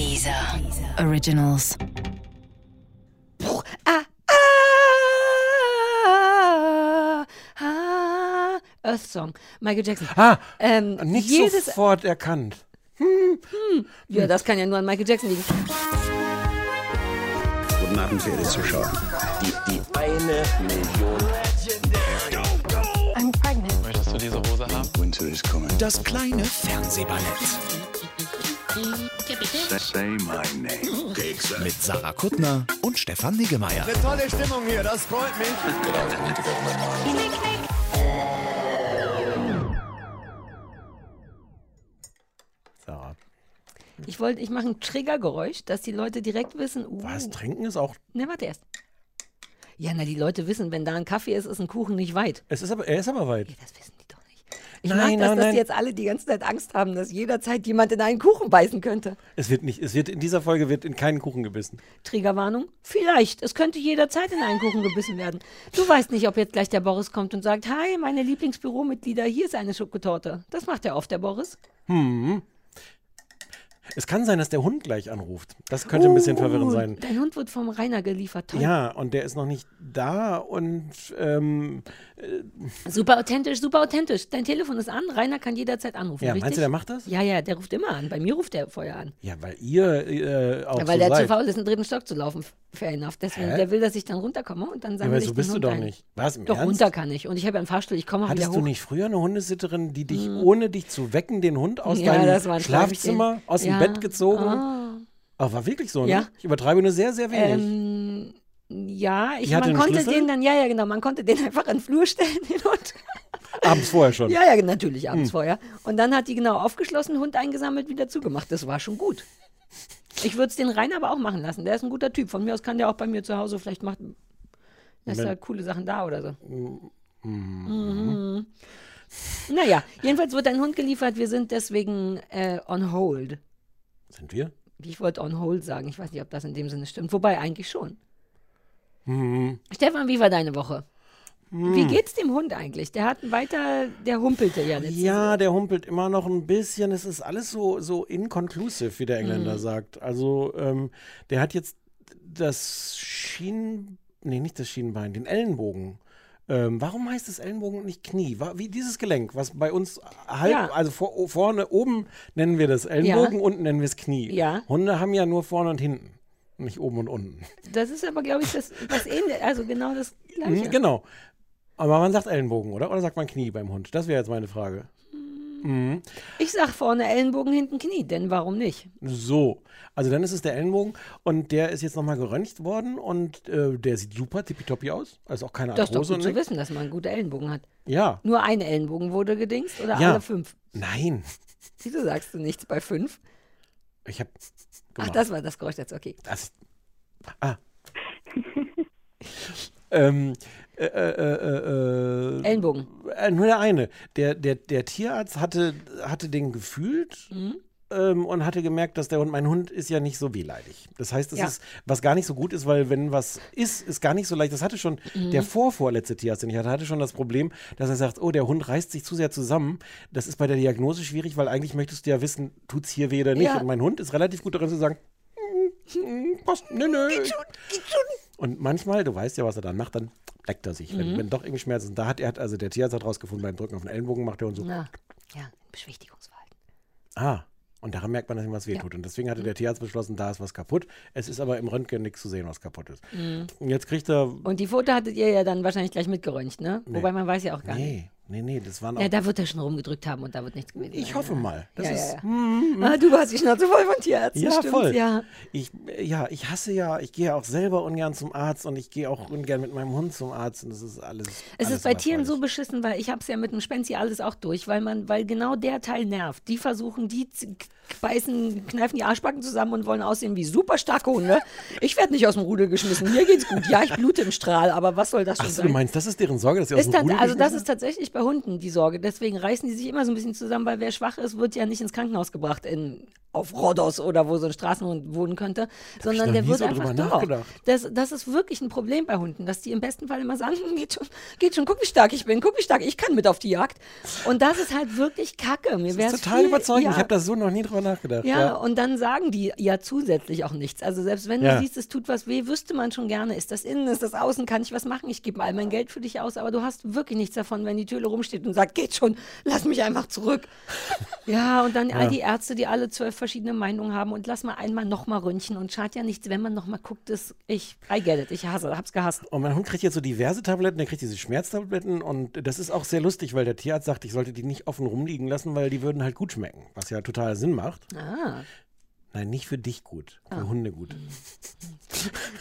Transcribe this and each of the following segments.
Dieser Originals. Ah, ah, ah, Earth Song, Michael Jackson. Ah, Ähm, nicht jedes, sofort erkannt. Ja, das kann ja nur an Michael Jackson liegen. Guten Abend, verehrte Zuschauer. Die, die eine Million. I'm pregnant. Möchtest du diese Hose haben? Winter is coming. Das kleine Fernsehballett. Mit Sarah Kuttner und Stefan Niggemeier. Tolle Stimmung hier, das freut mich. Sarah. Ich wollte, ich mache ein Triggergeräusch, dass die Leute direkt wissen, uh, Was? Trinken ist auch. ne, warte erst. Ja, na, die Leute wissen, wenn da ein Kaffee ist, ist ein Kuchen nicht weit. Es ist aber, er ist aber weit. Ja, das wissen. Ich Nein, mag das, nein, dass nein. die jetzt alle die ganze Zeit Angst haben, dass jederzeit jemand in einen Kuchen beißen könnte. Es wird nicht, es wird in dieser Folge wird in keinen Kuchen gebissen. Triggerwarnung? Vielleicht. Es könnte jederzeit in einen Kuchen gebissen werden. Du weißt nicht, ob jetzt gleich der Boris kommt und sagt, hi, meine Lieblingsbüromitglieder, hier ist eine Schokotorte. Das macht er oft, der Boris. Es kann sein, dass der Hund gleich anruft. Das könnte ein bisschen verwirrend Oh, sein. Dein Hund wird vom Rainer geliefert. Toll. Ja, und der ist noch nicht da und ähm, Super authentisch, super authentisch. Dein Telefon ist an, Rainer kann jederzeit anrufen. ja, richtig? meinst du, der macht das? Ja, ja, der ruft immer an. Bei mir ruft der vorher an. Ja, weil ihr äh, auch Ja, weil so der zu seid. faul ist, den dritten Stock zu laufen. Fair enough. Deswegen, Hä? der will, dass ich dann runterkomme und dann Ja, sammle aber ich so bist du doch ein. nicht. Was, im Doch, Ernst? runter kann ich. Und ich habe ja einen Fahrstuhl, ich komme auch Hattest wieder du hoch. nicht früher eine Hundesitterin, die dich, ohne dich zu wecken, den Hund aus Ja, deinem Schlafzimmer, aus dem Ja. Bett gezogen? Ah. Ach, war wirklich so, ne? Ja. Ich übertreibe nur sehr, sehr wenig. Ähm, ja, ich, man konnte Schlüssel? den dann, ja, ja, genau, man konnte den einfach in den Flur stellen, den Hund. Abends vorher schon. Ja, ja, natürlich abends Hm. vorher. Und dann hat die genau aufgeschlossen, Hund eingesammelt, wieder zugemacht. Das war schon gut. Ich würde es den Rainer aber auch machen lassen. Der ist ein guter Typ. Von mir aus kann der auch bei mir zu Hause vielleicht machen. Wenn- ja coole Sachen da oder so. Mhm. Naja, jedenfalls wird ein Hund geliefert. Wir sind deswegen äh, on hold. Sind wir? Ich wollte on hold sagen. Ich weiß nicht, ob das in dem Sinne stimmt. Wobei, eigentlich schon. Mhm. Stefan, wie war deine Woche? Wie geht's dem Hund eigentlich? Der hat weiter, der humpelte ja letztes Ja, der humpelt immer noch ein bisschen. Es ist alles so, so inconclusive, wie der Mhm. Engländer sagt. Also, ähm, der hat jetzt das Schien... Nee, nicht das Schienbein, den Ellenbogen. Ähm, warum heißt es Ellenbogen und nicht Knie? Wie dieses Gelenk, was bei uns halb, Ja. also vor, vorne, oben nennen wir das Ellenbogen, unten nennen wir es Knie. Ja. Hunde haben ja nur vorne und hinten. Nicht oben und unten. Das ist aber, glaube ich, das, das ähnliche, also genau das gleiche. Genau. Aber man sagt Ellenbogen, oder? Oder sagt man Knie beim Hund? Das wäre jetzt meine Frage. Mhm. Ich sag vorne Ellenbogen, hinten Knie, denn warum nicht? So, also dann ist es der Ellenbogen und der ist jetzt nochmal geröntgt worden und äh, der sieht super tippitoppi aus. Also auch keine Das ist doch Arthrose gut zu wissen, dass man einen guten Ellenbogen hat. Ja, Nur ein Ellenbogen wurde gedingst oder Ja. alle fünf? nein. Wieso sagst du nichts bei fünf? Ich habe Ach, das war das Geräusch jetzt, okay. Das. Ah. ähm, äh, äh, äh, äh, Ellenbogen. äh, nur der eine. Der, der, der Tierarzt hatte, hatte den gefühlt Mhm. ähm, und hatte gemerkt, dass der Hund, mein Hund ist ja nicht so wehleidig. Das heißt, es Ja. ist, was gar nicht so gut ist, weil wenn was ist, ist gar nicht so leicht. Das hatte schon Mhm. der vorvorletzte Tierarzt, den ich hatte, hatte schon das Problem, dass er sagt, oh, der Hund reißt sich zu sehr zusammen. Das ist bei der Diagnose schwierig, weil eigentlich möchtest du ja wissen, tut's hier weh oder nicht. Ja. Und mein Hund ist relativ gut darin zu sagen, "Mm, mm, passt, nö, nö. Und manchmal, du weißt ja, was er dann macht, dann leckt er sich, Mhm. wenn, wenn doch irgendwie Schmerzen sind. Da hat er, hat also der Tierarzt hat rausgefunden, beim Drücken auf den Ellenbogen macht er und so. Na, ja, Beschwichtigungsverhalten. Ah, und daran merkt man, dass ihm was wehtut. Und deswegen Mhm. hatte der Tierarzt beschlossen, da ist was kaputt. Es ist aber im Röntgen nichts zu sehen, was kaputt ist. Mhm. Und jetzt kriegt er. Und die Foto hattet ihr ja dann wahrscheinlich gleich mitgeröntgt, ne? Wobei man weiß ja auch gar nicht. Nee, nee, das waren auch. Ja, da wird er schon rumgedrückt haben und da wird nichts gewesen ich sein. hoffe ja. mal. Das ja, ist, ja, ja. Ah, du hast die Schnauze voll von Tierärzten, Ja, stimmt, voll. ja. Ich, ja, ich hasse ja, ich gehe auch selber ungern zum Arzt und ich gehe auch ungern mit meinem Hund zum Arzt und das ist alles. Es alles ist bei Tieren so beschissen, weil ich habe es ja mit dem Spenzi alles auch durch, weil man, weil genau der Teil nervt. Die versuchen, die beißen, kneifen die Arschbacken zusammen und wollen aussehen wie super starke Hunde. Ich werde nicht aus dem Rudel geschmissen. Mir geht's gut. Ja, ich blute im Strahl, aber was soll das schon Ach sein? du meinst, das ist deren Sorge, dass sie aus dem Rudel also das ist tatsächlich bei Hunden die Sorge. Deswegen reißen die sich immer so ein bisschen zusammen, weil wer schwach ist, wird ja nicht ins Krankenhaus gebracht in auf Rhodos oder wo so ein Straßenhund wohnen könnte, sondern noch der wird so einfach doch. nachgedacht. Das, das ist wirklich ein Problem bei Hunden, dass die im besten Fall immer sagen, "Hm, geht schon, geht schon, guck wie stark ich bin, guck wie stark ich kann mit auf die Jagd. Und das ist halt wirklich Kacke. Mir Das ist total viel, überzeugend. Ja, Ich habe da so noch nie drüber nachgedacht. ja, und dann sagen die ja zusätzlich auch nichts. Also selbst wenn Ja. du siehst, es tut was weh, wüsste man schon gerne, ist das innen, ist das außen, kann ich was machen, ich gebe all mein Geld für dich aus, aber du hast wirklich nichts davon, wenn die Töle rumsteht und sagt, geht schon, lass mich einfach zurück. ja, und dann all die Ärzte, die alle zwölf verschiedene Meinungen haben und lass mal einmal nochmal röntgen und schadet ja nichts, wenn man nochmal guckt, ist, ich, I get it, ich hasse, hab's gehasst. Und mein Hund kriegt jetzt so diverse Tabletten, der kriegt diese Schmerztabletten und das ist auch sehr lustig, weil der Tierarzt sagt, ich sollte die nicht offen rumliegen lassen, weil die würden halt gut schmecken, was ja total Sinn macht. Ah. Nein, nicht für dich gut, für Hunde gut.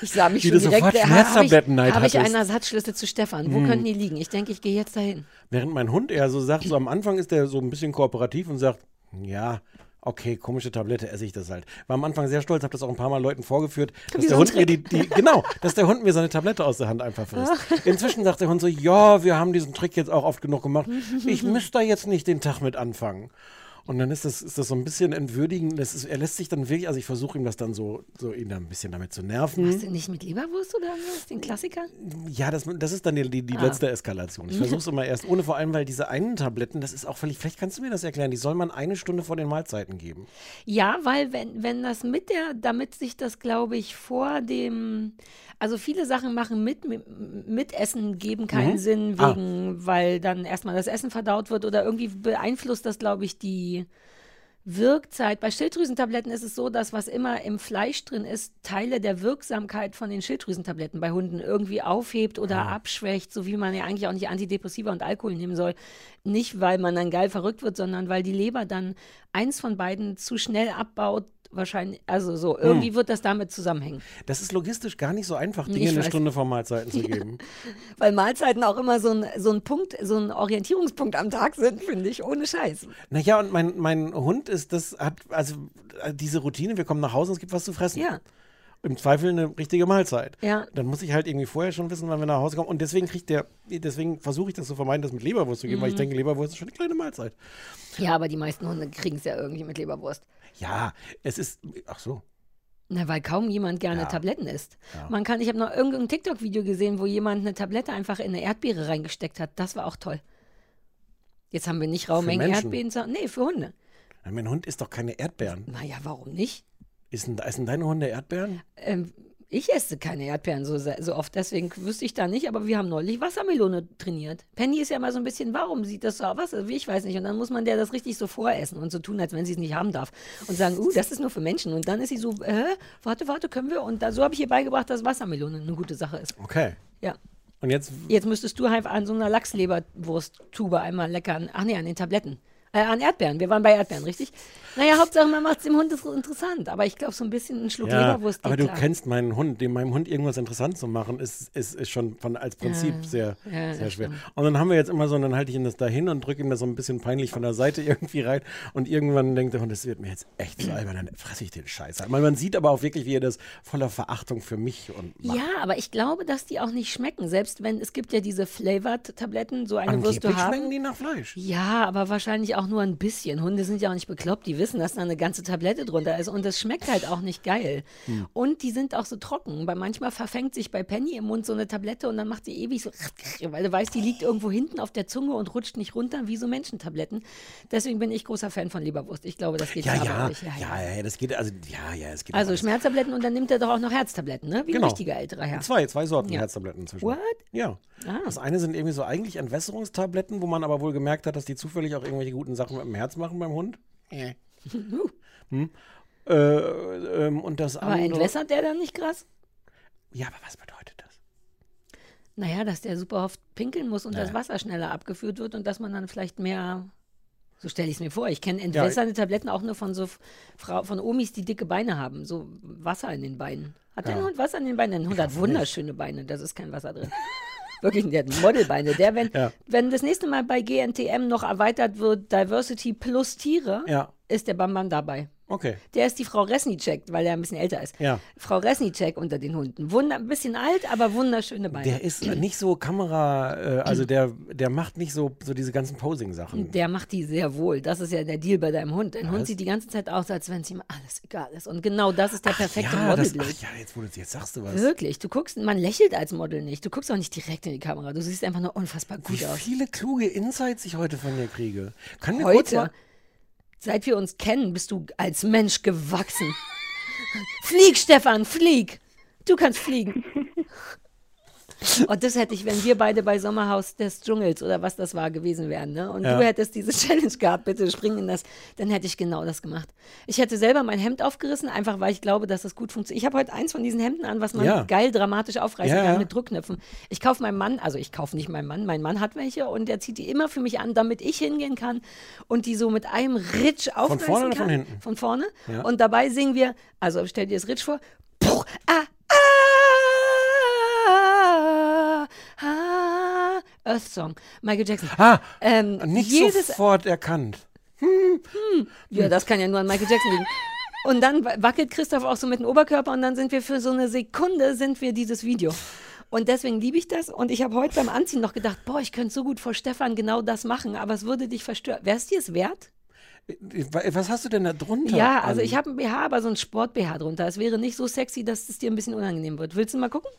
Ich sah mich Wie schon du direkt, sofort äh, habe ich, hab ich hattest. einen Ersatzschlüssel zu Stefan. Wo könnten die liegen? Ich denke, ich gehe jetzt dahin. Während mein Hund eher so sagt, so am Anfang ist der so ein bisschen kooperativ und sagt, ja, okay, komische Tablette, esse ich das halt. War am Anfang sehr stolz, habe das auch ein paar Mal Leuten vorgeführt, dass Wie der so Hund mir die, die, genau, dass der Hund mir seine Tablette aus der Hand einfach frisst. Inzwischen sagt der Hund so, ja, wir haben diesen Trick jetzt auch oft genug gemacht. Ich müsste da jetzt nicht den Tag mit anfangen. Und dann ist das, ist das so ein bisschen entwürdigend. Das ist, er lässt sich dann wirklich, also ich versuche ihm das dann so, so ihn da ein bisschen damit zu nerven. Hast du nicht mit Leberwurst oder was? Den Klassiker? Ja, das, das ist dann die, die, die Ah. letzte Eskalation. Ich versuche es immer erst ohne, vor allem, weil diese einen Tabletten, das ist auch völlig, vielleicht kannst du mir das erklären, die soll man eine Stunde vor den Mahlzeiten geben. Ja, weil wenn, wenn das mit der, damit sich das, glaube ich, vor dem, also viele Sachen machen mit, mit, Essen geben keinen Sinn, Ah. wegen, weil dann erstmal das Essen verdaut wird oder irgendwie beeinflusst das, glaube ich, die Wirkzeit. Bei Schilddrüsentabletten ist es so, dass was immer im Fleisch drin ist, Teile der Wirksamkeit von den Schilddrüsentabletten bei Hunden irgendwie aufhebt oder abschwächt, so wie man ja eigentlich auch nicht Antidepressiva und Alkohol nehmen soll. Nicht, weil man dann geil verrückt wird, sondern weil die Leber dann eins von beiden zu schnell abbaut. Wahrscheinlich, also so, irgendwie wird das damit zusammenhängen. Das ist logistisch gar nicht so einfach, Dinge Ich eine weiß. Stunde vor Mahlzeiten zu geben. Weil Mahlzeiten auch immer so ein, so ein Punkt, so ein Orientierungspunkt am Tag sind, finde ich, ohne Scheiß. Naja, und mein, mein Hund ist, das hat, also äh, diese Routine, wir kommen nach Hause und es gibt was zu fressen. Ja. Im Zweifel eine richtige Mahlzeit. Ja. Dann muss ich halt irgendwie vorher schon wissen, wann wir nach Hause kommen. Und deswegen kriegt der, deswegen versuche ich das zu vermeiden, das mit Leberwurst zu geben, Mhm. weil ich denke, Leberwurst ist schon eine kleine Mahlzeit. Ja, aber die meisten Hunde kriegen es ja irgendwie mit Leberwurst. Ja, es ist, ach so. Na, weil kaum jemand gerne Ja. Tabletten isst. Man kann, ich habe noch irgendein TikTok-Video gesehen, wo jemand eine Tablette einfach in eine Erdbeere reingesteckt hat. Das war auch toll. Jetzt haben wir nicht raue Für Mengen Menschen? Erdbeeren. Nee, für Hunde. Ja, Mein Hund isst doch keine Erdbeeren. Naja, warum nicht? Essen, essen deine Hunde Erdbeeren? Ähm, ich esse keine Erdbeeren so, so oft, deswegen wüsste ich da nicht, aber wir haben neulich Wassermelone trainiert. Penny ist ja mal so ein bisschen, warum sieht das so aus? Was? Ich weiß nicht. Und dann muss man der das richtig so voressen und so tun, als wenn sie es nicht haben darf. Und sagen, uh, das ist nur für Menschen. Und dann ist sie so, äh, warte, warte, können wir? Und da, so habe ich ihr beigebracht, dass Wassermelone eine gute Sache ist. Okay. Ja. Und jetzt, Jetzt müsstest du halt an so einer Lachsleberwursttube einmal lecker, an, ach nee, an den Tabletten. Äh, an Erdbeeren. Wir waren bei Erdbeeren, richtig? Naja, Hauptsache, man macht es dem Hund so interessant. Aber ich glaube, so ein bisschen ein Schluck ja, Leberwurst aber du klar. kennst meinen Hund, dem meinem Hund irgendwas interessant zu machen, ist, ist, ist schon von, als Prinzip sehr, ja, sehr schwer. stimmt. Und dann haben wir jetzt immer so, und dann halte ich ihm das dahin und drücke ihm das so ein bisschen peinlich von der Seite irgendwie rein. Und irgendwann denkt der Hund, das wird mir jetzt echt zu albern, dann fresse ich den Scheiß. Man, man sieht aber auch wirklich, wie er das voller Verachtung für mich und macht. Ja, aber ich glaube, dass die auch nicht schmecken. Selbst wenn, es gibt ja diese Flavored-Tabletten, so eine wirst du haben. schmecken die nach Fleisch. Ja, aber wahrscheinlich auch nur ein bisschen. Hunde sind ja auch nicht bekloppt, die wissen, dass da eine ganze Tablette drunter ist und das schmeckt halt auch nicht geil. Hm. Und die sind auch so trocken, weil manchmal verfängt sich bei Penny im Mund so eine Tablette und dann macht sie ewig so, weil du weißt, die liegt irgendwo hinten auf der Zunge und rutscht nicht runter, wie so Menschentabletten. Deswegen bin ich großer Fan von Leberwurst. Ich glaube, das geht Ja, ja, bei ja, ja, ja, das geht, also, ja, ja, es geht Also alles. Schmerztabletten und dann nimmt er doch auch noch Herztabletten, ne? Wie Genau. ein richtiger älterer Herr. Zwei, zwei Sorten Ja. Herztabletten inzwischen. What? Ja. Ah. Das eine sind irgendwie so eigentlich Entwässerungstabletten, wo man aber wohl gemerkt hat, dass die zufällig auch irgendwelche guten Sachen mit dem Herz machen beim Hund. Äh. Hm. äh, ähm, und das Aber andere. entwässert der dann nicht krass? Ja, aber was bedeutet das? Naja, dass der super oft pinkeln muss und das Wasser schneller abgeführt wird und dass man dann vielleicht mehr. So stelle ich es mir vor. Ich kenne entwässernde Tabletten auch nur von so Frau, von Omis, die dicke Beine haben. So Wasser in den Beinen. Hat der Ja. Hund Wasser in den Beinen? Ein Hund hat wunderschöne Beine, da ist kein Wasser drin. Wirklich, der hat Modelbeine. Der, wenn, Ja. wenn das nächste Mal bei GNTM noch erweitert wird, Diversity plus Tiere, Ja. ist der Bambam dabei. Okay. Der ist die Frau Resnicek, weil er ein bisschen älter ist. Ja. Frau Resnicek unter den Hunden. Wunder, ein bisschen alt, aber wunderschöne Beine. Der ist nicht so Kamera, äh, also der, der macht nicht so, so diese ganzen Posing-Sachen. Der macht die sehr wohl. Das ist ja der Deal bei deinem Hund. Dein Hund sieht die ganze Zeit aus, als wenn es ihm alles egal ist. Und genau das ist der perfekte ja, das, Model. ach ja, jetzt, wo du, jetzt sagst du was. Wirklich. Du guckst, man lächelt als Model nicht. Du guckst auch nicht direkt in die Kamera. Du siehst einfach nur unfassbar Wie gut aus. viele kluge Insights ich heute von dir kriege. Können wir kurz Heute, mal, seit wir uns kennen, bist du als Mensch gewachsen. flieg, Stefan, flieg. Du kannst fliegen. Und das hätte ich, wenn wir beide bei Sommerhaus des Dschungels oder was das war gewesen wären, ne? Und Ja. du hättest diese Challenge gehabt, bitte spring in das, dann hätte ich genau das gemacht. Ich hätte selber mein Hemd aufgerissen, einfach weil ich glaube, dass das gut funktioniert. Ich habe heute eins von diesen Hemden an, was man Ja. geil dramatisch aufreißen Ja, kann mit Druckknöpfen. Ich kaufe meinem Mann, also ich kaufe nicht meinem Mann, mein Mann hat welche und der zieht die immer für mich an, damit ich hingehen kann und die so mit einem Ritsch aufreißen vorne oder kann. von hinten? Von vorne. Und dabei singen wir, also stell dir das Ritsch vor. Puh, ah, ah, Earth Song, Michael Jackson. Ah, Ähm, nicht sofort erkannt. ja, das kann ja nur an Michael Jackson liegen. Und dann wa- wackelt Christoph auch so mit dem Oberkörper und dann sind wir für so eine Sekunde sind wir dieses Video. Und deswegen liebe ich das. Und ich habe heute beim Anziehen noch gedacht, boah, ich könnte so gut vor Stefan genau das machen, aber es würde dich verstören. Wäre es dir es wert? Was hast du denn da drunter? Ja, also ich habe ein BH, aber so ein Sport-BH drunter. Es wäre nicht so sexy, dass es dir ein bisschen unangenehm wird. Willst du mal gucken?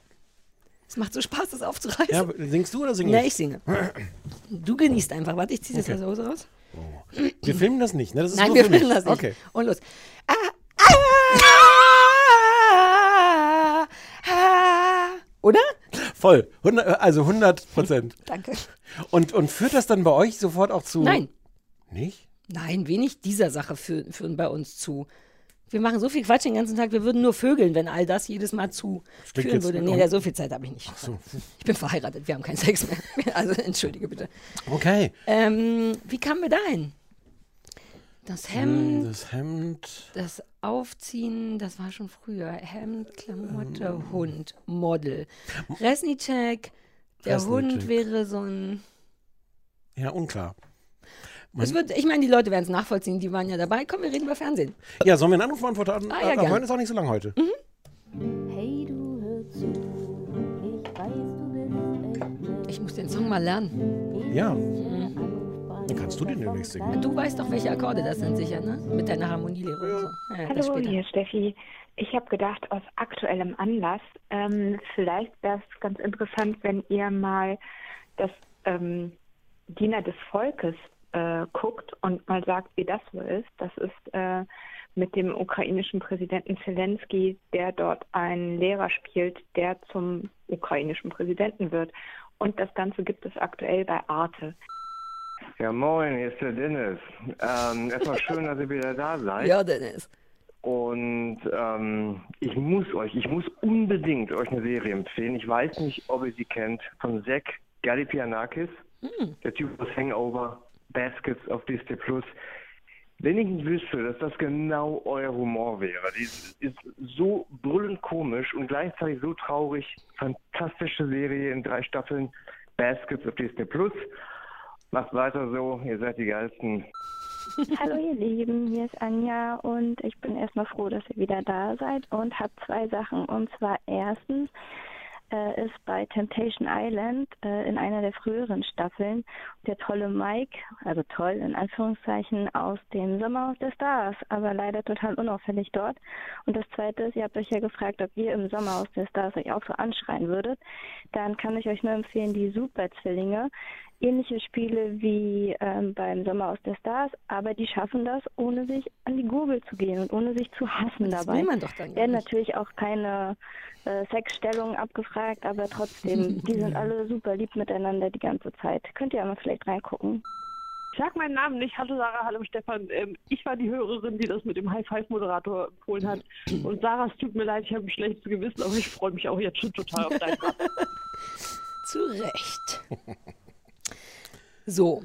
Es macht so Spaß, das aufzureißen. Ja, singst du oder sing nee, ich? ich singe. Du genießt einfach. Warte, ich ziehe jetzt Okay. Hose raus. Wir filmen das nicht, ne? Das Nein, wir filmen das nicht. Okay. Und los. Ah, ah, ah. Oder? Voll. 100, also 100 Prozent. Danke. Und, und führt das dann bei euch sofort auch zu. Nein, Nicht? nein, wenig dieser Sache führen, führen bei uns zu. Wir machen so viel Quatsch den ganzen Tag, wir würden nur vögeln, wenn all das jedes Mal zu Stimmt führen würde. Nee, ja, so viel Zeit habe ich nicht. Ich bin verheiratet, wir haben keinen Sex mehr. Also entschuldige bitte. Okay. Ähm, wie kamen wir dahin? Das Hemd, Das Hemd. das Aufziehen, das war schon früher. Hemd, Klamotte, Ähm. Hund, Model. Resnicek, der Hund Resnicek. wäre so ein. Ja, unklar. Es wird, ich meine, die Leute werden es nachvollziehen, die waren ja dabei. Komm, wir reden über Fernsehen. Ja, sollen wir einen Anruf beantworten? Ah, ja, äh, gern. ist auch nicht so lang heute. Hey, du hör zu, ich weiß, du willst echt Ich muss den Song mal lernen. Ja. Mhm. Dann kannst du den demnächst singen. Du weißt doch, welche Akkorde das sind, sicher, ne? Mit deiner Harmonielehre und so. Ja, das Hallo, hier Steffi. Ich habe gedacht, aus aktuellem Anlass, ähm, vielleicht wäre es ganz interessant, wenn ihr mal das ähm, Diener des Volkes äh, guckt und mal sagt, wie das so ist. Das ist äh, mit dem ukrainischen Präsidenten Zelensky, der dort einen Lehrer spielt, der zum ukrainischen Präsidenten wird. Und das Ganze gibt es aktuell bei Arte. Ja, moin, hier ist der Dennis. Ähm, erstmal schön, dass ihr wieder da seid. Ja, Dennis. Und ähm, ich muss euch, ich muss unbedingt euch eine Serie empfehlen. Ich weiß nicht, ob ihr sie kennt, von Zack Galifianakis. Der Typ aus Hangover, Baskets auf Disney Plus. Wenn ich wüsste, dass das genau euer Humor wäre. Die ist, ist so brüllend komisch und gleichzeitig so traurig. Fantastische Serie in drei Staffeln. Baskets auf Disney Plus. Macht weiter so, ihr seid die geilsten. Hallo ihr Lieben, hier ist Anja und ich bin erstmal froh, dass ihr wieder da seid und habe zwei Sachen. Und zwar erstens äh, ist bei Temptation Island äh, in einer der früheren Staffeln der tolle Mike, also toll in Anführungszeichen, aus dem Sommerhaus der Stars, aber leider total unauffällig dort. Und das zweite ist, ihr habt euch ja gefragt, ob ihr im Sommerhaus der Stars euch auch so anschreien würdet. Dann kann ich euch nur empfehlen, die Super-Zwillinge ähnliche Spiele wie ähm, beim Sommer aus der Stars, aber die schaffen das, ohne sich an die Gurgel zu gehen und ohne sich zu hassen Das dabei. will man doch dann gar werden nicht. natürlich auch keine äh, Sexstellungen abgefragt, aber trotzdem, die sind alle super lieb miteinander die ganze Zeit. Könnt ihr mal vielleicht reingucken. Ich sag meinen Namen nicht. Hallo Sarah, hallo Stefan. Ähm, ich war die Hörerin, die das mit dem High-Five-Moderator empfohlen hat. Und Sarah, es tut mir leid, ich habe ein schlechtes Gewissen, aber ich freue mich auch jetzt schon total auf deinen. Zu Recht. So.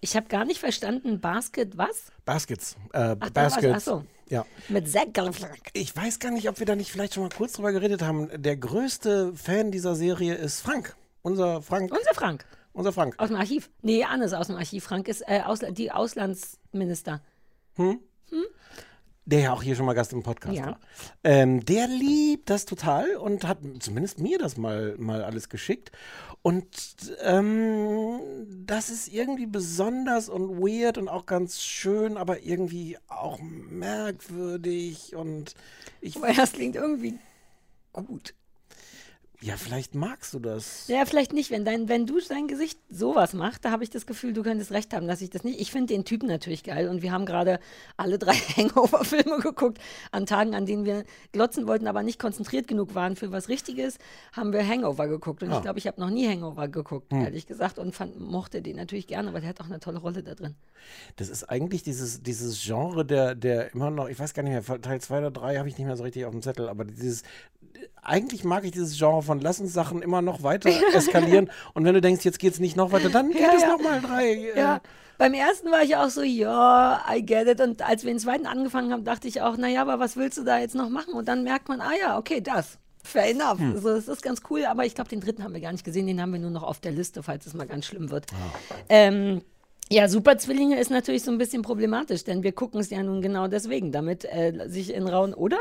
Ich habe gar nicht verstanden, Basket was? Baskets. Äh, Ach, Baskets. Ach so. Ja. Mit Zack Galifianakis. Ich weiß gar nicht, ob wir da nicht vielleicht schon mal kurz drüber geredet haben. Der größte Fan dieser Serie ist Frank. Unser Frank. Unser Frank. Unser Frank. Aus dem Archiv. Nee, Anne ist aus dem Archiv. Frank ist äh, Ausla die Auslandsminister. Der ja auch hier schon mal Gast im Podcast Ja. war. Ähm, der liebt das total und hat zumindest mir das mal, mal alles geschickt. Und ähm, das ist irgendwie besonders und weird und auch ganz schön, aber irgendwie auch merkwürdig und ich, Aber das klingt irgendwie gut. Ja, vielleicht magst du das. Ja, vielleicht nicht. Wenn, dein, wenn du dein Gesicht sowas machst, da habe ich das Gefühl, du könntest recht haben, dass ich das nicht. Ich finde den Typen natürlich geil und wir haben gerade alle drei Hangover-Filme geguckt. An Tagen, an denen wir glotzen wollten, aber nicht konzentriert genug waren für was Richtiges, haben wir Hangover geguckt. Und Ah. ich glaube, ich habe noch nie Hangover geguckt, Hm. ehrlich gesagt, und fand, mochte den natürlich gerne, weil der hat auch eine tolle Rolle da drin. Das ist eigentlich dieses, dieses Genre, der, der immer noch, ich weiß gar nicht mehr, Teil 2 oder 3 habe ich nicht mehr so richtig auf dem Zettel, aber dieses, eigentlich mag ich dieses Genre von lass uns Sachen immer noch weiter eskalieren und wenn du denkst, jetzt geht's nicht noch weiter, dann geht Ja, es ja. noch mal drei. äh, Ja. Beim ersten war ich auch so, ja, I get it. Und als wir den zweiten angefangen haben, dachte ich auch, naja, aber was willst du da jetzt noch machen? Und dann merkt man, ah ja, okay, das. Fair enough. Hm. Also, das ist ganz cool, aber ich glaube, den dritten haben wir gar nicht gesehen. Den haben wir nur noch auf der Liste, falls es mal ganz schlimm wird. Ähm, ja, Superzwillinge ist natürlich so ein bisschen problematisch, denn wir gucken es ja nun genau deswegen, damit äh, sich in rauen, oder?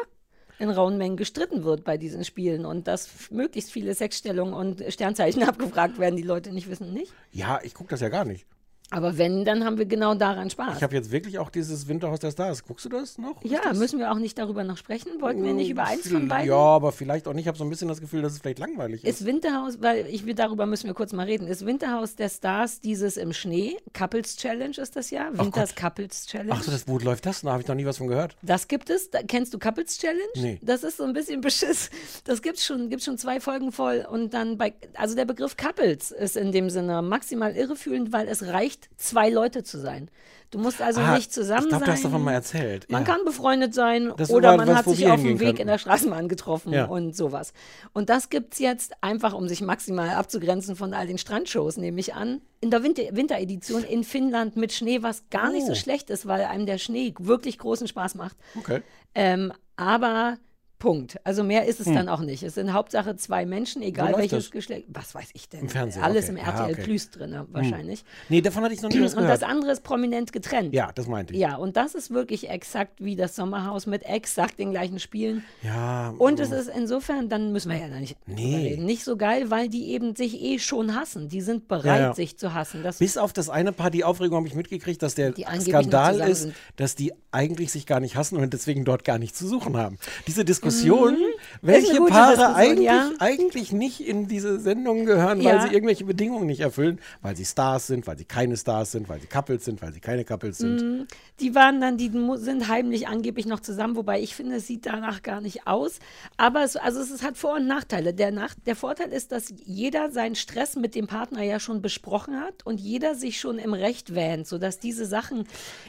In rauen Mengen gestritten wird bei diesen Spielen und dass möglichst viele Sexstellungen und Sternzeichen abgefragt werden, die Leute nicht wissen, nicht. Ja, ich gucke das ja gar nicht. Aber wenn, dann haben wir genau daran Spaß. Ich habe jetzt wirklich auch dieses Winterhaus der Stars. Guckst du das noch? Ja, das- müssen wir auch nicht darüber noch sprechen? Wollten wir nicht über eins von beiden? Ja, aber vielleicht auch nicht. Ich habe so ein bisschen das Gefühl, dass es vielleicht langweilig ist. Ist Winterhaus, weil ich will, darüber müssen wir kurz mal reden. Ist Winterhaus der Stars dieses im Schnee? Couples Challenge ist das ja? Winters Couples Challenge. Ach so, das, wo läuft das? Da habe ich noch nie was von gehört. Das gibt es. Da, kennst du Couples Challenge? Nee. Das ist so ein bisschen Beschiss. Das gibt's schon, gibt schon zwei Folgen voll. Und dann bei, also der Begriff Couples ist in dem Sinne maximal irreführend, weil es reicht, zwei Leute zu sein. Du musst also Ah, nicht zusammen ich glaube, sein. du hast davon mal erzählt. Man ja. kann befreundet sein Das oder man was, hat sich auf dem Weg könnten. in der Straßenbahn getroffen Ja. und sowas. Und das gibt es jetzt einfach, um sich maximal abzugrenzen von all den Strandshows, nehme ich an, in der Winter Winteredition in Finnland mit Schnee, was gar nicht so Oh. schlecht ist, weil einem der Schnee wirklich großen Spaß macht. Okay. Ähm, aber Punkt. Also mehr ist es Hm. dann auch nicht. Es sind Hauptsache zwei Menschen, egal welches das? Geschlecht. Was weiß ich denn? Im Fernsehen, Alles okay. im Ah, RTL okay. Plus drin, wahrscheinlich. Nee, davon hatte ich noch nie was Und gehört. das andere ist prominent getrennt. ja, das meinte ich. Ja, und das ist wirklich exakt wie das Sommerhaus mit exakt den gleichen Spielen. Ja, Und es ist insofern, dann müssen wir ja da nicht Nee. reden, nicht so geil, weil die eben sich eh schon hassen. Die sind bereit, Ja, ja. sich zu hassen. Das Bis auf das eine Paar, die Aufregung habe ich mitgekriegt, dass der Skandal ist, sind. dass die eigentlich sich gar nicht hassen und deswegen dort gar nichts zu suchen haben. Diese Diskussion, Mhm. Ist welche Paare Diskussion, eigentlich, ja. eigentlich nicht in diese Sendung gehören, Ja. weil sie irgendwelche Bedingungen nicht erfüllen, weil sie Stars sind, weil sie keine Stars sind, weil sie Couples sind, weil sie keine Couples sind. Mhm. Die waren dann, die sind heimlich angeblich noch zusammen, wobei ich finde, es sieht danach gar nicht aus. Aber es, also es, ist- hat Vor- und Nachteile. Der, Nach der Vorteil ist, dass jeder seinen Stress mit dem Partner ja schon besprochen hat und jeder sich schon im Recht wähnt, sodass diese Sachen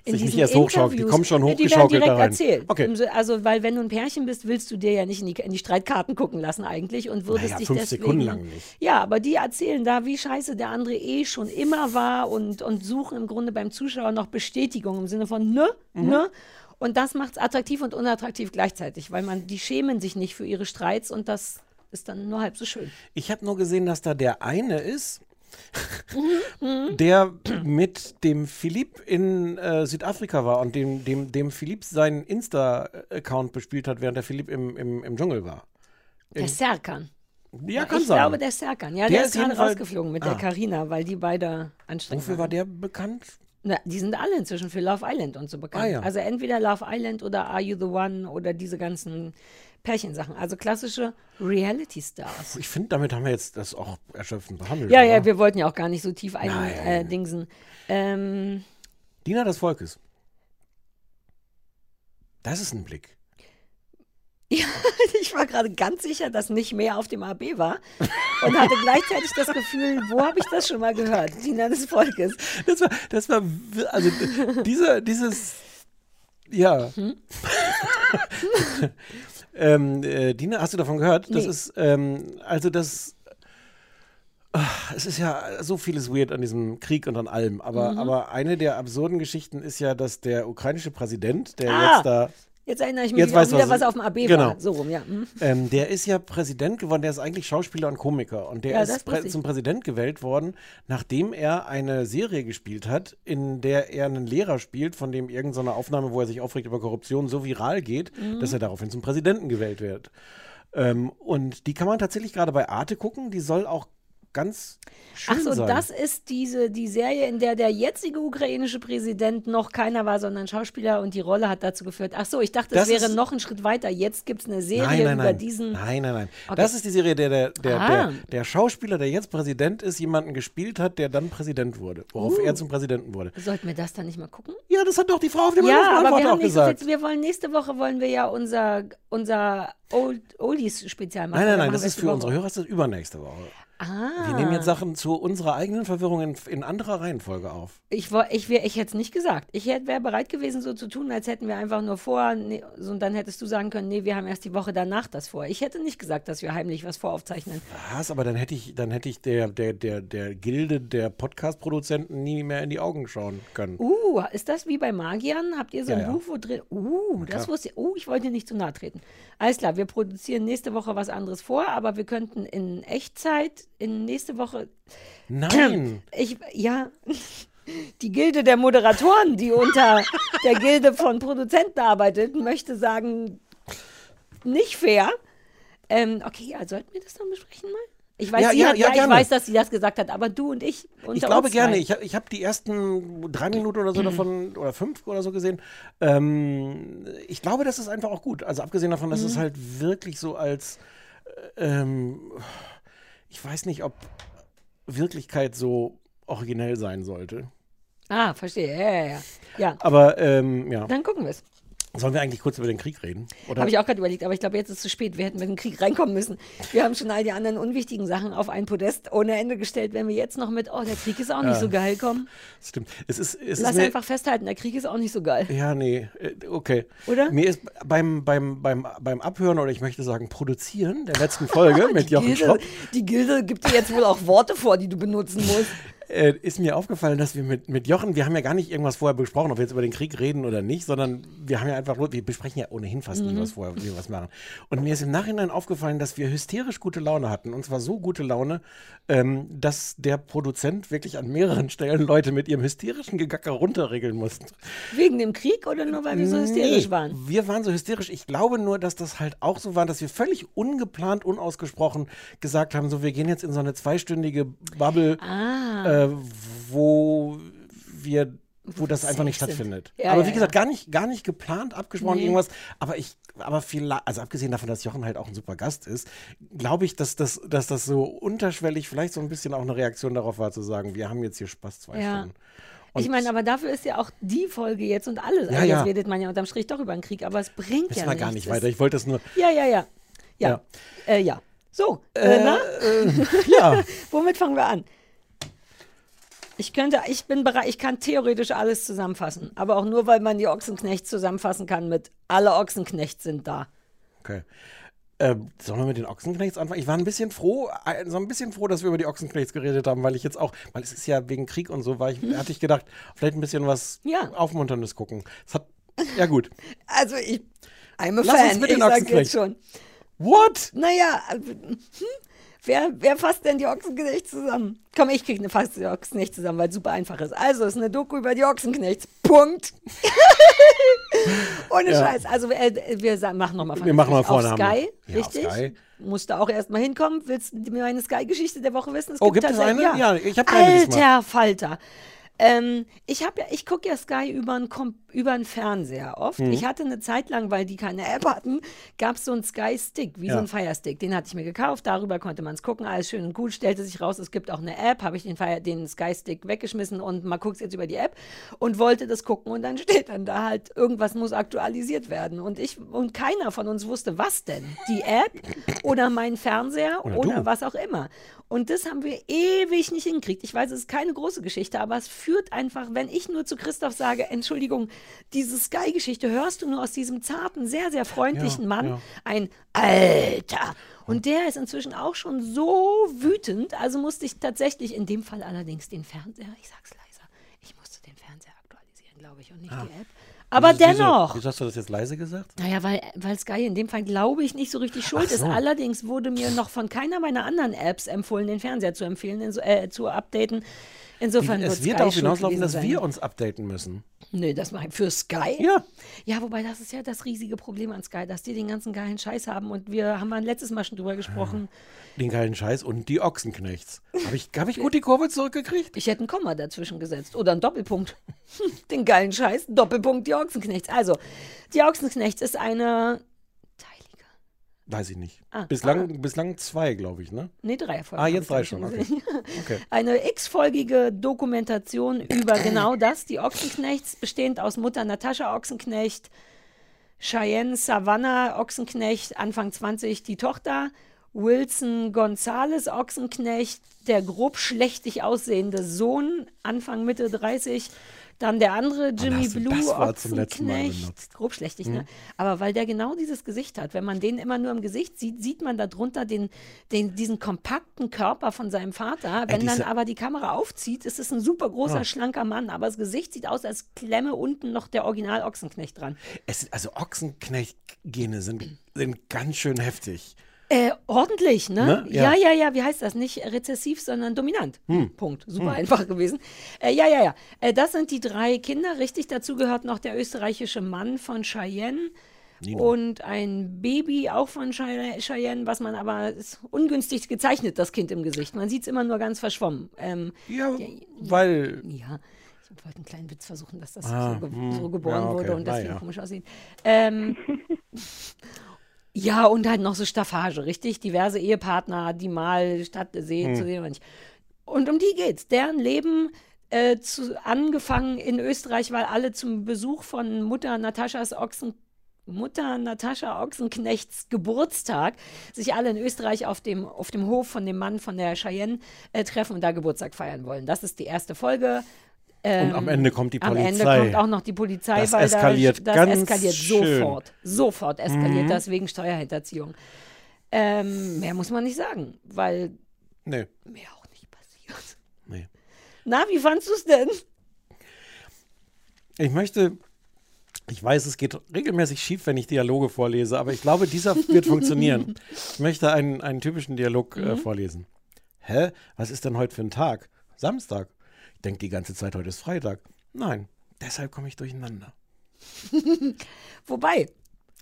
in Sich nicht diesen erst hochschaukelt, die Interviews, kommen schon Nee, die werden hochgeschaukelt direkt erzählt. Okay. Also, weil wenn du ein Pärchen bist, willst du dir ja nicht in die, in die Streitkarten gucken lassen eigentlich und würdest Naja, dich fünf deswegen, Sekunden lang nicht. Ja, aber die erzählen da, wie scheiße der andere eh schon immer war und, und suchen im Grunde beim Zuschauer noch Bestätigung im Sinne von ne, Mhm. ne. Und das macht es attraktiv und unattraktiv gleichzeitig, weil man, die schämen sich nicht für ihre Streits und das ist dann nur halb so schön. Ich habe nur gesehen, dass da der eine ist. der mit dem Philipp in äh, Südafrika war und dem, dem, dem Philipp seinen Insta-Account bespielt hat, während der Philipp im, im, im Dschungel war. Der In- Serkan. Ja, kann ich sein. glaube, der Serkan. Ja, Der der, ist gerade rausgeflogen mit Ah. der Karina, weil die beide anstrengend Wofür waren. war der bekannt? Na, die sind alle inzwischen für Love Island und so bekannt. Ah, ja. Also entweder Love Island oder Are You the One oder diese ganzen Pärchensachen. Also klassische Reality Stars. Ich finde, damit haben wir jetzt das auch erschöpfend behandelt. Ja, oder? ja, wir wollten ja auch gar nicht so tief eindingsen. Ähm, Diener des Volkes. Das ist ein Blick. ich war gerade ganz sicher, dass nicht mehr auf dem AB war und hatte gleichzeitig das Gefühl, wo habe ich das schon mal gehört? Diener des Volkes. Das war, das war, also dieser, dieses, ja. Hm? ähm, äh, Dina, hast du davon gehört? Das Nee. ist, ähm, also das, ach, es ist ja so vieles weird an diesem Krieg und an allem, aber, Mhm. aber eine der absurden Geschichten ist ja, dass der ukrainische Präsident, der Ah. jetzt da Jetzt erinnere ich mich Jetzt weißt du, wieder, was- was auf dem AB genau. war. So rum, ja. Hm. Ähm, der ist ja Präsident geworden, der ist eigentlich Schauspieler und Komiker. Und der Ja, ist prä zum Präsident gewählt worden, nachdem er eine Serie gespielt hat, in der er einen Lehrer spielt, von dem irgendeine Aufnahme, wo er sich aufregt über Korruption, so viral geht, Mhm. dass er daraufhin zum Präsidenten gewählt wird. Ähm, und die kann man tatsächlich gerade bei Arte gucken. Die soll auch ganz schön Ach so, sein. das ist diese, die Serie, in der der jetzige ukrainische Präsident noch keiner war, sondern Schauspieler und die Rolle hat dazu geführt. Ach so, ich dachte, es Das wäre noch ein Schritt weiter. Jetzt gibt es eine Serie Nein, nein, über nein. diesen. Nein, nein, nein. Okay. Das ist die Serie, der der, der, Ah. der der Schauspieler, der jetzt Präsident ist, jemanden gespielt hat, der dann Präsident wurde. Worauf Uh. er zum Präsidenten wurde. Sollten wir das dann nicht mal gucken? Ja, das hat doch die Frau auf dem Ja, aber wir, auch haben so gesagt. viel, wir wollen nächste Woche wollen wir ja unser, unser Old, Oldies-Spezial machen. Nein, nein, nein, das ist für Woche? unsere Hörer, das ist übernächste Woche. Ah. Wir nehmen jetzt Sachen zu unserer eigenen Verwirrung in, in anderer Reihenfolge auf. Ich, ich, wär- ich hätte es nicht gesagt. Ich wäre bereit gewesen, so zu tun, als hätten wir einfach nur vor. Nee, so, und dann hättest du sagen können, nee, wir haben erst die Woche danach das vor. Ich hätte nicht gesagt, dass wir heimlich was voraufzeichnen. Was? Aber dann hätte ich, dann hätte ich der, der, der, der Gilde der Podcast-Produzenten nie mehr in die Augen schauen können. Uh, ist das wie bei Magiern? Habt ihr so Ja, ein ja. Buch, wo drin. Uh, das wusste ich. Uh, ich wollte dir nicht zu nahe treten. Alles klar, wir produzieren nächste Woche was anderes vor, aber wir könnten in Echtzeit in nächste Woche. Nein! Ich, ja. Die Gilde der Moderatoren, die unter der Gilde von Produzenten arbeitet, möchte sagen, nicht fair. Ähm, okay, ja, sollten wir das dann besprechen mal? Ich weiß, Ja, sie ja, hat, ja, ich weiß, dass sie das gesagt hat, aber du und ich Ich glaube gerne. zwei. Ich, ich habe die ersten drei Minuten oder so davon oder fünf oder so gesehen. Ähm, ich glaube, das ist einfach auch gut. Also abgesehen davon, dass es Mhm. halt wirklich so als äh, ähm, ich weiß nicht, ob Wirklichkeit so originell sein sollte. Ah, verstehe. Ja, ja, ja. ja. Aber ähm, ja. Dann gucken wir es. Sollen wir eigentlich kurz über den Krieg reden? Habe ich auch gerade überlegt, aber ich glaube, jetzt ist es zu spät. Wir hätten mit dem Krieg reinkommen müssen. Wir haben schon all die anderen unwichtigen Sachen auf ein Podest ohne Ende gestellt. Wenn wir jetzt noch mit, oh, der Krieg ist auch nicht Ja. so geil kommen. Stimmt. Es ist, es Lass ist einfach festhalten, der Krieg ist auch nicht so geil. Ja, nee, äh, okay. Oder? Mir ist beim, beim, beim, beim Abhören oder ich möchte sagen Produzieren der letzten Folge mit Jochen Gilde, Schropp die Gilde gibt dir jetzt wohl auch Worte vor, die du benutzen musst. Äh, ist mir aufgefallen, dass wir mit, mit Jochen, wir haben ja gar nicht irgendwas vorher besprochen, ob wir jetzt über den Krieg reden oder nicht, sondern wir haben ja einfach nur, wir besprechen ja ohnehin fast nie Mhm. was vorher, wie wir was machen. Und mir ist im Nachhinein aufgefallen, dass wir hysterisch gute Laune hatten. Und zwar so gute Laune, ähm, dass der Produzent wirklich an mehreren Stellen Leute mit ihrem hysterischen Gegacker runterregeln musste. Wegen dem Krieg oder nur weil wir so hysterisch Nee, waren? Wir waren so hysterisch. Ich glaube nur, dass das halt auch so war, dass wir völlig ungeplant, unausgesprochen gesagt haben, so wir gehen jetzt in so eine zweistündige Bubble, Ah. äh, wo wir wo das einfach nicht stattfindet. Ja, aber ja, wie gesagt, gar nicht, gar nicht geplant, abgesprochen, Nee. irgendwas. Aber ich, aber viel, also abgesehen davon, dass Jochen halt auch ein super Gast ist, glaube ich, dass das, dass das so unterschwellig vielleicht so ein bisschen auch eine Reaktion darauf war, zu sagen, wir haben jetzt hier Spaß zwei Ja. Stunden. Und Ich meine, aber dafür ist ja auch die Folge jetzt und alles. Ja, also ja. jetzt redet man ja unterm Strich doch über den Krieg, aber es bringt wissen ja nichts. gar nicht weiter. Ich wollte es nur. Ja, ja, ja. Ja. Ja. Äh, ja. So, äh, Äh, na? äh, ja. Womit fangen wir an? Ich könnte, ich bin bereit, ich kann theoretisch alles zusammenfassen, aber auch nur, weil man die Ochsenknechts zusammenfassen kann mit alle Ochsenknechts sind da. Okay. Ähm, sollen wir mit den Ochsenknechts anfangen? Ich war ein bisschen froh, äh, so ein bisschen froh, dass wir über die Ochsenknechts geredet haben, weil ich jetzt auch, weil es ist ja wegen Krieg und so, war ich, hatte ich gedacht, vielleicht ein bisschen was Hm. Ja. Aufmunterndes gucken. Es hat, ja gut. Also ich, I'm a Lass Fan, uns mit ich den sag Ochsenknechts. jetzt schon. What? Naja, äh, hm? Wer, wer fasst denn die Ochsenknechts zusammen? Komm, ich krieg eine fasst die Ochsenknechts zusammen, weil es super einfach ist. Also, es ist eine Doku über die Ochsenknechts. Punkt. Ohne Ja. Scheiß. Also, äh, wir machen nochmal Wir machen mal vorne. Auf Sky, wir. Ja, auf richtig? Sky. Musst du auch erstmal hinkommen. Willst du mir meine Sky-Geschichte der Woche wissen? Oh, gibt es tatsächlich- eine? Ja, ich hab keine diesmal. Alter Falter. Ähm, ich habe ja, ich gucke ja Sky über einen Kom- über einen Fernseher oft. Mhm. Ich hatte eine Zeit lang, weil die keine App hatten, gab es so einen Sky Stick, wie Ja. so ein Fire Stick. Den hatte ich mir gekauft, darüber konnte man es gucken, alles schön und gut. Stellte sich raus, es gibt auch eine App, habe ich den, Fire, den Sky Stick weggeschmissen und mal guck's jetzt über die App und wollte das gucken und dann steht dann da halt, irgendwas muss aktualisiert werden. Und ich und keiner von uns wusste, was denn? Die App oder mein Fernseher Oder oder, was auch immer. Und das haben wir ewig nicht hingekriegt. Ich weiß, es ist keine große Geschichte, aber es führt einfach, wenn ich nur zu Christoph sage, Entschuldigung, diese Sky-Geschichte hörst du nur aus diesem zarten, sehr, sehr freundlichen Ja, Mann, ja. ein Alter. Und der ist inzwischen auch schon so wütend, also musste ich tatsächlich, in dem Fall allerdings den Fernseher, ich sag's leiser, ich musste den Fernseher aktualisieren, glaube ich, und nicht Ah. die App. Aber Wieso- dennoch. Wieso hast du das jetzt leise gesagt? Naja, weil, weil Sky in dem Fall, glaube ich, nicht so richtig schuld so. ist. Allerdings wurde mir noch von keiner meiner anderen Apps empfohlen, den Fernseher zu empfehlen, äh, zu updaten. Insofern es wird darauf hinauslaufen, dass sein. wir uns updaten müssen. Nee, das mache ich für Sky? Ja. Ja, wobei das ist ja das riesige Problem an Sky, dass die den ganzen geilen Scheiß haben. Und wir haben ein letztes Mal schon drüber gesprochen. Den geilen Scheiß und die Ochsenknechts. Habe ich, hab ich gut die Kurve zurückgekriegt? Ich hätte ein Komma dazwischen gesetzt. Oder einen Doppelpunkt. den geilen Scheiß, Doppelpunkt, die Ochsenknechts. Also, die Ochsenknechts ist eine. Weiß ich nicht. Ah, bislang, bislang zwei, glaube ich, ne? Nee, drei Folgen. Ah, jetzt drei schon, okay. Okay. Eine x-folgige Dokumentation über genau das, die Ochsenknechts, bestehend aus Mutter Natascha Ochsenknecht, Cheyenne Savannah Ochsenknecht, Anfang 20 die Tochter, Wilson Gonzales Ochsenknecht, der grob schlechtig aussehende Sohn, Anfang Mitte 30, dann der andere Jimmy hast Blue das Wort zum letzten Mal Ochsenknecht. benutzt? Grob schlechtig, Hm. ne? Aber weil der genau dieses Gesicht hat, wenn man den immer nur im Gesicht sieht, sieht man darunter den, den, diesen kompakten Körper von seinem Vater. Wenn dann diese- aber die Kamera aufzieht, ist es ein super großer, Ah. schlanker Mann, aber das Gesicht sieht aus, als klemme unten noch der Original Ochsenknecht dran. Es, also Ochsenknecht-Gene sind, sind ganz schön heftig. Äh, ordentlich, ne? Ne? Ja. Ja. ja, ja, Wie heißt das? Nicht rezessiv, sondern dominant. Hm. Punkt. Super Hm. einfach gewesen. Äh, ja, ja, ja. Äh, das sind die drei Kinder. Richtig, dazu gehört noch der österreichische Mann von Cheyenne. Nino. Und ein Baby auch von Chey- Cheyenne, was man aber ist ungünstig gezeichnet, das Kind im Gesicht. Man sieht es immer nur ganz verschwommen. Ähm, Ja, weil. Ja, ich wollte einen kleinen Witz versuchen, dass das Ah, so, ge hm, so geboren ja, okay, wurde und deswegen ja. komisch aussieht. Ähm, ja, und halt noch so Staffage, richtig? Diverse Ehepartner, die mal statt sehen, Hm. zu sehen. Und um die geht's. Deren Leben äh, zu, angefangen in Österreich, weil alle zum Besuch von Mutter Nataschas Ochsen Mutter Natascha Ochsenknechts Geburtstag sich alle in Österreich auf dem, auf dem Hof von dem Mann von der Cheyenne äh, treffen und da Geburtstag feiern wollen. Das ist die erste Folge. Und am Ende kommt die Am Ende Polizei. kommt auch noch die Polizei, Das weil eskaliert da, das ganz eskaliert schön. sofort. Sofort eskaliert Mhm. das wegen Steuerhinterziehung. Ähm, mehr muss man nicht sagen, weil Nee. mehr auch nicht passiert. Nee. Na, wie fandst du es denn? Ich möchte. Ich weiß, es geht regelmäßig schief, wenn ich Dialoge vorlese, aber ich glaube, dieser wird funktionieren. Ich möchte einen, einen typischen Dialog äh, Mhm. vorlesen. Hä? Was ist denn heute für ein Tag? Samstag. Ich denke die ganze Zeit, heute ist Freitag. Nein, deshalb komme ich durcheinander. Wobei,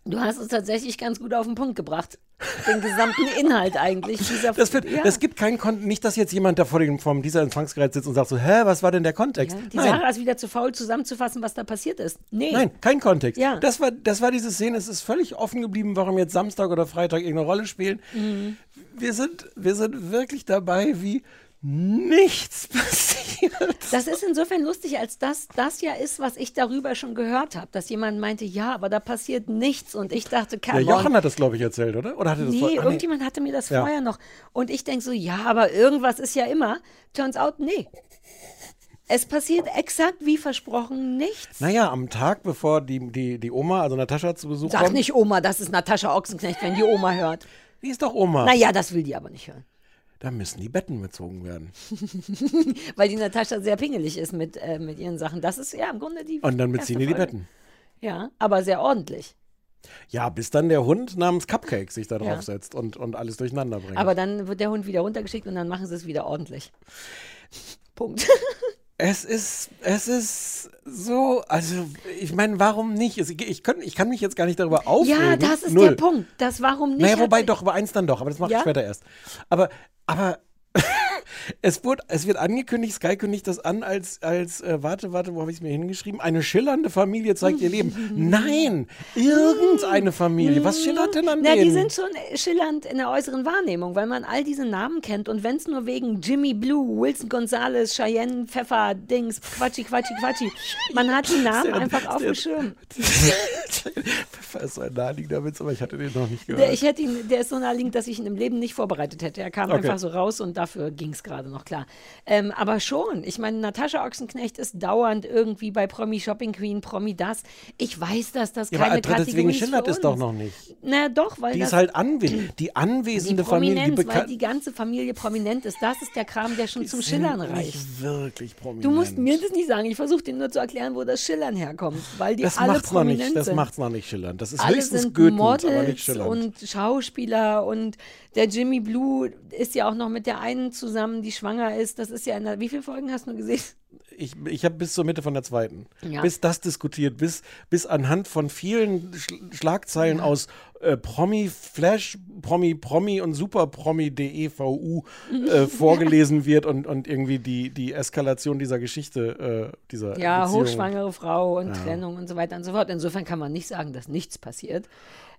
du hast es tatsächlich ganz gut auf den Punkt gebracht. Den gesamten Inhalt eigentlich. Dieser Das, wird, ja. das gibt keinen Kontext. Nicht, dass jetzt jemand da vor dem, vom dieser Empfangsgerät sitzt und sagt so, hä, was war denn der Kontext? Die Nein. Sarah ist wieder zu faul, zusammenzufassen, was da passiert ist. Nee. Nein, kein Kontext. Ja. Das, war, das war diese Szene. Es ist völlig offen geblieben, warum jetzt Samstag oder Freitag irgendeine Rolle spielen. Mhm. Wir, sind, wir sind wirklich dabei, wie nichts passiert. Das ist insofern lustig, als dass das ja ist, was ich darüber schon gehört habe. Dass jemand meinte, ja, aber da passiert nichts. Und ich dachte, Der Jochen on. hat das, glaube ich, erzählt, oder? Oder hatte das Nee, vor- ah, irgendjemand hatte mir das Ja. vorher noch. Und ich denke so, ja, aber irgendwas ist ja immer. Turns out, nee. Es passiert exakt wie versprochen nichts. Naja, am Tag, bevor die, die, die Oma, also Natascha, zu Besuch Sag kommt. nicht Oma, das ist Natascha Ochsenknecht, wenn die Oma hört. Die ist doch Oma. Naja, das will die aber nicht hören. Da müssen die Betten bezogen werden. Weil die Natascha sehr pingelig ist mit, äh, mit ihren Sachen. Das ist ja im Grunde die. Und dann beziehen die die. Betten. Ja, aber sehr ordentlich. Ja, bis dann der Hund namens Cupcake sich da Ja. draufsetzt und, und alles durcheinander bringt. Aber dann wird der Hund wieder runtergeschickt und dann machen sie es wieder ordentlich. Punkt. Es ist, es ist so, also ich meine, warum nicht? Es- Ich, kann, ich kann mich jetzt gar nicht darüber aufregen. ja, das ist Null. der Punkt. Das warum nicht. Naja, wobei mich- doch, über eins dann doch, aber das mache Ja? ich später erst. Aber, aber es, wurde, es wird angekündigt, Sky kündigt das an als, als äh, warte, warte, wo habe ich es mir hingeschrieben? Eine schillernde Familie zeigt ihr Leben. Nein, irgendeine Familie. Was schillert denn an Na, denen? die sind schon schillernd in der äußeren Wahrnehmung, weil man all diese Namen kennt. Und wenn es nur wegen Jimmy Blue, Wilson Gonzalez, Cheyenne, Pfeffer, Dings, Quatschi, Quatschi, Quatschi. Man hat die Namen Sehr- einfach auf dem Schirm. Pfeffer ist so ein naheliegender Witz, aber ich hatte den noch nicht Der, gehört. ich hätte ihn, der ist so naheliegend, dass ich ihn im Leben nicht vorbereitet hätte. Er kam Okay. einfach so raus und dafür ging es gerade noch, klar. Ähm, aber schon, ich meine, Natascha Ochsenknecht ist dauernd irgendwie bei Promi Shopping Queen, Promi das. Ich weiß, dass das Ja, keine Kategorie deswegen ist schillert es doch noch nicht. Na doch, weil Die das ist halt anwe die die anwesende Familie, die weil die ganze Familie prominent ist. Das ist der Kram, der schon zum Schillern reicht. Nicht wirklich prominent. Du musst mir das nicht sagen. Ich versuche dir nur zu erklären, wo das Schillern herkommt, weil die das alle macht's noch prominent nicht. Das sind. macht's noch nicht schillernd. Das ist alle höchstens sind Goethend, aber nicht Models schillernd. und Schauspieler und der Jimmy Blue ist ja auch noch mit der einen zusammen, die schwanger ist. Das ist ja in der, wie viele Folgen hast du gesehen? ich, ich habe bis zur Mitte von der zweiten, Ja. bis das diskutiert, bis, bis anhand von vielen Sch Schlagzeilen aus äh, Promi Flash, Promi Promi und Super Promi DEVU äh, vorgelesen wird und, und irgendwie die, die Eskalation dieser Geschichte, äh, dieser Ja, Beziehung. hochschwangere Frau und Ja. Trennung und so weiter und so fort. Insofern kann man nicht sagen, dass nichts passiert.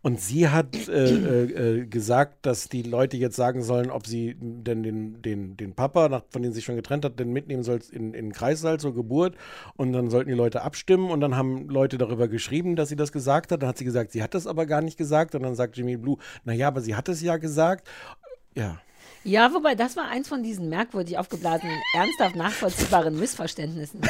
Und sie hat äh, äh, äh, gesagt, dass die Leute jetzt sagen sollen, ob sie denn den, den, den Papa, nach, von dem sie sich schon getrennt hat, denn mitnehmen soll in, in Kreissaal zur Geburt. Und dann sollten die Leute abstimmen. Und dann haben Leute darüber geschrieben, dass sie das gesagt hat. Dann hat sie gesagt, sie hat das aber gar nicht gesagt. Und dann sagt Jimmy Blue, naja, aber sie hat es ja gesagt. Ja. Ja, wobei das war eins von diesen merkwürdig aufgeblasenen, ernsthaft nachvollziehbaren Missverständnissen.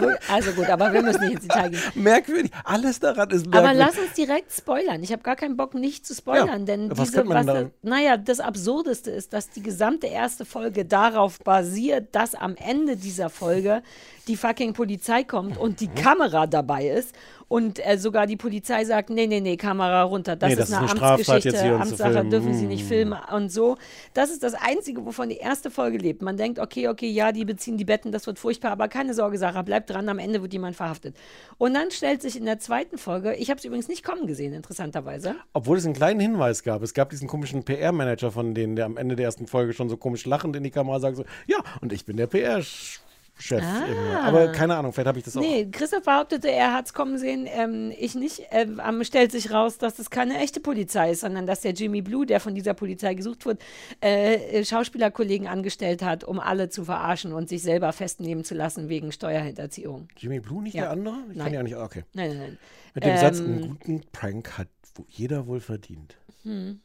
Wohl- also gut, aber wir müssen nicht ins Detail gehen. Merkwürdig. Alles daran ist merkwürdig. Aber lass uns direkt spoilern. Ich habe gar keinen Bock, nicht zu spoilern, Ja, denn was diese, was da- naja, das Absurdeste ist, dass die gesamte erste Folge darauf basiert, dass am Ende dieser Folge die fucking Polizei kommt und Mhm. die Kamera dabei ist und äh, sogar die Polizei sagt, nee, nee, nee, Kamera runter, das Nee, ist das ist eine eine Straftat, Amtsgeschichte, Amtssache, dürfen sie nicht Mm. filmen und so. Das ist das Einzige, wovon die erste Folge lebt. Man denkt, okay, okay, ja, die beziehen die Betten, das wird furchtbar, aber keine Sorge, Sarah, bleib dran, am Ende wird jemand verhaftet. Und dann stellt sich in der zweiten Folge, ich habe es übrigens nicht kommen gesehen, interessanterweise. Obwohl es einen kleinen Hinweis gab. Es gab diesen komischen PR-Manager von denen, der am Ende der ersten Folge schon so komisch lachend in die Kamera sagt: so, Ja, und ich bin der PR-Chef. Irgendwie. Aber keine Ahnung, vielleicht habe ich das auch. Ah. Nee, Christoph behauptete, er hat es kommen sehen, ähm, ich nicht. Ähm, stellt sich raus, dass das keine echte Polizei ist, sondern dass der Jimmy Blue, der von dieser Polizei gesucht wird, äh, äh, Schauspielerkollegen angestellt hat, um alle zu verarschen und sich selber festnehmen zu lassen wegen Steuerhinterziehung. Jimmy Blue nicht Ja. der andere? Ich kann Nein. ja nicht. Okay. Nein, nein, nein. Mit dem Satz, Ähm, einen guten Prank hat jeder wohl verdient. Hm.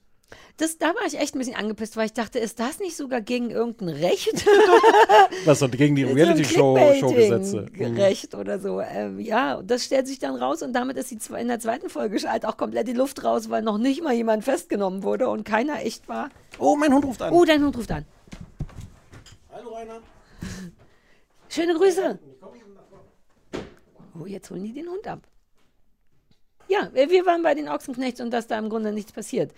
Das, da war ich echt ein bisschen angepisst, weil ich dachte, ist das nicht sogar gegen irgendein Recht? Was und gegen die Reality-Show-Gesetze. Recht oder so. Ähm, ja, das stellt sich dann raus und damit ist zwe- in der zweiten Folge halt auch komplett die Luft raus, weil noch nicht mal jemand festgenommen wurde und keiner echt war. Oh, mein Hund ruft an. Oh, dein Hund ruft an. Hallo, Rainer. Schöne Grüße. Oh, jetzt holen die den Hund ab. Ja, wir wir waren bei den Ochsenknechts und dass da im Grunde nichts passiert.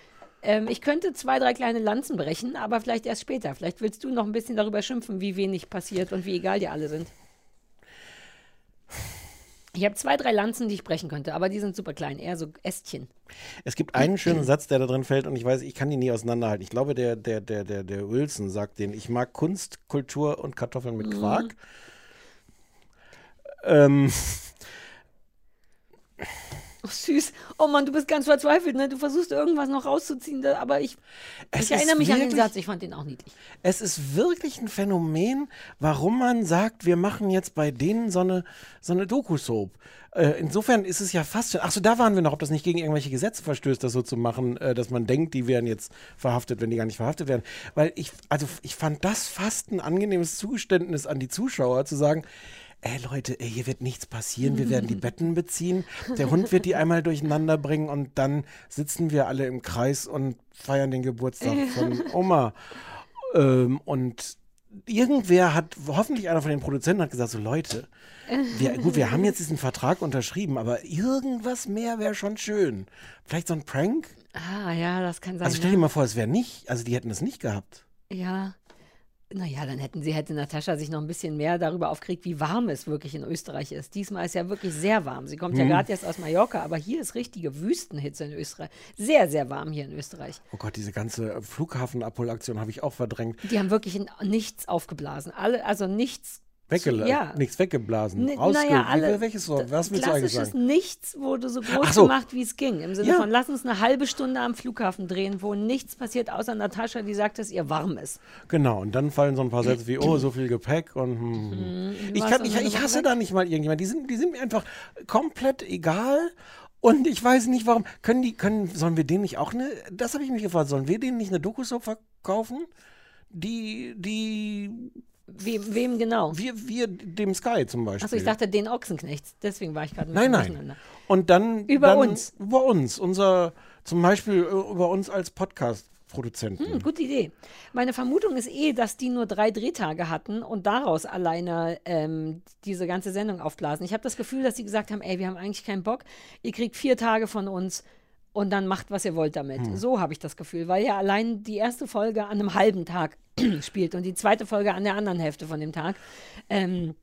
Ähm, ich könnte zwei, drei kleine Lanzen brechen, aber vielleicht erst später. Vielleicht willst du noch ein bisschen darüber schimpfen, wie wenig passiert und wie egal die alle sind. Ich habe zwei, drei Lanzen, die ich brechen könnte, aber die sind super klein, eher so Ästchen. Es gibt einen schönen Satz, der da drin fällt und ich weiß, ich kann ihn nie auseinanderhalten. Ich glaube, der, der, der, der, der Wilson sagt den, ich mag Kunst, Kultur und Kartoffeln mit Quark. Ähm, Oh, süß. Oh Mann, du bist ganz verzweifelt, ne? Du versuchst irgendwas noch rauszuziehen, da- aber ich, Es ich erinnere mich an den wirklich- Satz, ich fand den auch niedlich. es ist wirklich ein Phänomen, warum man sagt, wir machen jetzt bei denen so eine, so eine Doku-Soap. Äh, insofern ist es ja fast schon. Achso, da waren wir noch, ob das nicht gegen irgendwelche Gesetze verstößt, das so zu machen, äh, dass man denkt, die wären jetzt verhaftet, wenn die gar nicht verhaftet werden. Weil ich, also ich fand das fast ein angenehmes Zugeständnis an die Zuschauer, zu sagen, Ey Leute, ey, hier wird nichts passieren. Wir werden die Betten beziehen. Der Hund wird die einmal durcheinander bringen und dann sitzen wir alle im Kreis und feiern den Geburtstag von Oma. Ähm, und irgendwer hat, hoffentlich einer von den Produzenten hat gesagt, so Leute, wir, gut, wir haben jetzt diesen Vertrag unterschrieben, aber irgendwas mehr wäre schon schön. Vielleicht so ein Prank? Ah, ja, das kann sein. Also stell dir mal vor, es wäre nicht, also die hätten es nicht gehabt. Ja. Naja, dann hätten sie, hätte Natascha sich noch ein bisschen mehr darüber aufgeregt, wie warm es wirklich in Österreich ist. Diesmal ist ja wirklich sehr warm. Sie kommt ja Mhm. gerade erst aus Mallorca, aber hier ist richtige Wüstenhitze in Österreich. Sehr, sehr warm hier in Österreich. Oh Gott, diese ganze Flughafenabholaktion habe ich auch verdrängt. Die haben wirklich in nichts aufgeblasen. Alle, also nichts. Weggela Ja. Nichts weggeblasen. N- naja, alle- welches Wort? Was willst du eigentlich sagen? Nichts wurde so groß so. gemacht, wie es ging. Im Sinne Ja. von, lass uns eine halbe Stunde am Flughafen drehen, wo nichts passiert, außer Natascha, die sagt, dass ihr warm ist. Genau, und dann fallen so ein paar Sätze wie, oh, so viel Gepäck und hm, hm. Mhm. Du ich, kann, ich, ich hasse weg? da nicht mal irgendjemand. Die sind, die sind mir einfach komplett egal. Und ich weiß nicht, warum. Können die, können, sollen wir denen nicht auch eine, das habe ich mich gefragt, sollen wir denen nicht eine Doku-Soap verkaufen? die, die, Wem, wem genau? wir, wir, dem Sky zum Beispiel. Achso, ich dachte den Ochsenknechts. Deswegen war ich gerade ein Nein, nein. Und dann. Über dann, uns. Über uns. Unser, zum Beispiel äh, über uns als Podcast-Produzenten. Hm, gute Idee. Meine Vermutung ist eh, dass die nur drei Drehtage hatten und daraus alleine ähm, diese ganze Sendung aufblasen. Ich habe das Gefühl, dass sie gesagt haben, ey, wir haben eigentlich keinen Bock. Ihr kriegt vier Tage von uns und dann macht, was ihr wollt damit. Hm. So habe ich das Gefühl, weil ja allein die erste Folge an einem halben Tag spielt und die zweite Folge an der anderen Hälfte von dem Tag. Ähm,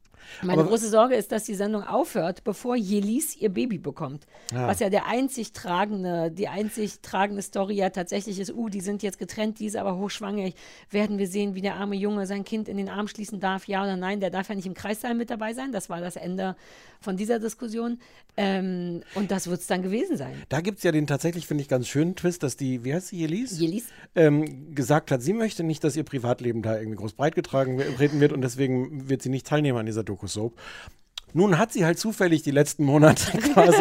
meine Aber- große Sorge ist, dass die Sendung aufhört, bevor Jelis ihr Baby bekommt. Ja. Was ja der einzig tragende, die einzig tragende Story ja tatsächlich ist, uh, die sind jetzt getrennt, die ist aber hochschwanger. Werden wir sehen, wie der arme Junge sein Kind in den Arm schließen darf, ja oder nein. Der darf ja nicht im Kreissaal mit dabei sein. Das war das Ende von dieser Diskussion. Ähm, und das wird es dann gewesen sein. Da gibt es ja den tatsächlich, finde ich, ganz schönen Twist, dass die, wie heißt sie, Jelis? Jelis. Ähm, gesagt hat, sie möchte nicht, dass ihr Privatleben da irgendwie groß breit getragen wird und deswegen wird sie nicht teilnehmen an dieser Doku-Soap. Nun hat sie halt zufällig die letzten Monate quasi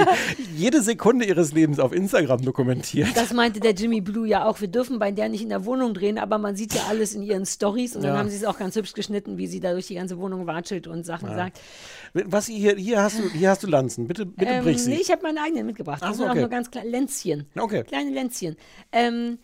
jede Sekunde ihres Lebens auf Instagram dokumentiert. Das meinte der Jimmy Blue ja auch. Wir dürfen bei der nicht in der Wohnung drehen, aber man sieht ja alles in ihren Stories und dann Ja. haben sie es auch ganz hübsch geschnitten, wie sie da durch die ganze Wohnung watschelt und Sachen Ja. sagt. Was hier, hier hast du, hier hast du Lanzen. Bitte, bitte Ähm, brich sie. nee, ich habe meine eigenen mitgebracht. Ach Das so, sind okay. auch nur ganz kleine Länzchen. Okay. Kleine Länzchen. Ähm,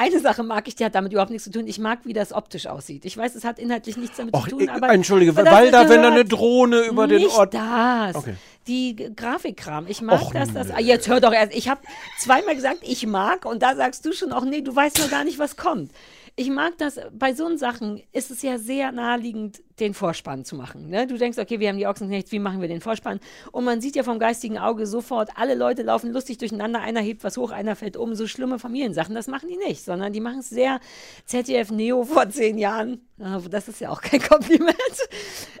eine Sache mag ich, die hat damit überhaupt nichts zu tun. Ich mag, wie das optisch aussieht. Ich weiß, es hat inhaltlich nichts damit Och, zu tun, äh, aber. Entschuldige, weil da, wenn da eine Drohne über den Ort. das. Okay. Die Grafikkram. Ich mag Och, das, das. jetzt hör doch erst. Ich habe zweimal gesagt, ich mag und da sagst du schon auch, nee, du weißt noch gar nicht, was kommt. Ich mag das, bei so Sachen ist es ja sehr naheliegend, den Vorspann zu machen. Ne? Du denkst, okay, wir haben die Ochsenknechts, wie machen wir den Vorspann? Und man sieht ja vom geistigen Auge sofort, alle Leute laufen lustig durcheinander, einer hebt was hoch, einer fällt um, so schlimme Familiensachen. Das machen die nicht, sondern die machen es sehr ZDF Neo vor zehn Jahren. Ah, Das ist ja auch kein Kompliment.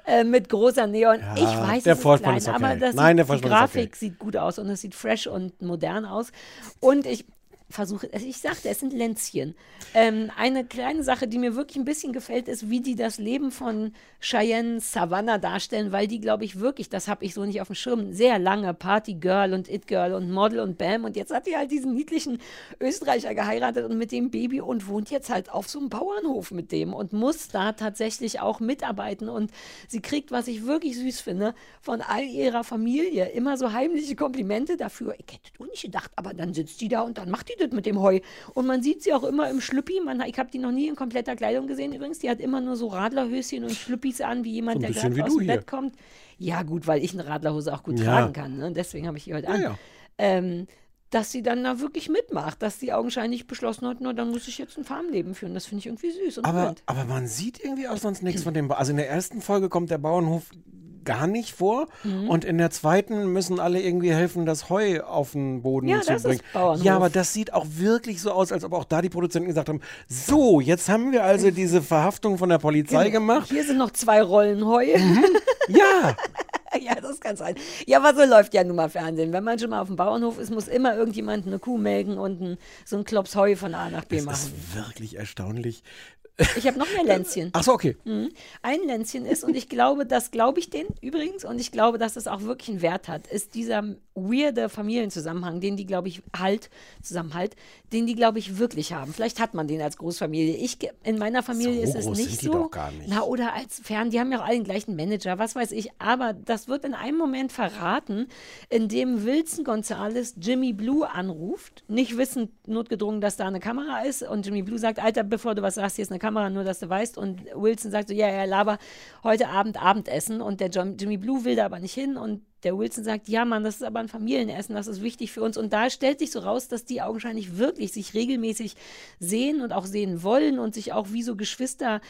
Äh, mit großer Neon. Ja, ich weiß, der es Vorspann klein, ist okay. aber das Nein, der sieht, die Vorspann ist Grafik okay. sieht gut aus und es sieht fresh und modern aus. Und ich versuche, also ich sagte, es sind Länzchen. Ähm, eine kleine Sache, die mir wirklich ein bisschen gefällt, ist, wie die das Leben von Cheyenne Savannah darstellen, weil die, glaube ich, wirklich, das habe ich so nicht auf dem Schirm, sehr lange Party-Girl und It-Girl und Model und Bam und jetzt hat die halt diesen niedlichen Österreicher geheiratet und mit dem Baby und wohnt jetzt halt auf so einem Bauernhof mit dem und muss da tatsächlich auch mitarbeiten und sie kriegt, was ich wirklich süß finde, von all ihrer Familie immer so heimliche Komplimente dafür. Ich hätte auch nicht gedacht, aber dann sitzt die da und dann macht die das mit dem Heu. Und man sieht sie auch immer im Schlüppi. Man, ich habe die noch nie in kompletter Kleidung gesehen übrigens. Die hat immer nur so Radlerhöschen und Schlüppis an, wie jemand, So der gerade aus dem hier. Bett kommt. Ja, gut, weil ich eine Radlerhose auch gut Ja. tragen kann. Ne? Deswegen habe ich die heute an. ja. Ähm, dass sie dann da wirklich mitmacht, dass sie augenscheinlich beschlossen hat, na, dann muss ich jetzt ein Farmleben führen. Das finde ich irgendwie süß und Aber, aber man sieht irgendwie auch sonst nichts von dem. Ba also in der ersten Folge kommt der Bauernhof gar nicht vor Mhm. und in der zweiten müssen alle irgendwie helfen, das Heu auf den Boden Ja, zu das bringen. Ja, aber das sieht auch wirklich so aus, als ob auch da die Produzenten gesagt haben: So, jetzt haben wir also diese Verhaftung von der Polizei Genau. gemacht. Hier sind noch zwei Rollen Heu. Ja, ja, das kann sein. Ja, aber so läuft ja nun mal Fernsehen. Wenn man schon mal auf dem Bauernhof ist, muss immer irgendjemand eine Kuh melken und ein, so ein Klops Heu von A nach B das machen. ist wirklich erstaunlich. Ich habe noch mehr Länzchen. Ach so, okay. Mhm. Ein Länzchen ist, und ich glaube, das glaube ich denen übrigens, und ich glaube, dass das auch wirklich einen Wert hat, ist dieser weirde Familienzusammenhang, den die, glaube ich, halt, Zusammenhalt, den die, glaube ich, wirklich haben. Vielleicht hat man den als Großfamilie. Ich, in meiner Familie So ist es nicht so. nicht. Na, oder als Fern, die haben ja auch alle den gleichen Manager, was weiß ich. Aber das wird in einem Moment verraten, in dem Wilson Gonzales Jimmy Blue anruft, nicht wissend notgedrungen, dass da eine Kamera ist. Und Jimmy Blue sagt, Alter, bevor du was sagst, hier ist eine Kamera, nur dass du weißt. Und Wilson sagt so, ja, ja, laber, heute Abend Abendessen. Und der John, Jimmy Blue will da aber nicht hin. Und der Wilson sagt, ja, Mann, das ist aber ein Familienessen, das ist wichtig für uns. Und da stellt sich so raus, dass die augenscheinlich wirklich sich regelmäßig sehen und auch sehen wollen und sich auch wie so Geschwister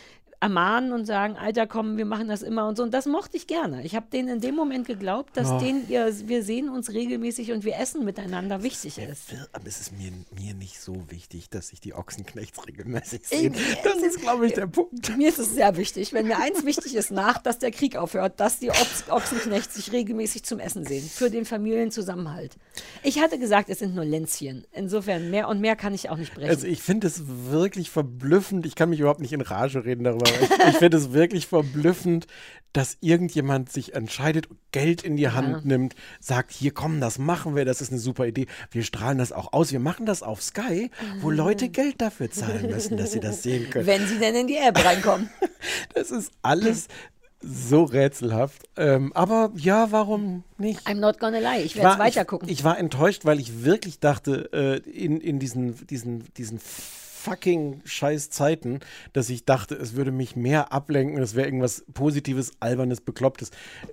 ermahnen und sagen, Alter, komm, wir machen das immer und so. Und das mochte ich gerne. Ich habe denen in dem Moment geglaubt, dass Oh. denen ihr, wir sehen uns regelmäßig und wir essen miteinander wichtig ist. Aber es ist mir, mir nicht so wichtig, dass ich die Ochsenknechts regelmäßig Ich- sehe. Das ist, glaube ich, der Punkt. Mir ist es sehr wichtig, wenn mir eins wichtig ist nach, dass der Krieg aufhört, dass die Ochs Ochsenknechts sich regelmäßig zum Essen sehen. Für den Familienzusammenhalt. Ich hatte gesagt, es sind nur Länzchen. Insofern mehr und mehr kann ich auch nicht brechen. Also ich finde es wirklich verblüffend. Ich kann mich überhaupt nicht in Rage reden darüber, Ich, ich finde es wirklich verblüffend, dass irgendjemand sich entscheidet, Geld in die Hand nimmt, sagt, hier komm, das machen wir, das ist eine super Idee. Wir strahlen das auch aus. Wir machen das auf Sky, wo Leute Geld dafür zahlen müssen, dass sie das sehen können. Wenn sie denn in die App reinkommen. Das ist alles so rätselhaft. Ähm, aber ja, warum nicht? I'm not gonna lie. Ich werde es weiter gucken. ich, ich war enttäuscht, weil ich wirklich dachte, äh, in, in diesen, diesen, diesen fucking scheiß Zeiten, dass ich dachte, es würde mich mehr ablenken, es wäre irgendwas Positives, Albernes, Beklopptes.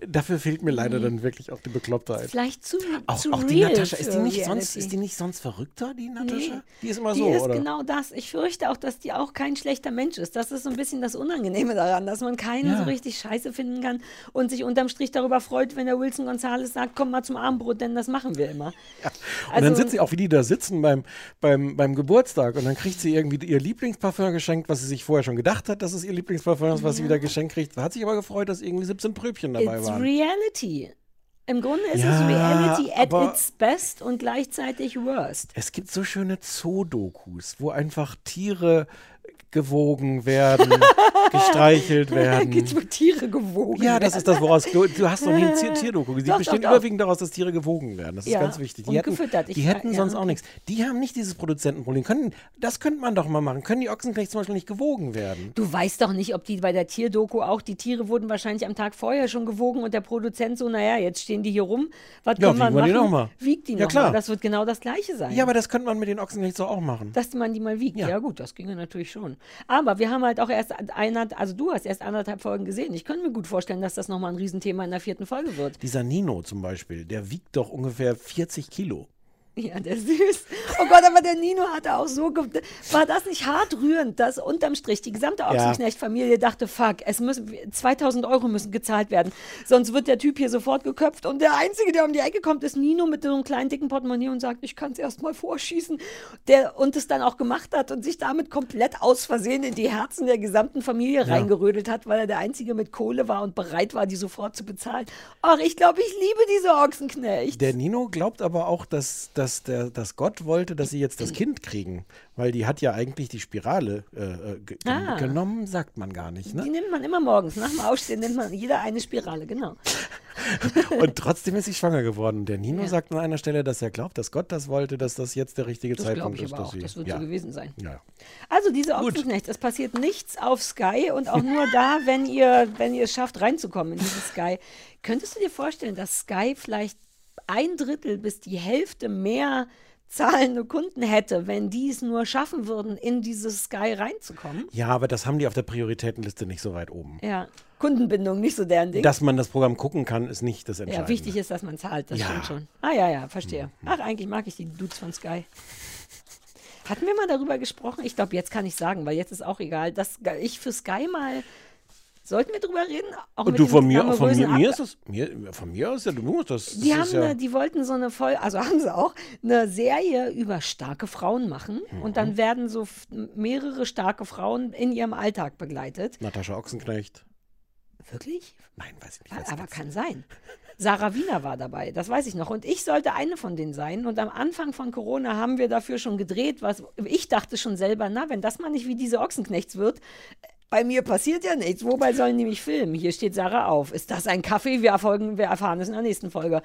Dafür fehlt mir leider dann wirklich auch die Beklopptheit. Vielleicht zu, Auch, zu auch real die Natascha, ist die, nicht sonst, ist die nicht sonst verrückter, die Natascha? Nee, Die ist immer die so, ist oder? genau das. Ich fürchte auch, dass die auch kein schlechter Mensch ist. Das ist so ein bisschen das Unangenehme daran, dass man keinen Ja. so richtig scheiße finden kann und sich unterm Strich darüber freut, wenn der Wilson Gonzales sagt, komm mal zum Abendbrot, denn das machen wir immer. Und Also- dann sitzt sie auch, wie die da sitzen beim, beim, beim Geburtstag und dann kriegt sie irgendwie ihr Lieblingsparfum geschenkt, was sie sich vorher schon gedacht hat, dass es ihr Lieblingsparfum ist, was sie wieder geschenkt kriegt. Hat sich aber gefreut, dass irgendwie 17 Pröbchen dabei It's waren. reality. Im Grunde ist Ja, es Reality at its best und gleichzeitig worst. Es gibt so schöne Zoo-Dokus, wo einfach Tiere gewogen werden, gestreichelt werden. Tiere gewogen Ja, das ist das, woraus du, du hast noch nie ein Tier- Tierdoku gesehen. Die Doch, bestehen doch, doch. überwiegend daraus, dass Tiere gewogen werden. Das ist Ja, ganz wichtig. Die und hätten, gefüttert. Ich die hätten ja, sonst auch okay. nichts. Die haben nicht dieses Produzentenproblem. Können, das könnte man doch mal machen. Können die Ochsenknechts zum Beispiel nicht gewogen werden? Du weißt doch nicht, ob die bei der Tierdoku auch, die Tiere wurden wahrscheinlich am Tag vorher schon gewogen und der Produzent so, naja, jetzt stehen die hier rum, was Ja, können wir wiegen wir die machen? noch mal. Wiegt die Ja, noch klar. mal. Das wird genau das Gleiche sein. Ja, aber das könnte man mit den Ochsenknechts doch auch machen. dass man die mal wiegt. Ja. gut, das ginge natürlich schon. Aber wir haben halt auch erst einer, also du hast erst anderthalb Folgen gesehen. Ich könnte mir gut vorstellen, dass das nochmal ein Riesenthema in der vierten Folge wird. Dieser Nino zum Beispiel, der wiegt doch ungefähr 40 Kilo. Ja, der süß. Oh Gott, aber der Nino hatte auch so. War das nicht hart rührend, dass unterm Strich die gesamte Ochsenknecht-Familie dachte, fuck, es müssen 2000 Euro müssen gezahlt werden. Sonst wird der Typ hier sofort geköpft. Und der Einzige, der um die Ecke kommt, ist Nino mit so einem kleinen dicken Portemonnaie und sagt, ich kann es erst mal vorschießen. Der und es dann auch gemacht hat und sich damit komplett aus Versehen in die Herzen der gesamten Familie reingerödelt hat, weil er der Einzige mit Kohle war und bereit war, die sofort zu bezahlen. Ach, ich glaube, ich liebe diese Ochsenknecht. Der Nino glaubt aber auch, dass, dass, der, dass Gott wollte, dass sie jetzt das Kind kriegen. Weil die hat ja eigentlich die Spirale äh, äh, Ah. genommen, sagt man gar nicht. Die Ne? nimmt man immer morgens. Nach dem Aufstehen nimmt man jeder eine Spirale, genau. Und trotzdem ist sie schwanger geworden. Der Nino Ja. sagt an einer Stelle, dass er glaubt, dass Gott das wollte, dass das jetzt der richtige Das Zeitpunkt ich ist. aber dass auch. Das wird ja. so gewesen sein. Ja. Also diese Ochsenknecht, es passiert nichts auf Sky und auch nur da, wenn ihr, wenn ihr es schafft, reinzukommen in dieses Sky. Könntest du dir vorstellen, dass Sky vielleicht ein Drittel bis die Hälfte mehr zahlende Kunden hätte, wenn die es nur schaffen würden, in dieses Sky reinzukommen? ja, aber das haben die auf der Prioritätenliste nicht so weit oben. Ja, Kundenbindung, nicht so deren Ding. Dass man das Programm gucken kann, ist nicht das Entscheidende. ja, wichtig ist, dass man zahlt, das Ja. stimmt schon. Ah ja, ja, verstehe. Ach, eigentlich mag ich die Dudes von Sky. Hatten wir mal darüber gesprochen? Ich glaube, jetzt kann ich sagen, weil jetzt ist auch egal, dass ich für Sky mal. Sollten wir drüber reden? Auch Und du von mir, von mir, mir ist das, mir, von mir aus ja, du musst das. Die, das haben ist ja, eine, die wollten so eine voll, also haben sie auch, eine Serie über starke Frauen machen. Und Mhm. dann werden so mehrere starke Frauen in ihrem Alltag begleitet. Natascha Ochsenknecht. Wirklich? Nein, weiß ich nicht. Weiß Aber kann sein. Sarah Wiener war dabei, das weiß ich noch. Und ich sollte eine von denen sein. Und am Anfang von Corona haben wir dafür schon gedreht, was ich dachte schon selber, na, wenn das mal nicht wie diese Ochsenknechts wird, bei mir passiert ja nichts. Wobei sollen die mich filmen? Hier steht Sarah auf. Ist das ein Kaffee? Wir, erfolgen, wir erfahren es in der nächsten Folge.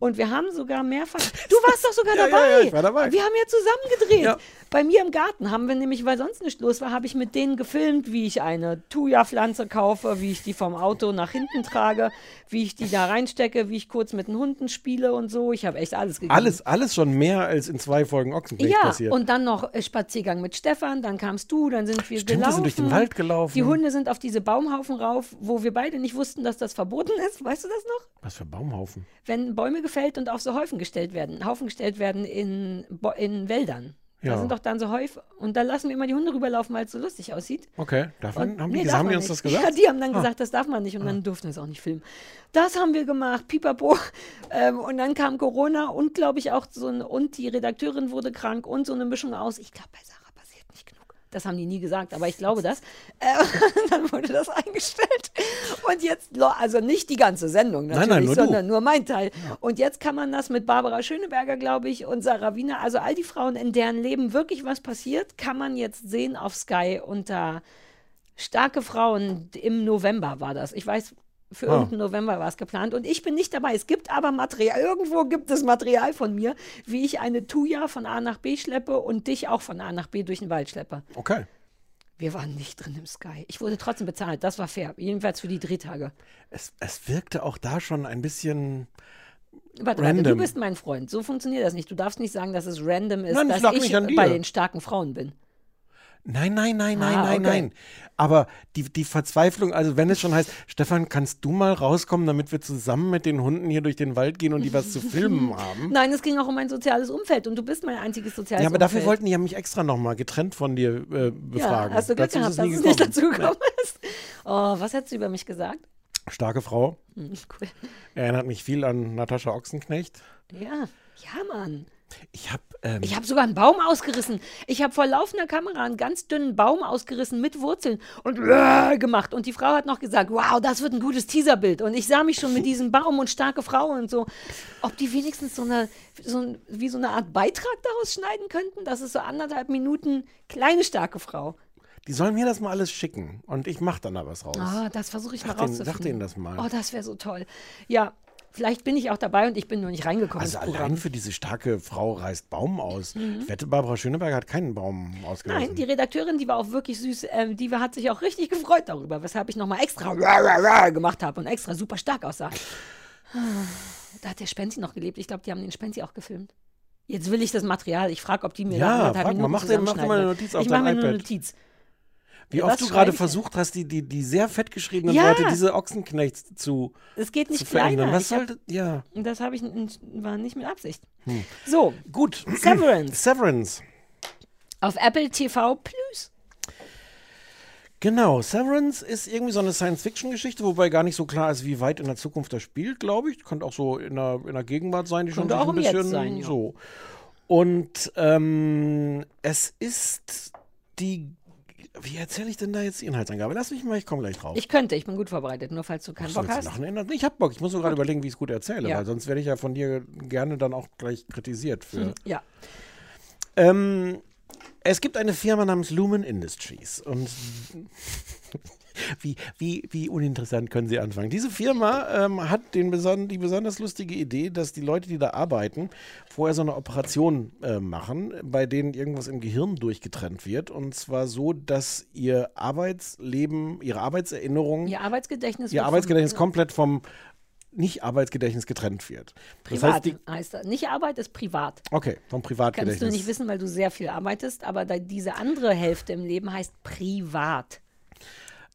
Und wir haben sogar mehrfach. Du warst doch sogar Ja, ja, dabei. ja, ich war dabei. Wir haben ja zusammen gedreht. Ja. Bei mir im Garten haben wir nämlich, weil sonst nicht los war, habe ich mit denen gefilmt, wie ich eine Thuja-Pflanze kaufe, wie ich die vom Auto nach hinten trage, wie ich die da reinstecke, wie ich kurz mit den Hunden spiele und so. Ich habe echt alles gegeben. Alles, alles schon mehr als in zwei Folgen Ochsenknecht Ja, passiert. und dann noch Spaziergang mit Stefan, dann kamst du, dann sind wir Stimmt, wir gelaufen. sind durch den Wald gelaufen. Die Hunde sind auf diese Baumhaufen rauf, wo wir beide nicht wussten, dass das verboten ist. Weißt du das noch? Was für Baumhaufen. Wenn Bäume gefällt und auf so Häufen gestellt werden, Haufen gestellt werden in, Bo in Wäldern. Da Ja. sind doch dann so Häufe. Und da lassen wir immer die Hunde rüberlaufen, weil es so lustig aussieht. Okay, davon Und- haben die, nee, darf haben die man uns das gesagt? Ja, die haben dann Ah. gesagt, das darf man nicht und dann durften wir es auch nicht filmen. Das haben wir gemacht, pipapo. Ähm, und dann kam Corona und glaube ich auch so ein, und die Redakteurin wurde krank und so eine Mischung aus. Ich glaube, bei genug. Das haben die nie gesagt, aber ich glaube das. Äh, dann wurde das eingestellt. Und jetzt, also nicht die ganze Sendung Nein, natürlich, nein, nur du. sondern nur mein Teil. Und jetzt kann man das mit Barbara Schöneberger, glaube ich, und Sarah Wiener, also all die Frauen, in deren Leben wirklich was passiert, kann man jetzt sehen auf Sky unter Starke Frauen im November war das. Ich weiß, für Ah. irgendeinen November war es geplant und ich bin nicht dabei. Es gibt aber Material, irgendwo gibt es Material von mir, wie ich eine Tuya von A nach B schleppe und dich auch von A nach B durch den Wald schleppe. Okay. Wir waren nicht drin im Sky. Ich wurde trotzdem bezahlt, das war fair. Jedenfalls für die Drehtage. Es, es wirkte auch da schon ein bisschen. Warte, warte, du bist mein Freund. So funktioniert das nicht. Du darfst nicht sagen, dass es random ist, Nein, ich dass ich bei den starken Frauen bin. Nein, nein, nein, nein, Ah, nein, okay. nein. Aber die, die Verzweiflung, also wenn es schon heißt, Stefan, kannst du mal rauskommen, damit wir zusammen mit den Hunden hier durch den Wald gehen und die was zu filmen haben? Nein, es ging auch um mein soziales Umfeld und du bist mein einziges soziales Ja, aber dafür Umfeld. wollten die ja mich extra nochmal getrennt von dir äh, befragen. Ja, hast du Glück Dazu gehabt, dass du nicht dazu gekommen bist. Oh, was hättest du über mich gesagt? Starke Frau. Hm, cool. Erinnert mich viel an Natascha Ochsenknecht. Ja, ja, Mann. Ich habe ähm, Ich habe sogar einen Baum ausgerissen. Ich habe vor laufender Kamera einen ganz dünnen Baum ausgerissen mit Wurzeln und gemacht. Und die Frau hat noch gesagt, wow, das wird ein gutes Teaserbild. Und ich sah mich schon mit diesem Baum und starke Frau und so. Ob die wenigstens so eine, so ein, wie so eine Art Beitrag daraus schneiden könnten? Das ist so anderthalb Minuten kleine starke Frau. die sollen mir das mal alles schicken und ich mache dann da was raus. Ah, das versuche ich Sag mal rauszufinden. sag denen das mal. Oh, das wäre so toll. Ja, vielleicht bin ich auch dabei und ich bin nur nicht reingekommen Also allein für diese starke Frau reißt Baum aus. Mhm. Ich wette, Barbara Schöneberger hat keinen Baum ausgerissen. Nein, die Redakteurin, die war auch wirklich süß, ähm, die hat sich auch richtig gefreut darüber, weshalb ich nochmal extra gemacht habe und extra super stark aussah. Da hat der Spenzi noch gelebt. Ich glaube, die haben den Spenzi auch gefilmt. Jetzt will ich das Material. Ich frage, ob die mir Ja, nach anderthalb frag mal. Minuten Mach dir- mach dir mal eine. Notiz auf Ich mache dein mir eine. Notiz. Wie oft du gerade versucht hast, die, die, die sehr fettgeschriebenen Ja. Leute, diese Ochsenknechts zu, Es geht zu nicht verändern. kleiner. Was sollte. Ja. Das habe ich war nicht mit Absicht. Hm. So, Gut. Severance Severance. auf Apple TV Plus. Genau, Severance ist irgendwie so eine Science-Fiction-Geschichte, wobei gar nicht so klar ist, wie weit in der Zukunft das spielt, glaube ich. Könnte auch so in der, in der Gegenwart sein, die schon Könnte sich auch ein bisschen sein, ja. so. Und ähm, es ist die. Wie erzähle ich denn da jetzt die Inhaltsangabe? Lass mich mal, ich komme gleich drauf. Ich könnte, ich bin gut vorbereitet, nur falls du keinen Ach, Bock hast. Inhalt- Ich habe Bock. Ich muss nur gerade überlegen, wie ich es gut erzähle, Ja. weil sonst werde ich ja von dir gerne dann auch gleich kritisiert für. Ja. Ähm, es gibt eine Firma namens Lumen Industries und wie, wie, wie uninteressant können Sie anfangen? Diese Firma ähm, hat den beson die besonders lustige Idee, dass die Leute, die da arbeiten, vorher so eine Operation äh, machen, bei denen irgendwas im Gehirn durchgetrennt wird. Und zwar so, dass ihr Arbeitsleben, ihre Arbeitserinnerungen, Ihr Arbeitsgedächtnis ihr Arbeitsgedächtnis vom, komplett vom Nicht-Arbeitsgedächtnis getrennt wird. Das Privat heißt, die, heißt das. Nicht Arbeit ist privat. okay, vom Privatgedächtnis. Kannst du nicht wissen, weil du sehr viel arbeitest, aber diese andere Hälfte im Leben heißt privat.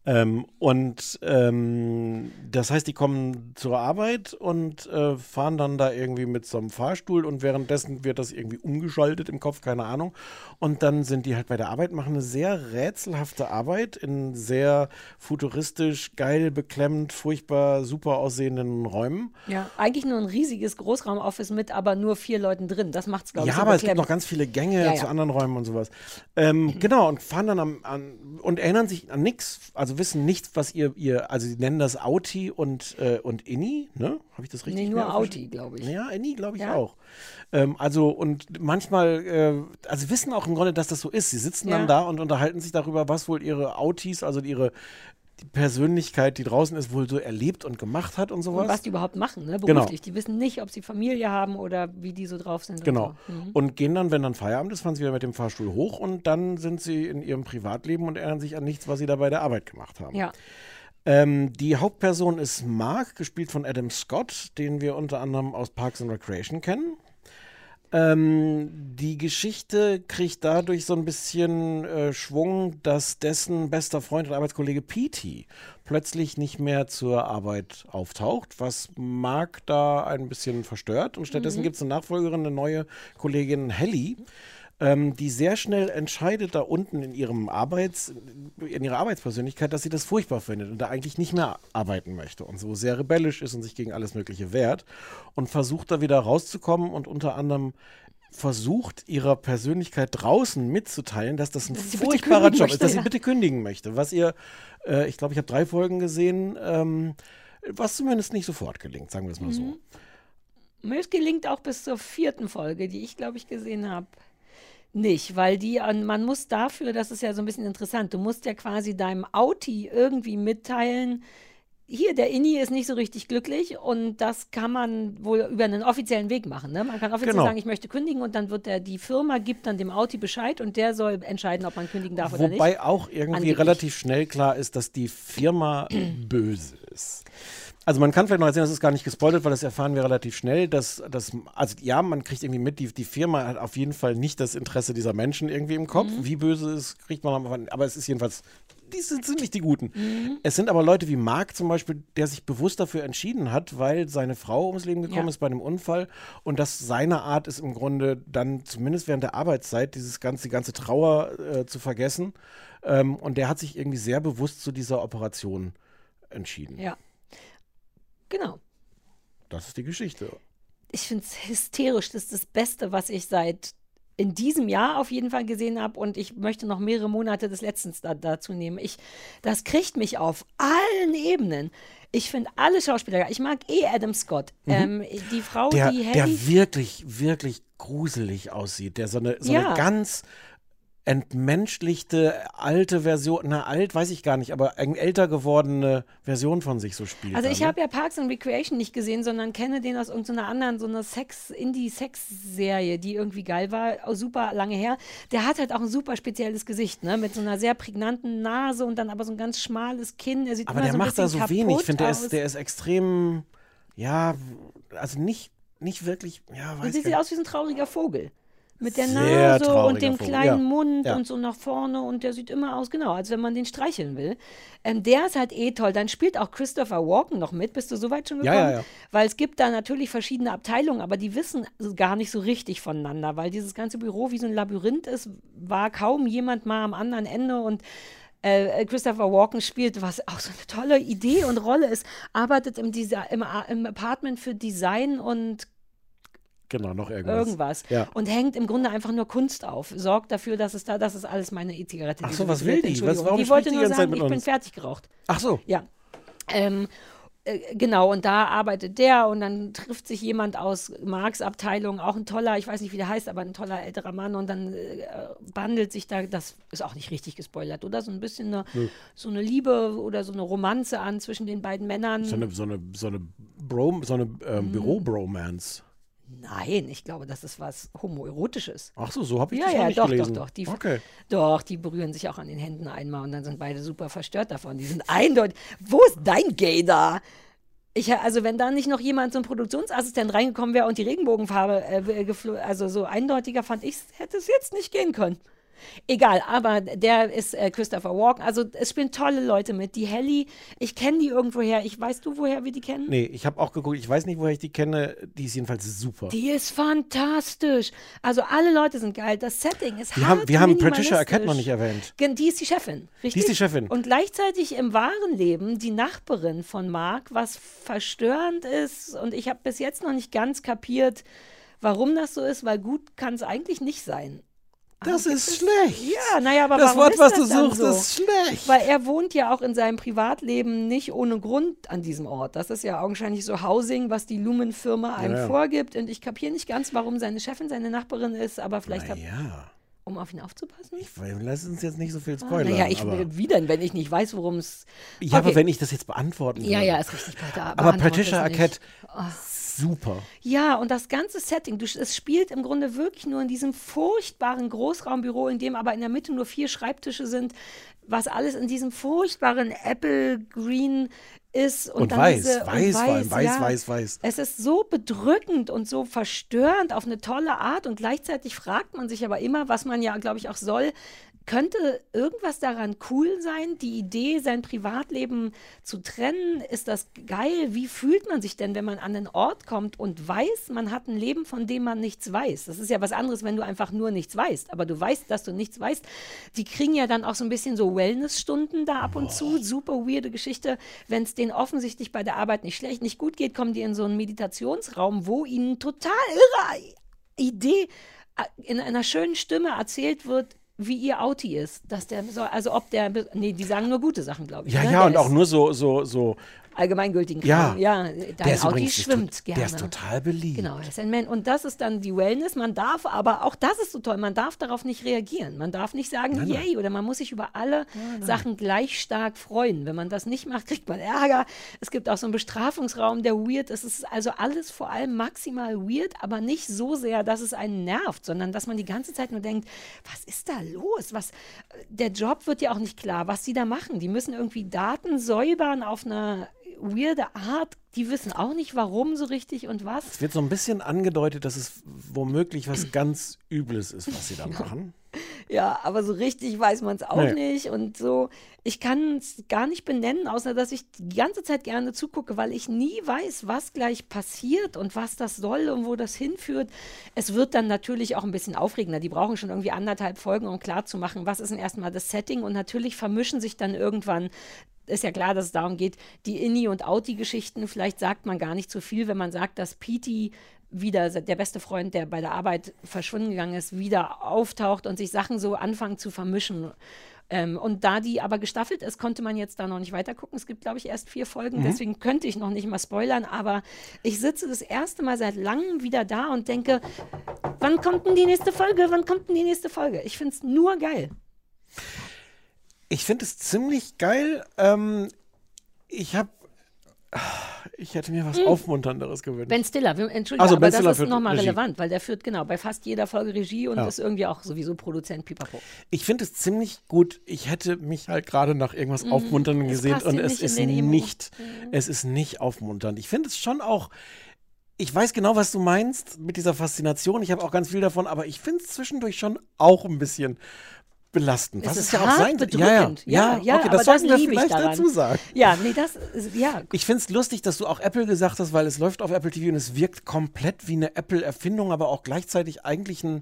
Ähm, und ähm, das heißt, die kommen zur Arbeit und äh, fahren dann da irgendwie mit so einem Fahrstuhl und währenddessen wird das irgendwie umgeschaltet im Kopf, keine Ahnung. Und dann sind die halt bei der Arbeit, machen eine sehr rätselhafte Arbeit in sehr futuristisch, geil, beklemmt, furchtbar, super aussehenden Räumen. Ja, eigentlich nur ein riesiges Großraumoffice mit aber nur vier Leuten drin. Das macht's, glaube ich, Ja, so aber es gibt noch ganz viele Gänge Ja, zu ja. anderen Räumen und sowas. Ähm, genau, und fahren dann am, an und erinnern sich an nichts, also wissen nichts, was ihr, ihr, also sie nennen das Auti und, äh, und Inni, ne? Habe ich das richtig Nee, nur Auti, glaube ich. Ja, Inni, glaube ich Ja. auch. Ähm, also, und manchmal, äh, also wissen auch im Grunde, dass das so ist. Sie sitzen dann Ja. da und unterhalten sich darüber, was wohl ihre Autis, also ihre die Persönlichkeit, die draußen ist, wohl so erlebt und gemacht hat und sowas. Und was die überhaupt machen, ne, Genau. beruflich. Die wissen nicht, ob sie Familie haben oder wie die so drauf sind. Genau. Und, so. Mhm. Und gehen dann, wenn dann Feierabend ist, fahren sie wieder mit dem Fahrstuhl hoch und dann sind sie in ihrem Privatleben und erinnern sich an nichts, was sie da bei der Arbeit gemacht haben. Ja. Ähm, die Hauptperson ist Mark, gespielt von Adam Scott, den wir unter anderem aus Parks and Recreation kennen. Ähm, die Geschichte kriegt dadurch so ein bisschen äh, Schwung, dass dessen bester Freund und Arbeitskollege Petey plötzlich nicht mehr zur Arbeit auftaucht, was Mark da ein bisschen verstört. Und stattdessen Mhm. gibt es eine Nachfolgerin, eine neue Kollegin Helly, ähm, die sehr schnell entscheidet da unten in ihrem Arbeits, in ihrer Arbeitspersönlichkeit, dass sie das furchtbar findet und da eigentlich nicht mehr arbeiten möchte und so sehr rebellisch ist und sich gegen alles Mögliche wehrt und versucht da wieder rauszukommen und unter anderem versucht, ihrer Persönlichkeit draußen mitzuteilen, dass das ein Dass sie furchtbarer Job ist, möchte, dass sie ja. bitte kündigen möchte. Was ihr, äh, ich glaube, ich habe drei Folgen gesehen, ähm, was zumindest nicht sofort gelingt, sagen wir es mal so. Mhm. Mir gelingt auch bis zur vierten Folge, die ich, glaube ich, gesehen habe. Nicht, weil die, an- man muss dafür, das ist ja so ein bisschen interessant, du musst ja quasi deinem Auti irgendwie mitteilen, hier, der Inni ist nicht so richtig glücklich und das kann man wohl über einen offiziellen Weg machen. Ne? Man kann offiziell Genau. sagen, ich möchte kündigen und dann wird der, die Firma gibt dann dem Auti Bescheid und der soll entscheiden, ob man kündigen darf oder nicht. Wobei auch irgendwie Angeblich. relativ schnell klar ist, dass die Firma böse ist. Also man kann vielleicht noch erzählen, das ist gar nicht gespoilert, weil das erfahren wir relativ schnell, dass, dass also ja, man kriegt irgendwie mit, die, die Firma hat auf jeden Fall nicht das Interesse dieser Menschen irgendwie im Kopf. Mhm. Wie böse es ist, kriegt man am Anfang, aber es ist jedenfalls, die sind, sind nicht die Guten. Mhm. Es sind aber Leute wie Mark zum Beispiel, der sich bewusst dafür entschieden hat, weil seine Frau ums Leben gekommen Ja. ist bei einem Unfall und das seine Art ist im Grunde dann zumindest während der Arbeitszeit dieses ganze, die ganze Trauer äh, zu vergessen. Ähm, und der hat sich irgendwie sehr bewusst zu dieser Operation entschieden. Ja. Genau. Das ist die Geschichte. ich finde es hysterisch. Das ist das Beste, was ich seit in diesem Jahr auf jeden Fall gesehen habe und ich möchte noch mehrere Monate des Letztens da, dazu nehmen. Ich, das kriegt mich auf allen Ebenen. Ich finde alle Schauspieler, ich mag eh Adam Scott. Ähm, die Frau, Mhm. Der, die der Harry, wirklich, wirklich gruselig aussieht. Der so eine, so Ja. eine ganz entmenschlichte alte Version, na alt weiß ich gar nicht, aber eine älter gewordene Version von sich so spielt. Also ich ne? habe ja Parks and Recreation nicht gesehen, sondern kenne den aus irgendeiner anderen, so einer Sex, Indie-Sex-Serie, die irgendwie geil war, super lange her. Der hat halt auch ein super spezielles Gesicht, ne? Mit so einer sehr prägnanten Nase und dann aber so ein ganz schmales Kinn. Er sieht Aber der so macht da so wenig. Ich finde, der ist, der ist extrem, ja, also nicht, nicht wirklich, ja, weiß sieht gar nicht. aus wie so ein trauriger Vogel. Mit der Sehr Nase und dem Vogel, kleinen ja. Mund Ja. und so nach vorne und der sieht immer aus, genau, als wenn man den streicheln will. Ähm, der ist halt eh toll. Dann spielt auch Christopher Walken noch mit. Bist du soweit schon Ja, gekommen? ja, ja. Weil es gibt da natürlich verschiedene Abteilungen, aber die wissen gar nicht so richtig voneinander, weil dieses ganze Büro wie so ein Labyrinth ist, war kaum jemand mal am anderen Ende und äh, Christopher Walken spielt, was auch so eine tolle Idee und Rolle ist, arbeitet im, Desi im, im Apartment für Design und Genau, noch irgendwas. irgendwas Ja. und hängt im Grunde einfach nur Kunst auf. Sorgt dafür, dass es da, das ist alles meine E-Zigarette. Ach so, was will die? Was- warum die wollte die nur Zeit sagen, mit ich bin fertig geraucht. Ach so. Ja. Ähm, äh, genau, und da arbeitet der und dann trifft sich jemand aus Marks Abteilung, auch ein toller, ich weiß nicht, wie der heißt, aber ein toller älterer Mann und dann äh, bandelt sich da, das ist auch nicht richtig gespoilert, oder? So ein bisschen eine, so eine Liebe oder so eine Romanze an zwischen den beiden Männern. So eine, so eine, so eine, Bro, so eine Mhm. ähm, Büro-Bromance. Nein, ich glaube, das ist was Homoerotisches. Ach so, so habe ich Ja, das ja, nicht doch, gelesen. doch, doch. Die, okay. Doch, die berühren sich auch an den Händen einmal und dann sind beide super verstört davon. Die sind eindeutig. Wo ist dein Gay da? Ich, also wenn da nicht noch jemand, so ein Produktionsassistent reingekommen wäre und die Regenbogenfarbe, äh, also so eindeutiger fand ich, hätte es jetzt nicht gehen können. Egal, aber der ist äh, Christopher Walken. Also es spielen tolle Leute mit. Die Helly, ich kenne die irgendwoher. Ich weißt du, woher wir die kennen? Nee, ich habe auch geguckt, ich weiß nicht, woher ich die kenne. Die ist jedenfalls super. Die ist fantastisch. Also alle Leute sind geil. Das Setting ist Wir haben, hart wir haben Patricia. Arquette noch nicht erwähnt. Die ist die Chefin, richtig? die Chefin. Und gleichzeitig im wahren Leben die Nachbarin von Mark, was verstörend ist. Und ich habe bis jetzt noch nicht ganz kapiert, warum das so ist, weil gut kann es eigentlich nicht sein. Das ist schlecht. Ja, naja, aber Das Wort, ist was das du suchst, so? ist schlecht. Weil er wohnt ja auch in seinem Privatleben nicht ohne Grund an diesem Ort. Das ist ja augenscheinlich so Housing, was die Lumen-Firma einem Ja, vorgibt. Und ich kapiere nicht ganz, warum seine Chefin seine Nachbarin ist, aber vielleicht, hat, Ja, um auf ihn aufzupassen. ich, lass uns jetzt nicht so viel Ah, spoilern. naja, ich, aber, wie denn, wenn ich nicht weiß, worum es. ja, aber Okay. wenn ich das jetzt beantworten würde. Ja, ja, ist richtig. Bitte, aber Patricia es nicht. Super. Ja, und das ganze Setting, du, es spielt im Grunde wirklich nur in diesem furchtbaren Großraumbüro, in dem aber in der Mitte nur vier Schreibtische sind, was alles in diesem furchtbaren Apple Green ist. Und, Und dann weiß, diese, weiß und allem, weiß, weiß, weiß. Es ist so bedrückend und so verstörend auf eine tolle Art und gleichzeitig fragt man sich aber immer, was man ja, glaube ich, auch soll, könnte irgendwas daran cool sein? Die Idee, sein Privatleben zu trennen, ist das geil? Wie fühlt man sich denn, wenn man an den Ort kommt und weiß, man hat ein Leben, von dem man nichts weiß? Das ist ja was anderes, wenn du einfach nur nichts weißt, aber du weißt, dass du nichts weißt. Die kriegen ja dann auch so ein bisschen so Wellnessstunden da ab und zu. Super weirde Geschichte. Wenn es denen offensichtlich bei der Arbeit nicht schlecht, nicht gut geht, kommen die in so einen Meditationsraum, wo ihnen total irre Idee äh, in einer schönen Stimme erzählt wird, wie ihr Auti ist. Dass der also ob der, nee, die sagen nur gute Sachen, glaube ich. Ja, ne? ja, Der und auch nur so, so, so allgemeingültigen Ja. Kram. Ja, dein Der ist Audi schwimmt gerne. Der ist total beliebt. Genau, er ist ein Man. Und das ist dann die Wellness. Man darf aber, auch das ist so toll, man darf darauf nicht reagieren. Man darf nicht sagen, Nein, nein. yay, oder man muss sich über alle Sachen gleich stark freuen. Wenn man das nicht macht, kriegt man Ärger. Es gibt auch so einen Bestrafungsraum, der weird ist. Es ist also alles vor allem maximal weird, aber nicht so sehr, dass es einen nervt, sondern dass man die ganze Zeit nur denkt, was ist da los? Was, der Job wird ja auch nicht klar, was sie da machen. Die müssen irgendwie Daten säubern auf eine weirde Art. Die wissen auch nicht, warum so richtig und was. Es wird so ein bisschen angedeutet, dass es womöglich was ganz Übles ist, was sie da machen. Ja, aber so richtig weiß man es auch Nee. nicht. Und so, ich kann es gar nicht benennen, außer dass ich die ganze Zeit gerne zugucke, weil ich nie weiß, was gleich passiert und was das soll und wo das hinführt. Es wird dann natürlich auch ein bisschen aufregender. Die brauchen schon irgendwie anderthalb Folgen, um klarzumachen, was ist denn erstmal das Setting. Und natürlich vermischen sich dann irgendwann ist ja klar, dass es darum geht, die Inni- und Outi-Geschichten. Vielleicht sagt man gar nicht zu viel, wenn man sagt, dass Petey wieder, der beste Freund, der bei der Arbeit verschwunden gegangen ist, wieder auftaucht und sich Sachen so anfangen zu vermischen. Ähm, und da die aber gestaffelt ist, konnte man jetzt da noch nicht weiter gucken. Es gibt, glaube ich, erst vier Folgen, Mhm. deswegen könnte ich noch nicht mal spoilern, aber ich sitze das erste Mal seit langem wieder da und denke, wann kommt denn die nächste Folge? Wann kommt denn die nächste Folge? Ich finde es nur geil. Ich finde es ziemlich geil. Ähm, ich habe. Ich hätte mir was Hm. Aufmunternderes gewünscht. Ben Stiller, Entschuldigung, Also, aber Ben das Stiller ist führt nochmal relevant, weil der führt genau bei fast jeder Folge Regie und Ja. ist irgendwie auch sowieso Produzent Pipapo. Ich finde es ziemlich gut. Ich hätte mich halt gerade nach irgendwas Mhm. Aufmunterndem Es gesehen und es ist nicht, Mhm. es ist nicht aufmunternd. Ich finde es schon auch. Ich weiß genau, was du meinst mit dieser Faszination. Ich habe auch ganz viel davon, aber ich finde es zwischendurch schon auch ein bisschen belastend. Es Was ist ja auch sein bedrückend. Ja, ja, Ja, ja, okay, das das sollten wir vielleicht dazu sagen. Ja, nee, das ist, ja. Ich finde es lustig, dass du auch Apple gesagt hast, weil es läuft auf Apple TV und es wirkt komplett wie eine Apple-Erfindung, aber auch gleichzeitig eigentlich ein, äh,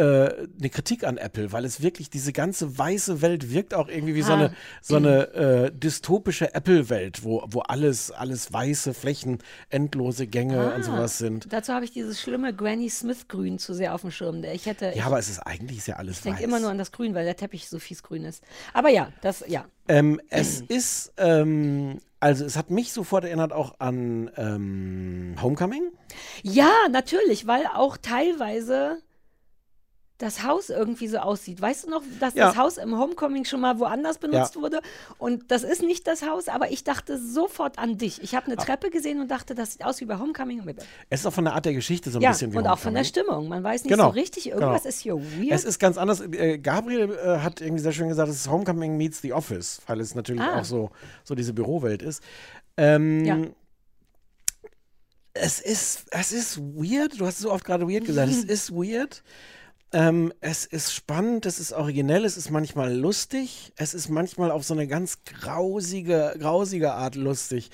eine Kritik an Apple, weil es wirklich diese ganze weiße Welt wirkt auch irgendwie wie so Ah. eine, so eine äh, dystopische Apple-Welt, wo, wo alles, alles weiße Flächen, endlose Gänge und Ah, sowas sind. Dazu habe ich dieses schlimme Granny Smith-Grün zu sehr auf dem Schirm. Ich hätte, Ja, aber es ist eigentlich ist ja alles ich denke weiß. immer nur an das Grün, weil der Teppich so fies grün ist. Aber ja, das, ja. Ähm, es ist, ähm, also es hat mich sofort erinnert auch an ähm, Homecoming. Ja, natürlich, weil auch teilweise das Haus irgendwie so aussieht. Weißt du noch, dass Ja. das Haus im Homecoming schon mal woanders benutzt Ja. wurde? Und das ist nicht das Haus, aber ich dachte sofort an dich. Ich habe eine Treppe gesehen und dachte, das sieht aus wie bei Homecoming. Es ist auch von der Art der Geschichte so ein ja, bisschen wie und auch von der Homecoming. Stimmung. Man weiß nicht Genau, so richtig, irgendwas genau. ist hier weird. Es ist ganz anders. Äh, Gabriel äh, hat irgendwie sehr schön gesagt, es ist Homecoming meets The Office, weil es natürlich Ah. auch so, so diese Bürowelt ist. Ähm, Ja. Es ist, es ist weird. Du hast so oft gerade weird gesagt. es ist weird. Ähm, es ist spannend, es ist originell, es ist manchmal lustig, es ist manchmal auf so eine ganz grausige, grausige Art lustig.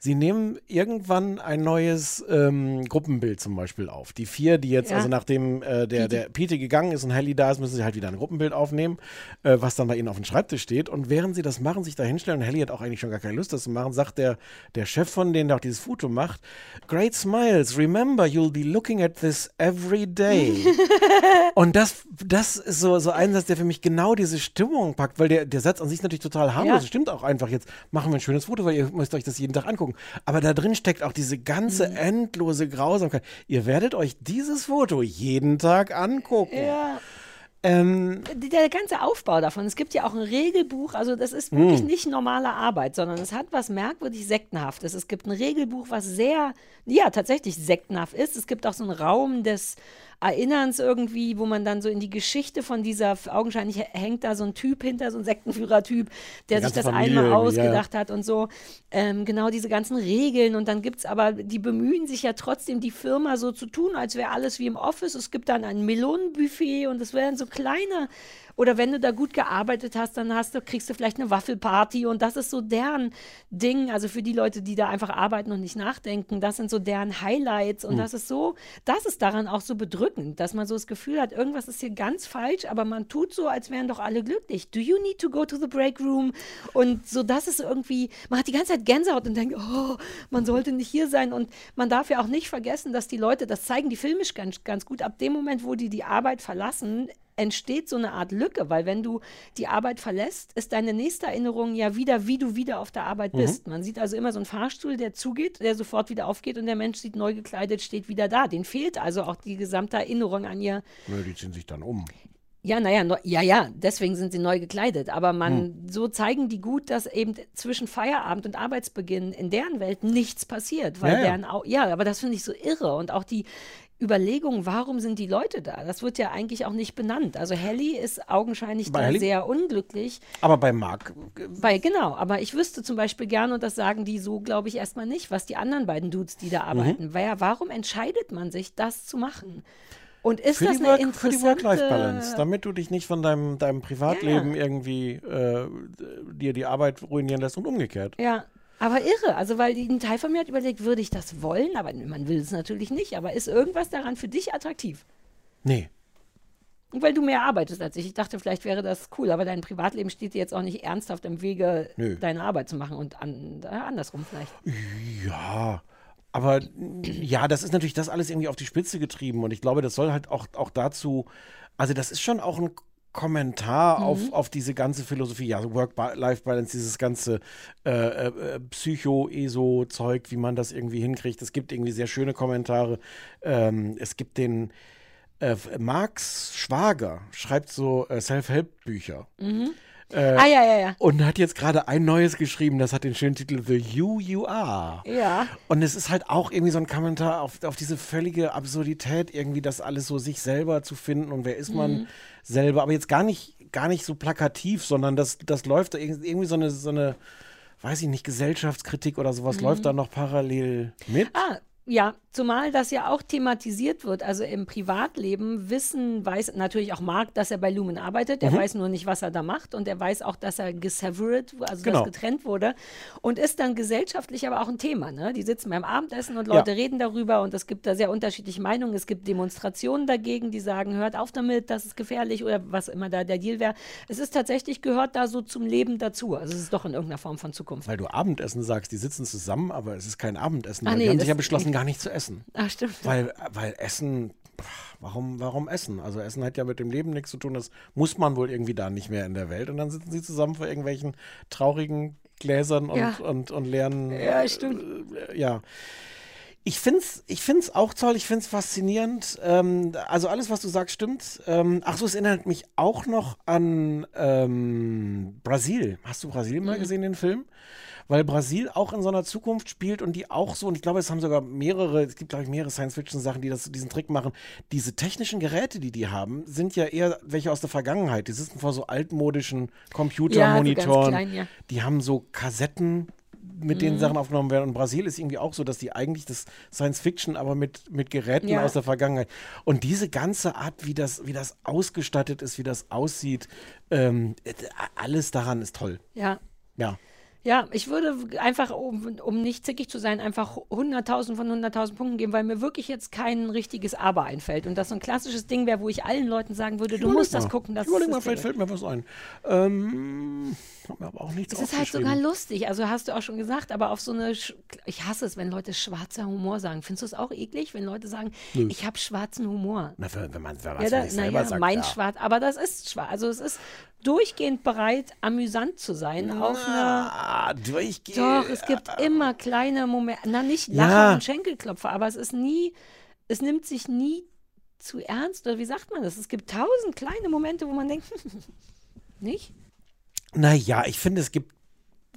Sie nehmen irgendwann ein neues ähm, Gruppenbild zum Beispiel auf. Die vier, die jetzt, Ja. also nachdem äh, der, der Pete gegangen ist und Helly da ist, müssen sie halt wieder ein Gruppenbild aufnehmen, äh, was dann bei ihnen auf dem Schreibtisch steht. Und während sie das machen, sich da hinstellen, und Helly hat auch eigentlich schon gar keine Lust, das zu machen, sagt der, der Chef von denen, der auch dieses Foto macht, Great smiles, remember, you'll be looking at this every day. und das, das ist so, so ein Satz, der für mich genau diese Stimmung packt, weil der, der Satz an sich natürlich total harmlos Ja. ist. Stimmt auch einfach jetzt, machen wir ein schönes Foto, weil ihr müsst euch das jeden Tag angucken. Aber da drin steckt auch diese ganze Mhm. endlose Grausamkeit. Ihr werdet euch dieses Foto jeden Tag angucken. ja. Ähm, der ganze Aufbau davon, es gibt ja auch ein Regelbuch, also das ist wirklich Mm. nicht normale Arbeit, sondern es hat was merkwürdig Sektenhaftes. Es gibt ein Regelbuch, was sehr, ja, tatsächlich sektenhaft ist. Es gibt auch so einen Raum des Erinnerns irgendwie, wo man dann so in die Geschichte von dieser, augenscheinlich hängt da so ein Typ hinter, so ein Sektenführer-Typ, der sich das Familie einmal irgendwie, ja, ausgedacht hat und so. Ähm, genau diese ganzen Regeln und dann gibt es aber, die bemühen sich ja trotzdem, die Firma so zu tun, als wäre alles wie im Office. Es gibt dann ein Melonenbuffet und es werden so kleine, oder wenn du da gut gearbeitet hast, dann hast du, kriegst du vielleicht eine Waffelparty und das ist so deren Ding, also für die Leute, die da einfach arbeiten und nicht nachdenken, das sind so deren Highlights und Hm. das ist so, das ist daran auch so bedrückend, dass man so das Gefühl hat, irgendwas ist hier ganz falsch, aber man tut so, als wären doch alle glücklich. Do you need to go to the break room? Und so, das ist irgendwie, man hat die ganze Zeit Gänsehaut und denkt, oh, man sollte nicht hier sein und man darf ja auch nicht vergessen, dass die Leute, das zeigen die filmisch ganz, ganz gut, ab dem Moment, wo die die Arbeit verlassen, entsteht so eine Art Lücke, weil wenn du die Arbeit verlässt, ist deine nächste Erinnerung ja wieder, wie du wieder auf der Arbeit Mhm. bist. Man sieht also immer so einen Fahrstuhl, der zugeht, der sofort wieder aufgeht und der Mensch sieht neu gekleidet, steht wieder da. Den fehlt also auch die gesamte Erinnerung an ihr. Nö, die ziehen sich dann um. Ja, naja, neu, ja, ja, deswegen sind sie neu gekleidet. Aber man, Hm. so zeigen die gut, dass eben zwischen Feierabend und Arbeitsbeginn in deren Welt nichts passiert. Weil Ja, ja. deren Au ja, aber das finde ich so irre. Und auch die Überlegung, warum sind die Leute da? Das wird ja eigentlich auch nicht benannt. Also Helly ist augenscheinlich Bei da sehr unglücklich. Aber bei Marc, Bei, genau, aber ich wüsste zum Beispiel gern, und das sagen die so, glaube ich, erstmal nicht, was die anderen beiden Dudes, die Mhm. da arbeiten. Weil ja, warum entscheidet man sich, das zu machen? Und ist für das die, eine Work, für die. Work-Life-Balance, damit du dich nicht von deinem, deinem Privatleben irgendwie äh, dir die Arbeit ruinieren lässt und umgekehrt. Ja, aber irre. Also, weil ein Teil von mir hat überlegt, würde ich das wollen? Aber man will es natürlich nicht. Aber ist irgendwas daran für dich attraktiv? Nee. Und weil du mehr arbeitest als ich. Ich dachte, vielleicht wäre das cool, aber dein Privatleben steht dir jetzt auch nicht ernsthaft im Wege, Nö. deine Arbeit zu machen und an, äh, andersrum vielleicht. Ja, aber ja, das ist natürlich das alles irgendwie auf die Spitze getrieben und ich glaube, das soll halt auch, auch dazu, also das ist schon auch ein Kommentar auf, auf diese ganze Philosophie, ja, so Work-Life-Balance, dieses ganze äh, äh, Psycho-ESO-Zeug, wie man das irgendwie hinkriegt. Es gibt irgendwie sehr schöne Kommentare. Ähm, es gibt den äh, Marx Schwager, schreibt so äh, Self-Help-Bücher. Äh, ah, ja, ja, ja. Und hat jetzt gerade ein neues geschrieben, das hat den schönen Titel The You You Are. Ja. Und es ist halt auch irgendwie so ein Kommentar auf, auf diese völlige Absurdität, irgendwie das alles so sich selber zu finden und wer ist man Mhm. selber. Aber jetzt gar nicht, gar nicht so plakativ, sondern das, das läuft irgendwie so eine, so eine, weiß ich nicht, Gesellschaftskritik oder sowas läuft da noch parallel mit. Mhm. Ah, ja, zumal das ja auch thematisiert wird. Also im Privatleben wissen, weiß natürlich auch Marc, dass er bei Lumen arbeitet. Mhm. Der weiß nur nicht, was er da macht. Und er weiß auch, dass er gesevered, also Genau. dass getrennt wurde. Und ist dann gesellschaftlich aber auch ein Thema. Ne? Die sitzen beim Abendessen und Leute Ja. reden darüber. Und es gibt da sehr unterschiedliche Meinungen. Es gibt Demonstrationen dagegen, die sagen, hört auf damit, das ist gefährlich oder was immer da der Deal wäre. Es ist tatsächlich, gehört da so zum Leben dazu. Also es ist doch in irgendeiner Form von Zukunft. Weil du Abendessen sagst, die sitzen zusammen, aber es ist kein Abendessen. Weil nee, die haben sich ja beschlossen, gar nicht zu essen. Ach, stimmt. Weil, weil Essen, warum, warum Essen? Also Essen hat ja mit dem Leben nichts zu tun, das muss man wohl irgendwie da nicht mehr in der Welt. Und dann sitzen sie zusammen vor irgendwelchen traurigen Gläsern und, Ja. und, und leeren. Ja, stimmt. Äh, ja. Ich finde es ich find's auch toll, ich finde es faszinierend. Ähm, also alles, was du sagst, stimmt. Ähm, ach so, es erinnert mich auch noch an ähm, Brasil. Hast du Brasil mal gesehen, den Film? Weil Brasil auch in so einer Zukunft spielt und die auch so, und ich glaube, es haben sogar mehrere, es gibt, glaube ich, mehrere Science-Fiction-Sachen, die das, diesen Trick machen. Diese technischen Geräte, die die haben, sind ja eher welche aus der Vergangenheit. Die sitzen vor so altmodischen Computermonitoren. klein, ja. Die haben so Kassetten, mit denen Mhm. Sachen aufgenommen werden. Und Brasil ist irgendwie auch so, dass die eigentlich das Science Fiction, aber mit, mit Geräten Ja. aus der Vergangenheit. Und diese ganze Art, wie das, wie das ausgestattet ist, wie das aussieht, ähm, äh, alles daran ist toll. Ja. Ja. Ja, ich würde einfach, um, um nicht zickig zu sein, einfach 100.000 von 100.000 Punkten geben, weil mir wirklich jetzt kein richtiges Aber einfällt. Und das so ein klassisches Ding wäre, wo ich allen Leuten sagen würde, du Überleg musst das mal. gucken. Das Ich überleg ist mal, das vielleicht fällt mir was ein. Ähm, hab mir aber auch nichts Es ist halt sogar lustig, also hast du auch schon gesagt, aber auf so eine, sch- ich hasse es, wenn Leute schwarzer Humor sagen. Findest du es auch eklig, wenn Leute sagen, Nö. ich habe schwarzen Humor? Na, wenn wenn man wenn Ja, man's da, selber naja, sagt, mein ja. Schwarz, aber das ist schwarz. Also es ist durchgehend bereit, amüsant zu sein. auf einer, Ah, durchgehend. doch, es gibt immer kleine Momente, na nicht Ja. Lacher und Schenkelklopfer, aber es ist nie, es nimmt sich nie zu ernst, oder wie sagt man das? Es gibt tausend kleine Momente, wo man denkt, nicht? Naja, ich finde, es gibt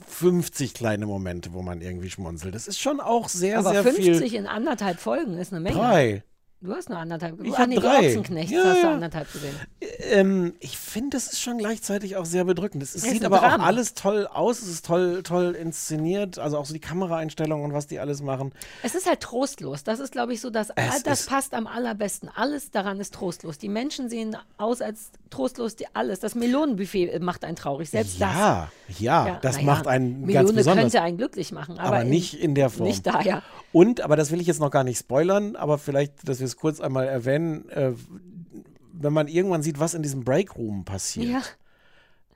50 kleine Momente, wo man irgendwie schmunzelt. Das ist schon auch sehr, aber sehr 50 viel. in anderthalb Folgen ist eine Menge. Drei. Du hast nur anderthalb Ich Ah, nee, drei. die Ochsenknechts Ja, hast du ja. anderthalb gesehen. Ähm, ich finde, das ist schon gleichzeitig auch sehr bedrückend. Es Es sieht aber Drama. auch alles toll aus. Es ist toll, toll inszeniert. Also auch so die Kameraeinstellungen und was die alles machen. Es ist halt trostlos. Das ist, glaube ich, so das. Es Das passt am allerbesten. Alles daran ist trostlos. Die Menschen sehen aus als trostlos. Die, alles. Das Melonenbuffet macht einen traurig. Selbst ja, ja, das. das na ja, macht einen Melone ganz besonders. könnte einen glücklich machen, aber, aber in- nicht in der Form. Nicht da, ja. Und, aber das will ich jetzt noch gar nicht spoilern, aber vielleicht, dass wir es kurz einmal erwähnen, äh, wenn man irgendwann sieht, was in diesem Breakroom passiert. Ja,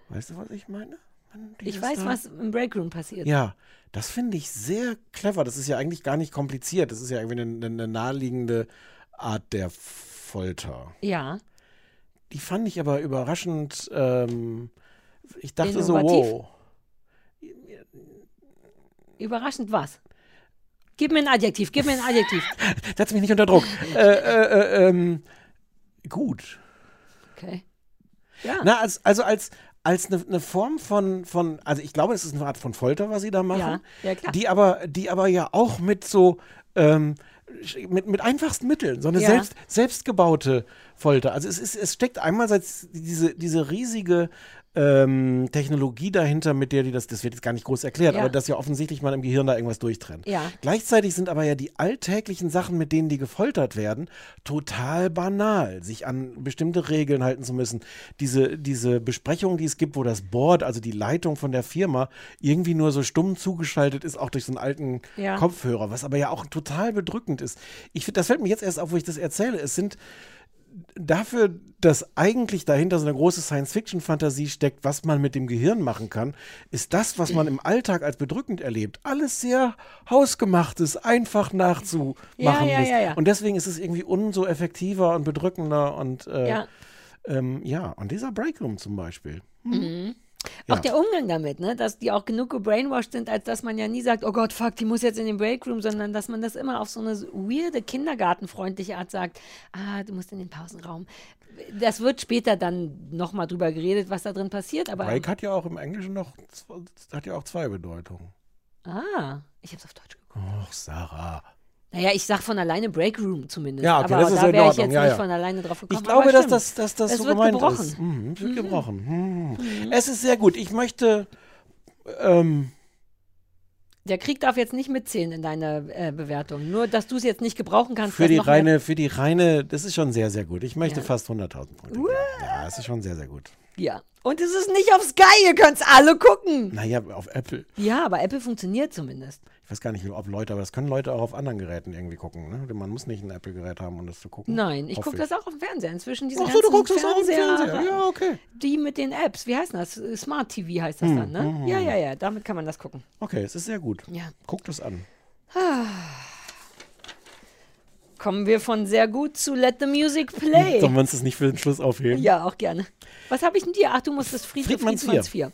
Weißt du, was ich meine? Ich weiß, da- was im Breakroom passiert. Ja, das finde ich sehr clever. Das ist ja eigentlich gar nicht kompliziert. Das ist ja irgendwie eine, eine naheliegende Art der Folter. Ja. die fand ich aber überraschend. Ähm, ich dachte so, Innovativ? wow. Überraschend was? Gib mir ein Adjektiv, gib mir ein Adjektiv. Setz mich nicht unter Druck. äh, äh, äh, ähm, gut. Okay. Ja. Na, als, also als, als eine, eine Form von, von, also ich glaube, es ist eine Art von Folter, was sie da machen. Ja, ja, klar. Die aber, die aber ja auch mit so, ähm, mit, mit einfachsten Mitteln, so eine Ja. selbst, selbstgebaute Folter. Also es, ist, es steckt einerseits diese, diese riesige ähm, Technologie dahinter, mit der die das, das wird jetzt gar nicht groß erklärt, Ja. aber dass ja offensichtlich man im Gehirn da irgendwas durchtrennt. Ja. Gleichzeitig sind aber ja die alltäglichen Sachen, mit denen die gefoltert werden, total banal, sich an bestimmte Regeln halten zu müssen. Diese, diese Besprechung, die es gibt, wo das Board, also die Leitung von der Firma, irgendwie nur so stumm zugeschaltet ist, auch durch so einen alten Ja. Kopfhörer, was aber ja auch total bedrückend ist. Ich finde, das fällt mir jetzt erst auf, wo ich das erzähle. Es sind dafür, dass eigentlich dahinter so eine große Science-Fiction-Fantasie steckt, was man mit dem Gehirn machen kann, ist das, was man im Alltag als bedrückend erlebt, alles sehr hausgemachtes, einfach nachzumachen Ja, ja, ist. ja. Und deswegen ist es irgendwie umso effektiver und bedrückender und äh, Ja. ähm, ja, und dieser Breakroom zum Beispiel. Mhm. Ja. Auch der Umgang damit, ne? dass die auch genug gebrainwashed sind, als dass man ja nie sagt, oh Gott, fuck, die muss jetzt in den Breakroom, sondern dass man das immer auf so eine weirde, kindergartenfreundliche Art sagt, ah, du musst in den Pausenraum. Das wird später dann nochmal drüber geredet, was da drin passiert, aber... Break hat ja auch im Englischen noch, hat ja auch zwei Bedeutungen. Ah, ich hab's auf Deutsch geguckt. Och, Sarah. Naja, ich sag von alleine Breakroom zumindest. Ja, okay, aber das ist da wäre ich jetzt ja, nicht ja. von alleine drauf gekommen. Ich glaube, aber dass das, dass das es so wird gemeint gebrochen. ist. Mhm, es wird gebrochen. Mhm. Es ist sehr gut. Ich möchte. Ähm, Der Krieg darf jetzt nicht mitzählen in deiner äh, Bewertung. Nur, dass du es jetzt nicht gebrauchen kannst. für die reine, für die reine, das ist schon sehr, sehr gut. Ich möchte Ja. fast 100.000 Punkte. Geben. Ja, es ist schon sehr, sehr gut. Ja. Und es ist nicht auf Sky, ihr könnt's alle gucken. Naja, auf Apple. Ja, aber Apple funktioniert zumindest. Ich weiß gar nicht, ob Leute, aber das können Leute auch auf anderen Geräten irgendwie gucken. Ne? Man muss nicht ein Apple-Gerät haben, um das zu gucken. Nein, ich gucke das auch auf dem Fernseher. Inzwischen diese Ach so, du guckst das auch im Fernseher, Fernseher. Ja, okay. Die mit den Apps, wie heißt das? Smart TV heißt das Hm, dann, ne? hm, Ja, hm. ja, ja, damit kann man das gucken. Okay, es ist sehr gut. Ja. Guck das an. Kommen wir von sehr gut zu Let the Music Play. Sollen wir uns das nicht für den Schluss aufheben? Ja, auch gerne. Was habe ich denn dir? Ach, du musstest Friedrich Friedmanns Friedmanns vier.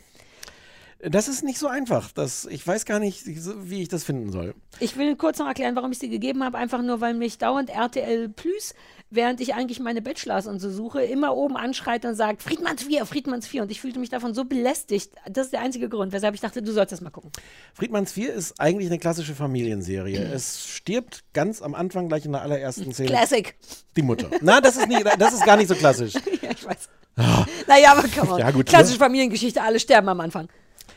4. Das ist nicht so einfach. Das, ich weiß gar nicht, wie ich das finden soll. Ich will kurz noch erklären, warum ich sie gegeben habe. Einfach nur, weil mich dauernd RTL Plus, während ich eigentlich meine Bachelors und so suche, immer oben anschreit und sagt, Friedmanns 4, Friedmanns 4. Und ich fühlte mich davon so belästigt. Das ist der einzige Grund, weshalb ich dachte, du sollst das mal gucken. Friedmanns 4 ist eigentlich eine klassische Familienserie. Mhm. Es stirbt ganz am Anfang gleich in der allerersten Szene. Classic. Die Mutter. Na, das ist, nicht, das ist gar nicht so klassisch. ja, ich weiß. Naja, aber komm on. Ja, gut, Klassische ne? Familiengeschichte, alle sterben am Anfang.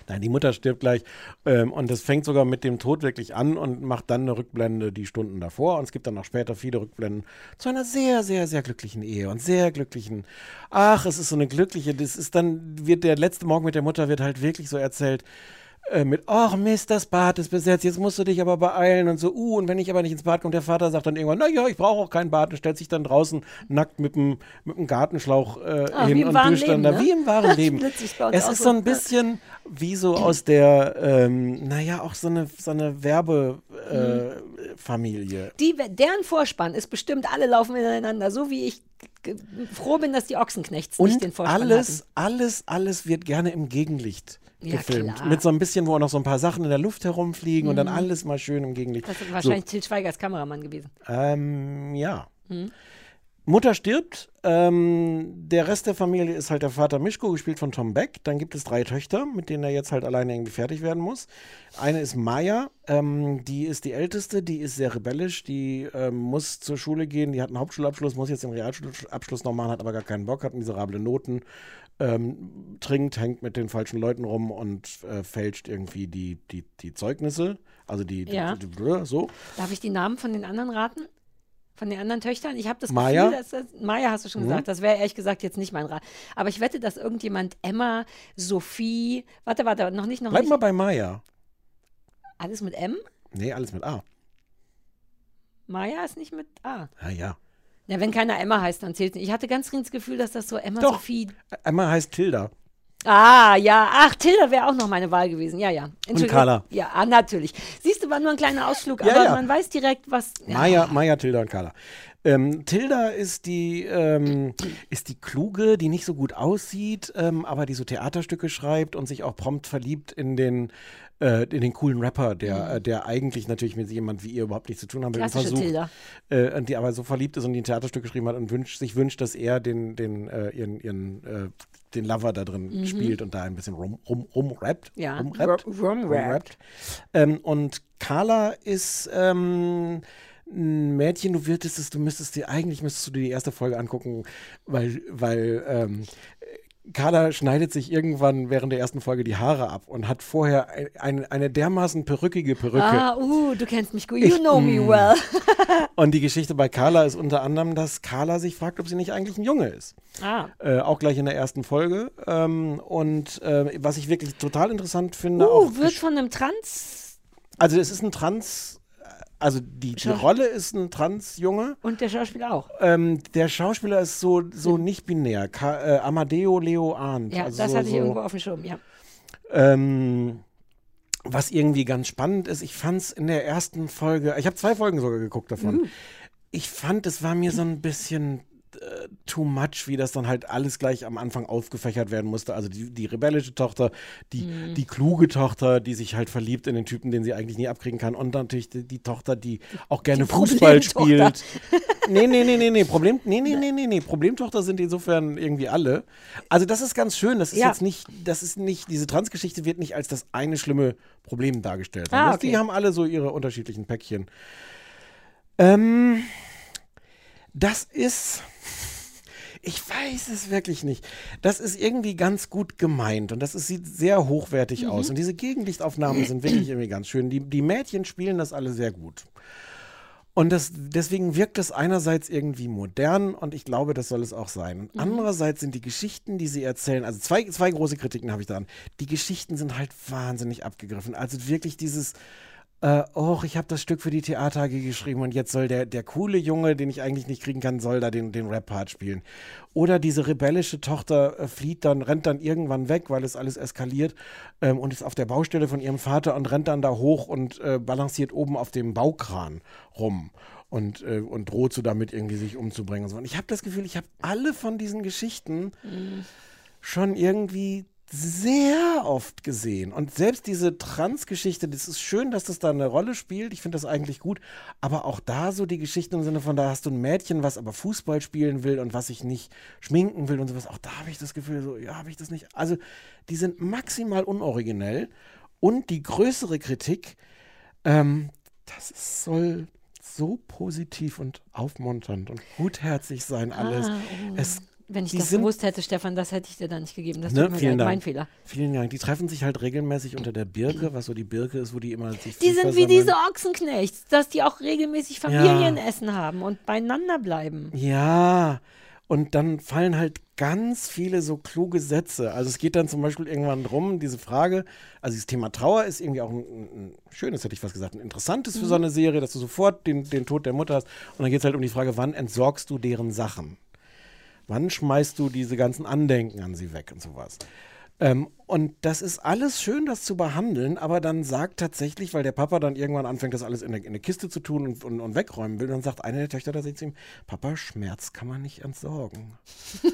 Nein, die Mutter stirbt gleich. Ähm, und das fängt sogar mit dem Tod wirklich an und macht dann eine Rückblende die Stunden davor. Und es gibt dann auch später viele Rückblenden zu einer sehr, sehr, sehr glücklichen Ehe und sehr glücklichen. Ach, es ist so eine glückliche. Das ist dann, wird der letzte Morgen mit der Mutter wird halt wirklich so erzählt. Äh, Mit, ach Mist, das Bad ist besetzt, jetzt musst du dich aber beeilen und so, uh, und wenn ich aber nicht ins Bad komme, der Vater sagt dann irgendwann, naja, ich brauche auch kein Bad und stellt sich dann draußen nackt mit dem, mit dem Gartenschlauch äh, Ah, hin und duscht dann da, ne? wie im wahren Leben. Es ist so. ein bisschen wie so aus der, ähm, naja, auch so eine, so eine Werbefamilie. Äh. Die, deren Vorspann ist bestimmt, alle laufen ineinander, so wie ich froh bin, dass die Ochsenknechts nicht den Und Vorspann alles, hatten. alles, alles wird gerne im Gegenlicht Ja, gefilmt. klar. Mit so ein bisschen, wo auch noch so ein paar Sachen in der Luft herumfliegen und dann Mhm. alles mal schön im Gegenlicht. Das ist wahrscheinlich Til Schweigers Kameramann gewesen. So, ähm, ja. Mhm. Mutter stirbt. Ähm, der Rest der Familie ist halt der Vater Mischko, gespielt von Tom Beck. Dann gibt es drei Töchter, mit denen er jetzt halt alleine irgendwie fertig werden muss. Eine ist Maya, ähm, die ist die älteste, die ist sehr rebellisch, die ähm, muss zur Schule gehen, die hat einen Hauptschulabschluss, muss jetzt den Realschulabschluss noch machen, hat aber gar keinen Bock, hat miserable Noten, ähm, trinkt, hängt mit den falschen Leuten rum und äh, fälscht irgendwie die, die, die Zeugnisse. Also die, die, Ja. die, die so. Darf ich die Namen von den anderen raten? Von den anderen Töchtern? Ich habe das Maya? Gefühl, dass das, Maya hast du schon Mhm. gesagt, das wäre ehrlich gesagt jetzt nicht mein Rat. Aber ich wette, dass irgendjemand Emma, Sophie, warte, warte, noch nicht, noch Bleib nicht. mal bei Maya. Alles mit M? Nee, alles mit A. Maya ist nicht mit A. Ja, ja. Na, wenn keiner Emma heißt, dann zählt nicht. Ich hatte ganz dringend das Gefühl, dass das so Emma, Doch. Sophie. Emma heißt Tilda. Ah, ja. Ach, Tilda wäre auch noch meine Wahl gewesen. Ja, ja. Entschuldigung. Carla. Ja, ah, natürlich. Siehst du, war nur ein kleiner Ausflug, Ja, aber ja. man weiß direkt, was. Ja. Maya, Maya, Tilda und Carla. Ähm, Tilda ist die, ähm, ist die Kluge, die nicht so gut aussieht, ähm, aber die so Theaterstücke schreibt und sich auch prompt verliebt in den, äh, in den coolen Rapper, der, äh, der eigentlich natürlich mit jemand wie ihr überhaupt nichts zu tun haben will. versucht. Äh, und die aber so verliebt ist und die ein Theaterstück geschrieben hat und wünscht, sich wünscht, dass er den, den, äh, ihren, ihren äh, den Lover da drin spielt und da ein bisschen rum, rum, rumrappt. Mhm. Ja, rumrappt. rum- rumrappt. Ähm, und Carla ist ähm, ein Mädchen, du würdest es, du müsstest dir, eigentlich müsstest du dir die erste Folge angucken, weil, weil ähm, Carla schneidet sich irgendwann während der ersten Folge die Haare ab und hat vorher ein, eine, eine dermaßen perückige Perücke. Ah, uh, du kennst mich gut. You Ich- know me mm. well. Und die Geschichte bei Carla ist unter anderem, dass Carla sich fragt, ob sie nicht eigentlich ein Junge ist. Ah. Äh, auch gleich in der ersten Folge. Ähm, und äh, was ich wirklich total interessant finde, auch Uh, wird von einem Trans also es ist ein Trans, also die, die Rolle ist ein Trans-Junge. und der Schauspieler auch. Ähm, der Schauspieler ist so, so nicht binär. Ka äh, Amadeo Leo Arndt. Ja, also das so, hatte ich so, irgendwo auf dem Schirm, ja. Ähm, was irgendwie ganz spannend ist, ich fand es in der ersten Folge, ich habe zwei Folgen sogar geguckt davon. Mhm. Ich fand, es war mir so ein bisschen äh, too much, wie das dann halt alles gleich am Anfang aufgefächert werden musste. Also die, die rebellische Tochter, die, Mhm. die kluge Tochter, die sich halt verliebt in den Typen, den sie eigentlich nie abkriegen kann. Und natürlich die, die Tochter, die auch gerne die Fußball spielt. Nee, nee, nee, nee, nee. Problem, nee, nee, nee, nee, nee. Problemtochter sind insofern irgendwie alle. Also das ist ganz schön. Das ist Ja. jetzt nicht, das ist nicht, diese Transgeschichte wird nicht als das eine schlimme Problem dargestellt. Ah, sondern okay. Die haben alle so ihre unterschiedlichen Päckchen. Ähm, das ist. Ich weiß es wirklich nicht. Das ist irgendwie ganz gut gemeint und das ist, sieht sehr hochwertig Mhm. aus. Und diese Gegenlichtaufnahmen sind wirklich irgendwie ganz schön. Die, die Mädchen spielen das alle sehr gut. Und das, deswegen wirkt es einerseits irgendwie modern und ich glaube, das soll es auch sein. Und andererseits sind die Geschichten, die sie erzählen, also zwei, zwei große Kritiken habe ich daran. Die Geschichten sind halt wahnsinnig abgegriffen. Also wirklich dieses, äh, oh, ich habe das Stück für die Theater AG geschrieben und jetzt soll der, der coole Junge, den ich eigentlich nicht kriegen kann, soll da den, den Rap-Part spielen. Oder diese rebellische Tochter äh, flieht dann, rennt dann irgendwann weg, weil es alles eskaliert ähm, und ist auf der Baustelle von ihrem Vater und rennt dann da hoch und äh, balanciert oben auf dem Baukran rum. Und, äh, und droht so damit irgendwie sich umzubringen und so. Und ich habe das Gefühl, ich habe alle von diesen Geschichten schon irgendwie sehr oft gesehen. Und selbst diese Trans-Geschichte, das ist schön, dass das da eine Rolle spielt. Ich finde das eigentlich gut. Aber auch da so die Geschichte im Sinne von, da hast du ein Mädchen, was aber Fußball spielen will und was sich nicht schminken will und sowas. Auch da habe ich das Gefühl, so, ja, habe ich das nicht. Also, die sind maximal unoriginell. Und die größere Kritik, ähm, das ist- soll so positiv und aufmunternd und gutherzig sein alles. Ah, oh. Es Wenn ich die das sind- gewusst hätte, Stefan, das hätte ich dir dann nicht gegeben. Das Ne, tut mir vielen leid, Dank. mein Fehler. Vielen Dank. Die treffen sich halt regelmäßig unter der Birke, was so die Birke ist, wo die immer sich Die sind wie diese Ochsenknechts, dass die auch regelmäßig Familienessen haben und beieinander bleiben. Ja, und dann fallen halt ganz viele so kluge Sätze. Also es geht dann zum Beispiel irgendwann drum, diese Frage, also das Thema Trauer ist irgendwie auch ein, ein, schönes, hätte ich fast gesagt, ein interessantes für so eine Serie, dass du sofort den, den Tod der Mutter hast. Und dann geht es halt um die Frage, wann entsorgst du deren Sachen? Wann schmeißt du diese ganzen Andenken an sie weg und sowas? Ähm, und das ist alles schön, das zu behandeln, aber dann sagt tatsächlich, weil der Papa dann irgendwann anfängt, das alles in eine, in eine Kiste zu tun und, und, und wegräumen will, dann sagt eine der Töchter da zu ihm, Papa, Schmerz kann man nicht entsorgen.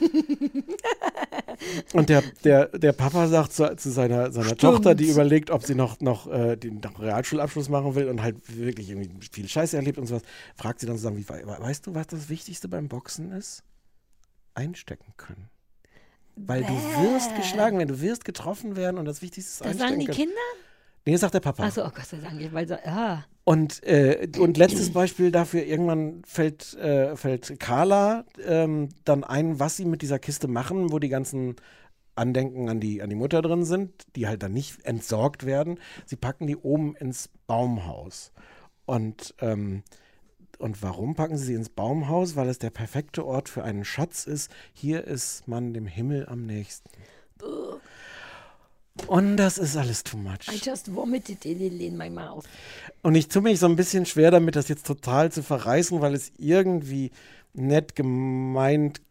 und der, der, der Papa sagt zu, zu seiner, seiner Tochter, die überlegt, ob sie noch, noch äh, den noch Realschulabschluss machen will und halt wirklich irgendwie viel Scheiße erlebt und sowas, fragt sie dann zusammen, wie, we- weißt du, was das Wichtigste beim Boxen ist? Einstecken können. Weil du wirst geschlagen werden, du wirst getroffen werden und das Wichtigste ist Das einstecken sagen die können. Kinder? Nee, sagt der Papa. Achso, oh Gott sei Dank, weil so, ah. Und, äh, und letztes Beispiel dafür, irgendwann fällt, äh, fällt Carla ähm, dann ein, was sie mit dieser Kiste machen, wo die ganzen Andenken an die, an die Mutter drin sind, die halt dann nicht entsorgt werden. Sie packen die oben ins Baumhaus. Und, ähm, und warum packen sie sie ins Baumhaus? Weil es der perfekte Ort für einen Schatz ist. Hier ist man dem Himmel am nächsten. Und das ist alles too much. I just vomited little in my mouth. Und ich tue mich so ein bisschen schwer damit, das jetzt total zu verreißen, weil es irgendwie nett gemeint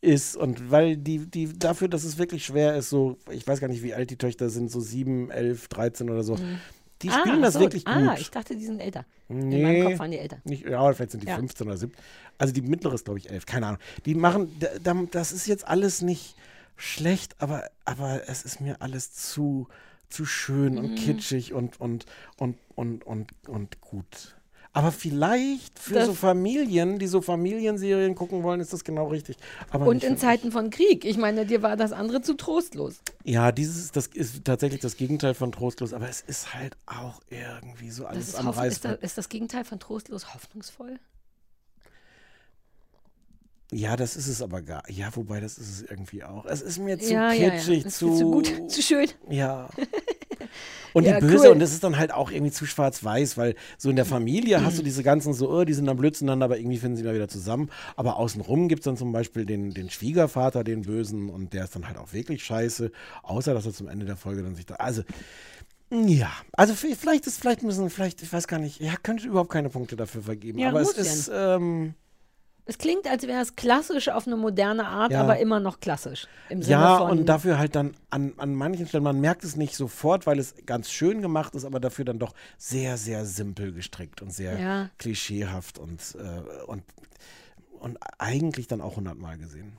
ist und weil die, die dafür, dass es wirklich schwer ist, so, ich weiß gar nicht, wie alt die Töchter sind, so 7, 11, 13 oder so, die Ah, spielen das so. wirklich gut. Ah, ich dachte, die sind älter. In Nee. meinem Kopf waren die älter. Nicht, ja, vielleicht sind die Ja. 15 oder 17. Also die mittlere ist, glaube ich, 11. Keine Ahnung. Die machen, da, da, das ist jetzt alles nicht schlecht, aber, aber es ist mir alles zu, zu schön und Mhm. kitschig und, und, und, und, und, und gut. Aber vielleicht für Das- so Familien, die so Familienserien gucken wollen, ist das genau richtig. Aber Und in Zeiten von Krieg. Ich meine, dir war das andere zu trostlos. Ja, dieses, das ist tatsächlich das Gegenteil von trostlos, aber es ist halt auch irgendwie so alles am hoffen, ist, das, Reißbrett. ist das Gegenteil von trostlos hoffnungsvoll? Ja, das ist es aber gar. Ja, wobei das ist es irgendwie auch. Es ist mir zu ja, ja, ja. kitschig, Das ist zu, zu gut, zu schön. Ja. Und Ja, die Böse, cool. und das ist dann halt auch irgendwie zu schwarz-weiß, weil so in der Familie hast du diese ganzen so, oh, die sind dann blöd zueinander, aber irgendwie finden sie da wieder zusammen. Aber außenrum gibt es dann zum Beispiel den, den Schwiegervater, den Bösen, und der ist dann halt auch wirklich scheiße, außer dass er zum Ende der Folge dann sich da. Also, ja, also vielleicht ist, vielleicht müssen, vielleicht, ich weiß gar nicht, ja, könnte überhaupt keine Punkte dafür vergeben. Ja, aber es muss ist, ähm, Es klingt, als wäre es klassisch auf eine moderne Art, Ja. aber immer noch klassisch. Im Sinne Ja, und dafür halt dann an, an manchen Stellen, man merkt es nicht sofort, weil es ganz schön gemacht ist, aber dafür dann doch sehr, sehr simpel gestrickt und sehr Ja. klischeehaft und, äh, und, und eigentlich dann auch hundertmal gesehen.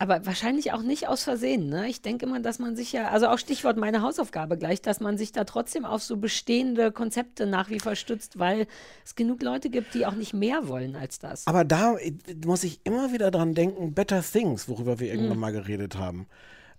Aber wahrscheinlich auch nicht aus Versehen. Ne? Ich denke immer, dass man sich ja, also auch Stichwort meine Hausaufgabe gleich, dass man sich da trotzdem auf so bestehende Konzepte nach wie vor stützt, weil es genug Leute gibt, die auch nicht mehr wollen als das. Aber da äh, muss ich immer wieder dran denken, Better Things, worüber wir irgendwann mal geredet haben.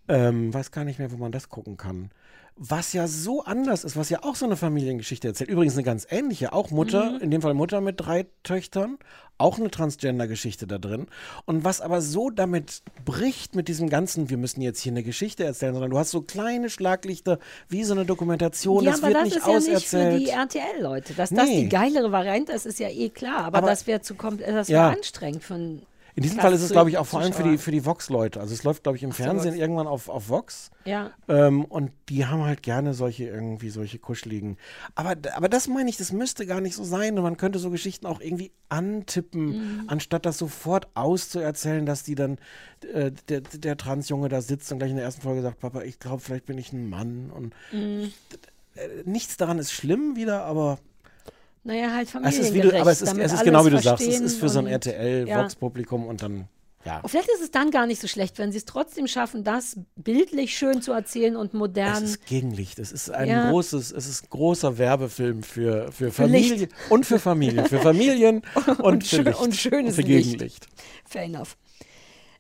Ähm, weiß gar nicht mehr, wo man das gucken kann. Was ja so anders ist, was ja auch so eine Familiengeschichte erzählt. Übrigens eine ganz ähnliche, auch Mutter, in dem Fall Mutter mit drei Töchtern, auch eine Transgender-Geschichte da drin. Und was aber so damit bricht mit diesem ganzen, wir müssen jetzt hier eine Geschichte erzählen, sondern du hast so kleine Schlaglichter, wie so eine Dokumentation, ja, das aber wird das nicht ist ja nicht für auserzählt. die RTL-Leute. Dass das Nee. die geilere Variante ist, ist ja eh klar. Aber, Aber- das wäre zu kom- das wär Ja. anstrengend einen In diesem Fall ist es, glaube ich, auch vor allem für die, für die Vox-Leute. Also es läuft, glaube ich, im so, Fernsehen Vox. irgendwann auf, auf Vox. Ja. Ähm, und die haben halt gerne solche irgendwie solche kuscheligen. Aber, aber das meine ich, das müsste gar nicht so sein. Und man könnte so Geschichten auch irgendwie antippen, anstatt das sofort auszuerzählen, dass die dann äh, der, der Transjunge da sitzt und gleich in der ersten Folge sagt, Papa, ich glaube, vielleicht bin ich ein Mann. Und äh, nichts daran ist schlimm wieder, aber Naja, halt es familiengerecht. ist, wie du, aber es ist, es ist genau wie du sagst, es ist für so ein und- RTL-Vox-Publikum und dann, ja. Und Vielleicht ist es dann gar nicht so schlecht, wenn sie es trotzdem schaffen, das bildlich schön zu erzählen und modern. Es ist Gegenlicht. Es ist ein Ja. großes, es ist großer Werbefilm für, für Für Licht. Familie und für Familien. Für Familien und, Und für schön- Licht. und schönes für Licht. Gegenlicht. Fair enough.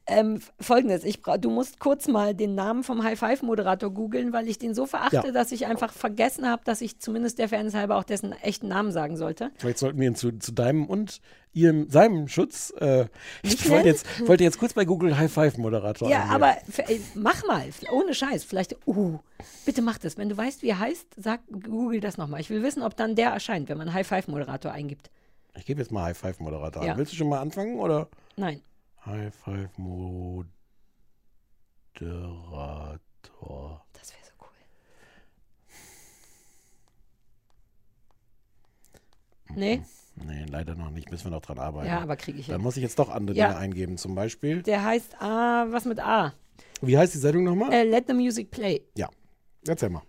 Ähm, Folgendes, ich bra- du musst kurz mal den Namen vom High-Five-Moderator googeln, weil ich den so verachte, Ja. dass ich einfach vergessen habe, dass ich zumindest der Fairness halber auch dessen echten Namen sagen sollte. Vielleicht sollten wir ihn zu, zu deinem und ihrem, seinem Schutz. Äh, ich wollte jetzt, wollte jetzt kurz bei Google High Five Moderator Ja, eingeben. aber f- äh, mach mal, ohne Scheiß, vielleicht, uh, bitte mach das. Wenn du weißt, wie er heißt, sag, google das nochmal. Ich will wissen, ob dann der erscheint, wenn man High-Five-Moderator eingibt. Ich gebe jetzt mal High Five Moderator Ja. an. Willst du schon mal anfangen oder? Nein. High Five Moderator. Das wäre so cool. Nee, Nee, leider noch nicht. Müssen wir noch dran arbeiten. ja, aber kriege ich Dann hin. muss ich jetzt doch andere Ja. Dinge eingeben. Zum Beispiel. Der heißt A, was mit A? Wie heißt die Sendung nochmal? Äh, Let the Music Play. Ja. Erzähl mal.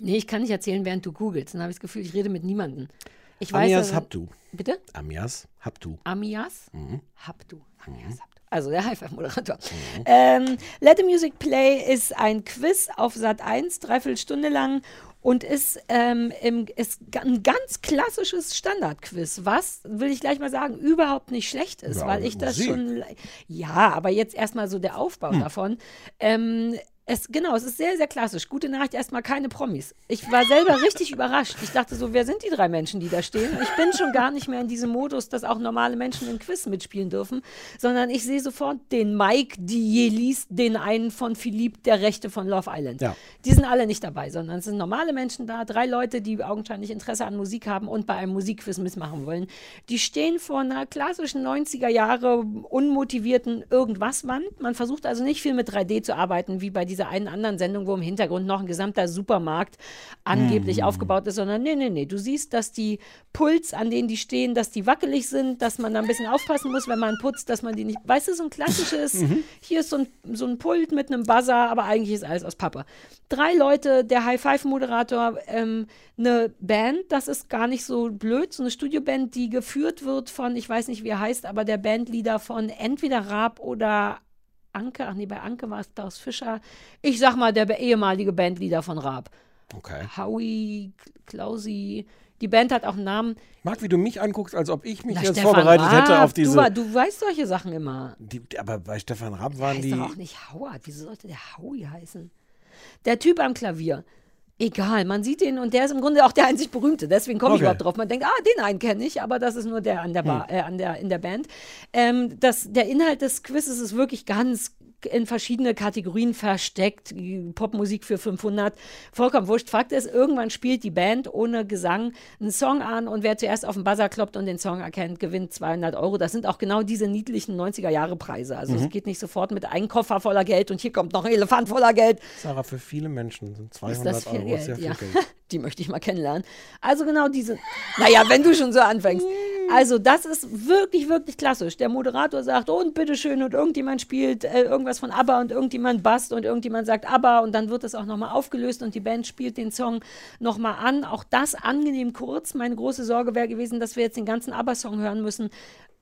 Nee, ich kann nicht erzählen, während du googelst. Dann habe ich das Gefühl, ich rede mit niemandem. Ich weiß, Amias also- Habtu. Bitte? Amias Habtu. Amias? Mhm. Habtu. Amias Habtu. Also der High-Five-Moderator. Ähm, Let the Music Play ist ein Quiz auf Sat 1, dreiviertel Stunde lang und ist, ähm, im, ist ein ganz klassisches Standardquiz, was, will ich gleich mal sagen, überhaupt nicht schlecht ist, Ja, weil ich das Musik. schon. Ja, aber jetzt erstmal so der Aufbau davon. Ähm, es, genau, es ist sehr, sehr klassisch. Gute Nachricht, erstmal keine Promis. Ich war selber richtig überrascht. Ich dachte so, wer sind die drei Menschen, die da stehen? Ich bin schon gar nicht mehr in diesem Modus, dass auch normale Menschen im Quiz mitspielen dürfen, sondern ich sehe sofort den Mike, die je liest, den einen von Philippe, der Rechte von Love Island. Ja. Die sind alle nicht dabei, sondern es sind normale Menschen da, drei Leute, die augenscheinlich Interesse an Musik haben und bei einem Musikquiz mitmachen wollen. Die stehen vor einer klassischen 90er Jahre unmotivierten Irgendwas-Wand. Man versucht also nicht viel mit 3D zu arbeiten, wie bei diesen dieser einen anderen Sendung, wo im Hintergrund noch ein gesamter Supermarkt angeblich aufgebaut ist, sondern nee, nee, nee. Du siehst, dass die Puls, an denen die stehen, dass die wackelig sind, dass man da ein bisschen aufpassen muss, wenn man putzt, dass man die nicht. Weißt du, so ein klassisches, hier ist so ein, so ein Pult mit einem Buzzer, aber eigentlich ist alles aus Pappe. Drei Leute, der High-Five-Moderator, ähm, eine Band, das ist gar nicht so blöd, so eine Studioband, die geführt wird von, ich weiß nicht, wie er heißt, aber der Bandleader von entweder Raab oder Anke, ach nee, bei Anke war es Klaus Fischer. Ich sag mal, der ehemalige Bandleader von Raab. Okay. Howie, Klausi. Die Band hat auch einen Namen. Mag, wie du mich anguckst, als ob ich mich Na, jetzt Stefan vorbereitet hätte Raab, auf diese. Du, wa- du weißt solche Sachen immer. die, aber bei Stefan Raab waren Heißt die. doch auch nicht Howard. Wieso sollte der Howie heißen? Der Typ am Klavier. Egal, man sieht ihn und der ist im Grunde auch der einzig berühmte. Deswegen komme ich Okay. überhaupt drauf. Man denkt, ah, den einen kenne ich, aber das ist nur der an der Hm. Bar, äh, an der, in der Band. Ähm, das, der Inhalt des Quizzes ist wirklich ganz in verschiedene Kategorien versteckt. Popmusik für 500, vollkommen wurscht. Fakt ist, irgendwann spielt die Band ohne Gesang einen Song an und wer zuerst auf den Buzzer kloppt und den Song erkennt, gewinnt 200 Euro. Das sind auch genau diese niedlichen 90er-Jahre-Preise. Also Mhm. es geht nicht sofort mit einem Koffer voller Geld und hier kommt noch ein Elefant voller Geld. Sarah, für viele Menschen sind 200 Ist Euro Geld? sehr viel ja. Geld. Die möchte ich mal kennenlernen. Also genau diese. Naja, wenn du schon so anfängst. Also das ist wirklich, wirklich klassisch. Der Moderator sagt, und bitteschön, und irgendjemand spielt äh, irgendwas von ABBA und irgendjemand basst und irgendjemand sagt ABBA und dann wird es auch nochmal aufgelöst und die Band spielt den Song nochmal an. Auch das angenehm kurz. Meine große Sorge wäre gewesen, dass wir jetzt den ganzen ABBA-Song hören müssen.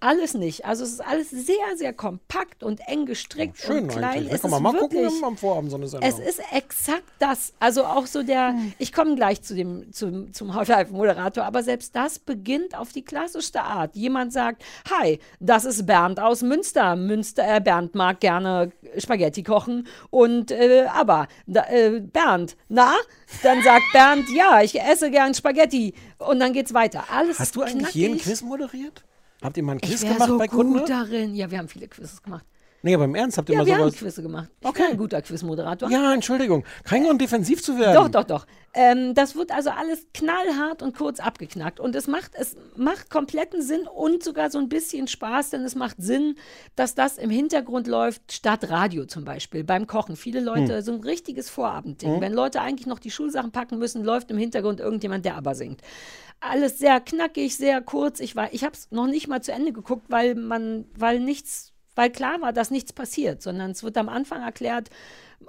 Alles nicht. Also es ist alles sehr, sehr kompakt und eng gestrickt Schön und klein. eigentlich. Es kann man ist mal gucken wirklich- am Vorabend so eine Sendung. es ist exakt das. Also auch so der, ich komme gleich zu dem, zum, zum High-Five-Moderator, aber selbst das beginnt auf die klassischste Art. Jemand sagt, hi, das ist Bernd aus Münster. Münster, äh, Bernd mag gerne Spaghetti kochen und äh, aber, da, äh, Bernd, na? Dann sagt Bernd, ja, ich esse gern Spaghetti. Und dann geht's weiter. Alles Hast du eigentlich knackig. jeden Quiz moderiert? Habt ihr mal einen Quiz Ich gemacht so bei gut Kunden? darin. Ja, wir haben viele Quizzes gemacht. Nee, aber im Ernst, habt ihr Ja, mal wir haben sowas? Quizze gemacht. Ich bin ein guter Quizmoderator. Ja, Entschuldigung. Kein Grund, defensiv zu werden. Doch, doch, doch. Ähm, das wird also alles knallhart und kurz abgeknackt. Und es macht, es macht kompletten Sinn und sogar so ein bisschen Spaß, denn es macht Sinn, dass das im Hintergrund läuft, statt Radio zum Beispiel, beim Kochen. Viele Leute, Hm. so ein richtiges Vorabendding. Hm. Wenn Leute eigentlich noch die Schulsachen packen müssen, läuft im Hintergrund irgendjemand, der aber singt. Alles sehr knackig, sehr kurz. Ich, war- ich habe es noch nicht mal zu Ende geguckt, weil man, weil nichts, weil klar war, dass nichts passiert, sondern es wird am Anfang erklärt,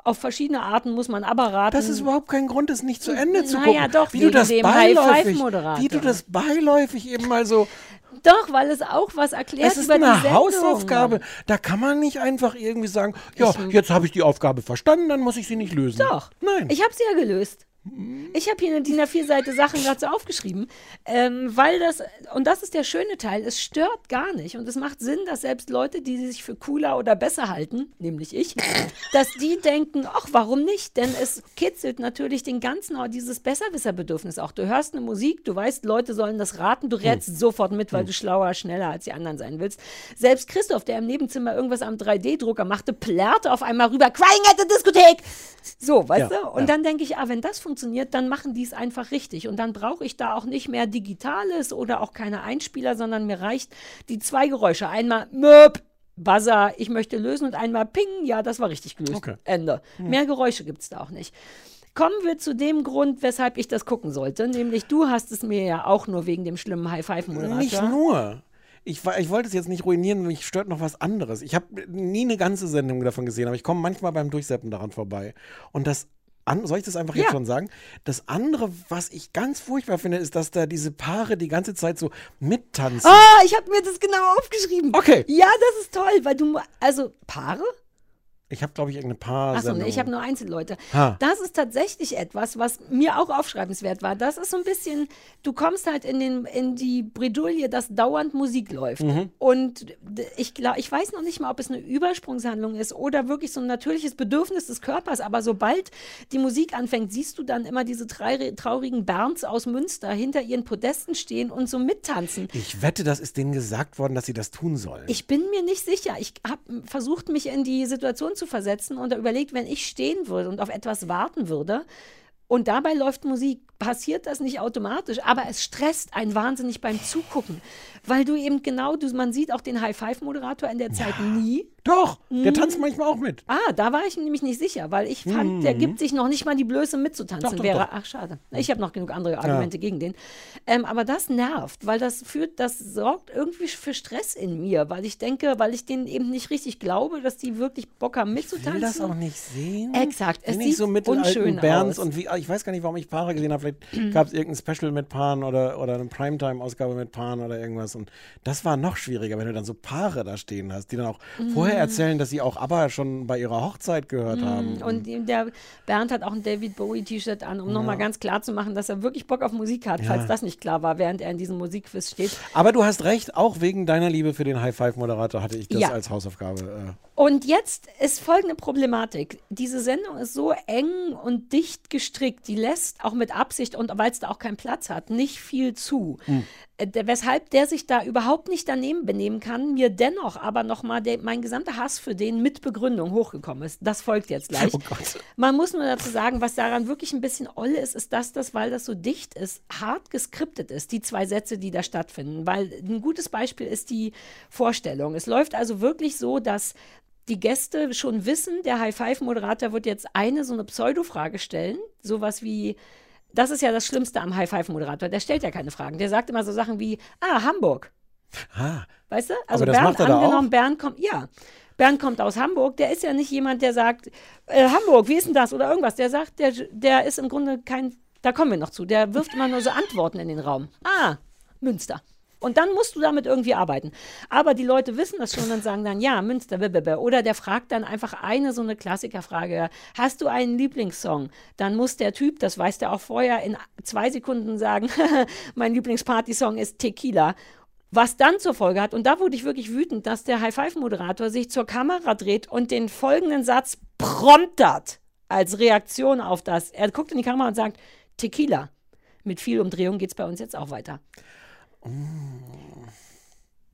auf verschiedene Arten muss man aber raten. Das ist überhaupt kein Grund, es nicht zu Ende zu Naja, gucken. doch, wie du das beiläufig, wie du das beiläufig eben mal so. Doch, weil es auch was erklärt Es ist eine. Hausaufgabe. Da kann man nicht einfach irgendwie sagen, ja, jetzt habe ich die Aufgabe verstanden, dann muss ich sie nicht lösen. Doch. Nein. Ich habe sie ja gelöst. Ich habe hier eine DIN A4-Seite Sachen dazu aufgeschrieben, ähm, weil das, und das ist der schöne Teil, es stört gar nicht und es macht Sinn, dass selbst Leute, die sich für cooler oder besser halten, nämlich ich, dass die denken, ach, warum nicht? Denn es kitzelt natürlich den ganzen, dieses Besserwisserbedürfnis auch. Du hörst eine Musik, du weißt, Leute sollen das raten, du rätst sofort mit, weil du schlauer, schneller als die anderen sein willst. Selbst Christoph, der im Nebenzimmer irgendwas am 3D-Drucker machte, plärrte auf einmal rüber, Crying at the Diskothek! So, weißt Ja, du? Und ja. dann denke ich, ah, wenn das funktioniert, dann machen die es einfach richtig. Und dann brauche ich da auch nicht mehr Digitales oder auch keine Einspieler, sondern mir reicht die zwei Geräusche. Einmal Möp, Buzzer, ich möchte lösen und einmal Ping, ja, das war richtig gelöst. Okay. Ende. Hm. Mehr Geräusche gibt es da auch nicht. Kommen wir zu dem Grund, weshalb ich das gucken sollte. Nämlich, du hast es mir ja auch nur wegen dem schlimmen High-Five-Moderator. Nicht nur. Ich, ich wollte es jetzt nicht ruinieren, mich stört noch was anderes. Ich habe nie eine ganze Sendung davon gesehen, aber ich komme manchmal beim Durchseppen daran vorbei. Und das an, soll ich das einfach Ja. jetzt schon sagen? Das andere, was ich ganz furchtbar finde, ist, dass da diese Paare die ganze Zeit so mittanzen. Ah, ich habe mir das genau aufgeschrieben. Okay. Ja, das ist toll, weil du, also Paare? Ich habe, glaube ich, irgendeine Paar. Achso, ich habe nur Einzelleute. Ha. Das ist tatsächlich etwas, was mir auch aufschreibenswert war. Das ist so ein bisschen, du kommst halt in, den, in die Bredouille, dass dauernd Musik läuft. Mhm. Und ich glaube, ich weiß noch nicht mal, ob es eine Übersprungshandlung ist oder wirklich so ein natürliches Bedürfnis des Körpers. Aber sobald die Musik anfängt, siehst du dann immer diese drei traurigen Bernds aus Münster hinter ihren Podesten stehen und so mittanzen. Ich wette, das ist denen gesagt worden, dass sie das tun sollen. Ich bin mir nicht sicher. Ich habe versucht, mich in die Situation zu versetzen und überlegt, wenn ich stehen würde und auf etwas warten würde und dabei läuft Musik, passiert das nicht automatisch, aber es stresst einen wahnsinnig beim Zugucken, weil du eben genau, du, man sieht auch den High-Five-Moderator in der Zeit nie. Doch, der Mhm. tanzt manchmal auch mit. Ah, da war ich nämlich nicht sicher, weil ich fand, der gibt sich noch nicht mal die Blöße mitzutanzen. Doch, doch, wäre, doch. ach schade. Ich habe noch genug andere Argumente gegen den. Ähm, aber das nervt, weil das führt, das sorgt irgendwie für Stress in mir, weil ich denke, weil ich denen eben nicht richtig glaube, dass die wirklich Bock haben Ich mitzutanzen. will das auch nicht sehen. Exakt, es ich sieht so unschön Berns aus. und wie, ich weiß gar nicht, warum ich Paare gesehen habe. Vielleicht gab es irgendein Special mit Paaren oder, oder eine Primetime-Ausgabe mit Paaren oder irgendwas. Und das war noch schwieriger, wenn du dann so Paare da stehen hast, die dann auch vorher erzählen, dass sie auch ABBA schon bei ihrer Hochzeit gehört haben. Mhm. Und der Bernd hat auch ein David Bowie-T-Shirt an, um nochmal ganz klar zu machen, dass er wirklich Bock auf Musik hat, falls das nicht klar war, während er in diesem Musikquiz steht. Aber du hast recht, auch wegen deiner Liebe für den High-Five-Moderator hatte ich das Ja. als Hausaufgabe. Und jetzt ist folgende Problematik. Diese Sendung ist so eng und dicht gestrickt, die lässt auch mit Absicht und weil es da auch keinen Platz hat, nicht viel zu. Der- weshalb der sich da überhaupt nicht daneben benehmen kann, mir dennoch aber nochmal mein gesamter Hass für den mit Begründung hochgekommen ist. Das folgt jetzt gleich. Oh. Man muss nur dazu sagen, was daran wirklich ein bisschen oll ist, ist, dass das, weil das so dicht ist, hart geskriptet ist, die zwei Sätze, die da stattfinden. Weil ein gutes Beispiel ist die Vorstellung. Es läuft also wirklich so, dass die Gäste schon wissen, der High-Five-Moderator wird jetzt eine so eine Pseudo-Frage stellen. Sowas wie, das ist ja das Schlimmste am High-Five-Moderator. Der stellt ja keine Fragen. Der sagt immer so Sachen wie, ah, Hamburg. Ah, Weißt du? Also Bernd er angenommen? Bernd kommt, ja. Bernd kommt aus Hamburg, der ist ja nicht jemand, der sagt, äh, Hamburg, wie ist denn das? Oder irgendwas. Der sagt, der, der ist im Grunde kein, da kommen wir noch zu, der wirft immer nur so Antworten in den Raum. Ah, Münster. Und dann musst du damit irgendwie arbeiten. Aber die Leute wissen das schon und sagen dann, ja, Münster, blablabla. oder der fragt dann einfach eine so eine Klassikerfrage. Hast du einen Lieblingssong? Dann muss der Typ, das weiß der auch vorher, in zwei Sekunden sagen, mein Lieblingspartysong ist Tequila. Was dann zur Folge hat, und da wurde ich wirklich wütend, dass der High-Five-Moderator sich zur Kamera dreht und den folgenden Satz promptert als Reaktion auf das. Er guckt in die Kamera und sagt, Tequila. Mit viel Umdrehung geht es bei uns jetzt auch weiter.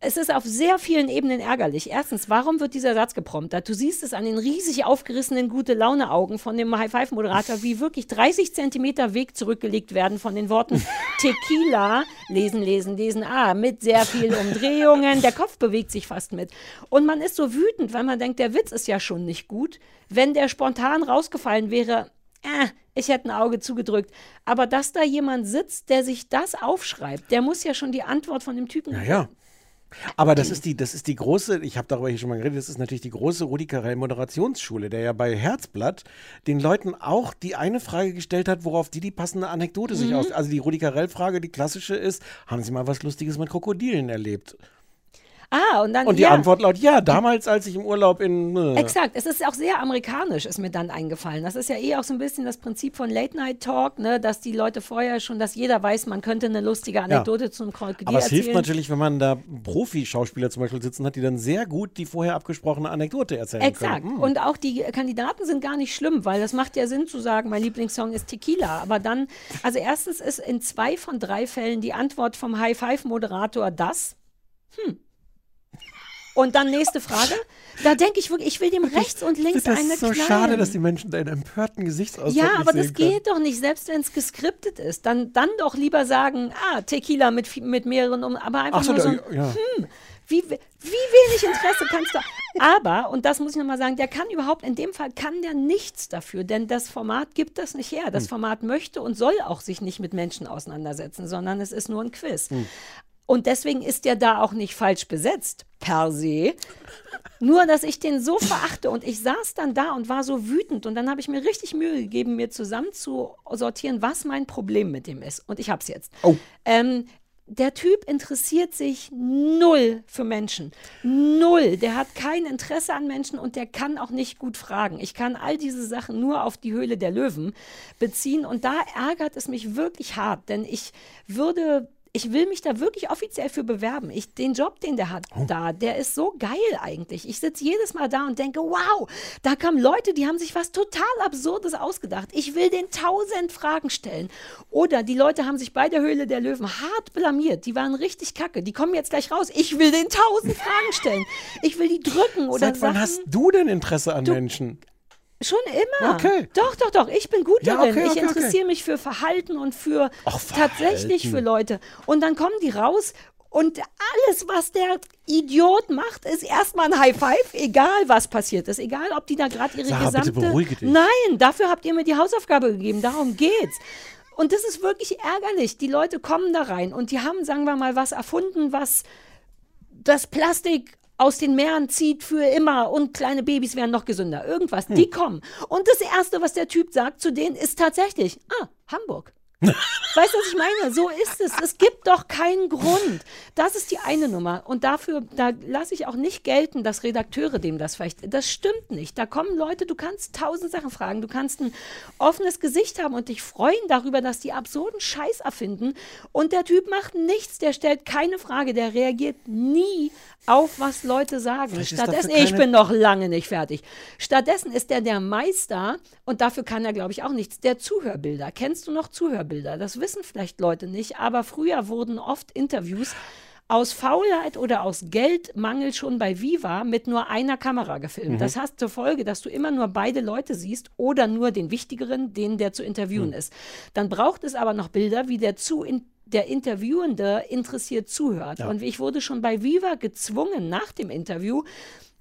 Es ist auf sehr vielen Ebenen ärgerlich. Erstens, warum wird dieser Satz gepromptet? Du siehst es an den riesig aufgerissenen Gute-Laune-Augen von dem High-Five-Moderator, wie wirklich 30 Zentimeter Weg zurückgelegt werden von den Worten Tequila, lesen, lesen, lesen, ah, mit sehr viel Umdrehungen. Der Kopf bewegt sich fast mit. Und man ist so wütend, weil man denkt, der Witz ist ja schon nicht gut. Wenn der spontan rausgefallen wäre, äh, ich hätte ein Auge zugedrückt. Aber dass da jemand sitzt, der sich das aufschreibt, der muss ja schon die Antwort von dem Typen ja, ja. Aber das ist die, das ist die große, ich habe darüber hier schon mal geredet, das ist natürlich die große Rudi Carell Moderationsschule, der ja bei Herzblatt den Leuten auch die eine Frage gestellt hat, worauf die die passende Anekdote sich aus. Also die Rudi Carell Frage, die klassische ist, haben Sie mal was Lustiges mit Krokodilen erlebt? Ah, und dann. Und die ja. Antwort lautet, ja, damals, als ich im Urlaub in. Äh, Exakt, es ist auch sehr amerikanisch, ist mir dann eingefallen. Das ist ja eh auch so ein bisschen das Prinzip von Late Night Talk, ne, dass die Leute vorher schon, dass jeder weiß, man könnte eine lustige Anekdote zum Krokodil Aber es erzählen. hilft natürlich, wenn man da Profi-Schauspieler zum Beispiel sitzen hat, die dann sehr gut die vorher abgesprochene Anekdote erzählen Exakt. können. Hm. Und auch die Kandidaten sind gar nicht schlimm, weil das macht ja Sinn zu sagen, mein Lieblingssong ist Tequila. Aber dann, also erstens ist in zwei von drei Fällen die Antwort vom High-Five-Moderator das. Hm. Und dann nächste Frage. Da denke ich wirklich, ich will dem rechts und links das eine ist so knallen. schade, dass die Menschen deinen empörten Gesichtsausdruck Ja, aber das können. geht doch nicht, selbst wenn es geskriptet ist. Dann, dann doch lieber sagen, ah, Tequila mit, mit mehreren, um, aber einfach Ach so, nur so, ein, ja. wie, wie wenig Interesse kannst du. Aber, und das muss ich nochmal sagen, der kann überhaupt, in dem Fall kann der nichts dafür, denn das Format gibt das nicht her. Hm. Das Format möchte und soll auch sich nicht mit Menschen auseinandersetzen, sondern es ist nur ein Quiz. Hm. Und deswegen ist der da auch nicht falsch besetzt, per se. Nur, dass ich den so verachte und ich saß dann da und war so wütend und dann habe ich mir richtig Mühe gegeben, mir zusammen zu sortieren, was mein Problem mit dem ist. Und ich habe es jetzt. Oh. Ähm, der Typ interessiert sich null für Menschen. Null. Der hat kein Interesse an Menschen und der kann auch nicht gut fragen. Ich kann all diese Sachen nur auf die Höhle der Löwen beziehen und da ärgert es mich wirklich hart, denn ich würde ich will mich da wirklich offiziell für bewerben. Ich, den Job, den der hat da, der ist so geil eigentlich. Ich sitze jedes Mal da und denke, wow, da kamen Leute, die haben sich was total Absurdes ausgedacht. Ich will den tausend Fragen stellen. Oder die Leute haben sich bei der Höhle der Löwen hart blamiert. Die waren richtig kacke. Die kommen jetzt gleich raus. Ich will den tausend Fragen stellen. Ich will die drücken oder Seit wann Sachen. hast du denn Interesse an Menschen? Schon immer. Okay. Doch, doch, doch. Ich bin gut Ja, darin. okay, ich okay, interessiere mich für Verhalten und für Ach, tatsächlich Verhalten. für Leute. Und dann kommen die raus und alles, was der Idiot macht, ist erstmal ein High Five, egal was passiert ist. Egal, ob die da gerade ihre Sarah, bitte gesamte. beruhige dich. Nein, dafür habt ihr mir die Hausaufgabe gegeben. Darum geht's. Und das ist wirklich ärgerlich. Die Leute kommen da rein und die haben, sagen wir mal, was erfunden, was das Plastik aus den Meeren zieht für immer und kleine Babys werden noch gesünder. Irgendwas. Die kommen. Und das Erste, was der Typ sagt zu denen, ist tatsächlich, ah, Hamburg. weißt du, was ich meine? So ist es. Es gibt doch keinen Grund. Das ist die eine Nummer. Und dafür, da lasse ich auch nicht gelten, dass Redakteure dem das vielleicht. Das stimmt nicht. Da kommen Leute, du kannst tausend Sachen fragen. Du kannst ein offenes Gesicht haben und dich freuen darüber, dass die absurden Scheiß erfinden. Und der Typ macht nichts. Der stellt keine Frage. Der reagiert nie auf, was Leute sagen. Stattdessen, ich bin noch lange nicht fertig. Stattdessen ist er der Meister und dafür kann er, glaube ich, auch nichts. Der Zuhörbilder. Kennst du noch Zuhörbilder? Das wissen vielleicht Leute nicht, aber früher wurden oft Interviews aus Faulheit oder aus Geldmangel schon bei Viva mit nur einer Kamera gefilmt. Das hat zur Folge, dass du immer nur beide Leute siehst oder nur den wichtigeren, den der zu interviewen ist. Dann braucht es aber noch Bilder, wie der zu in der Interviewende interessiert zuhört. Und ich wurde schon bei Viva gezwungen, nach dem Interview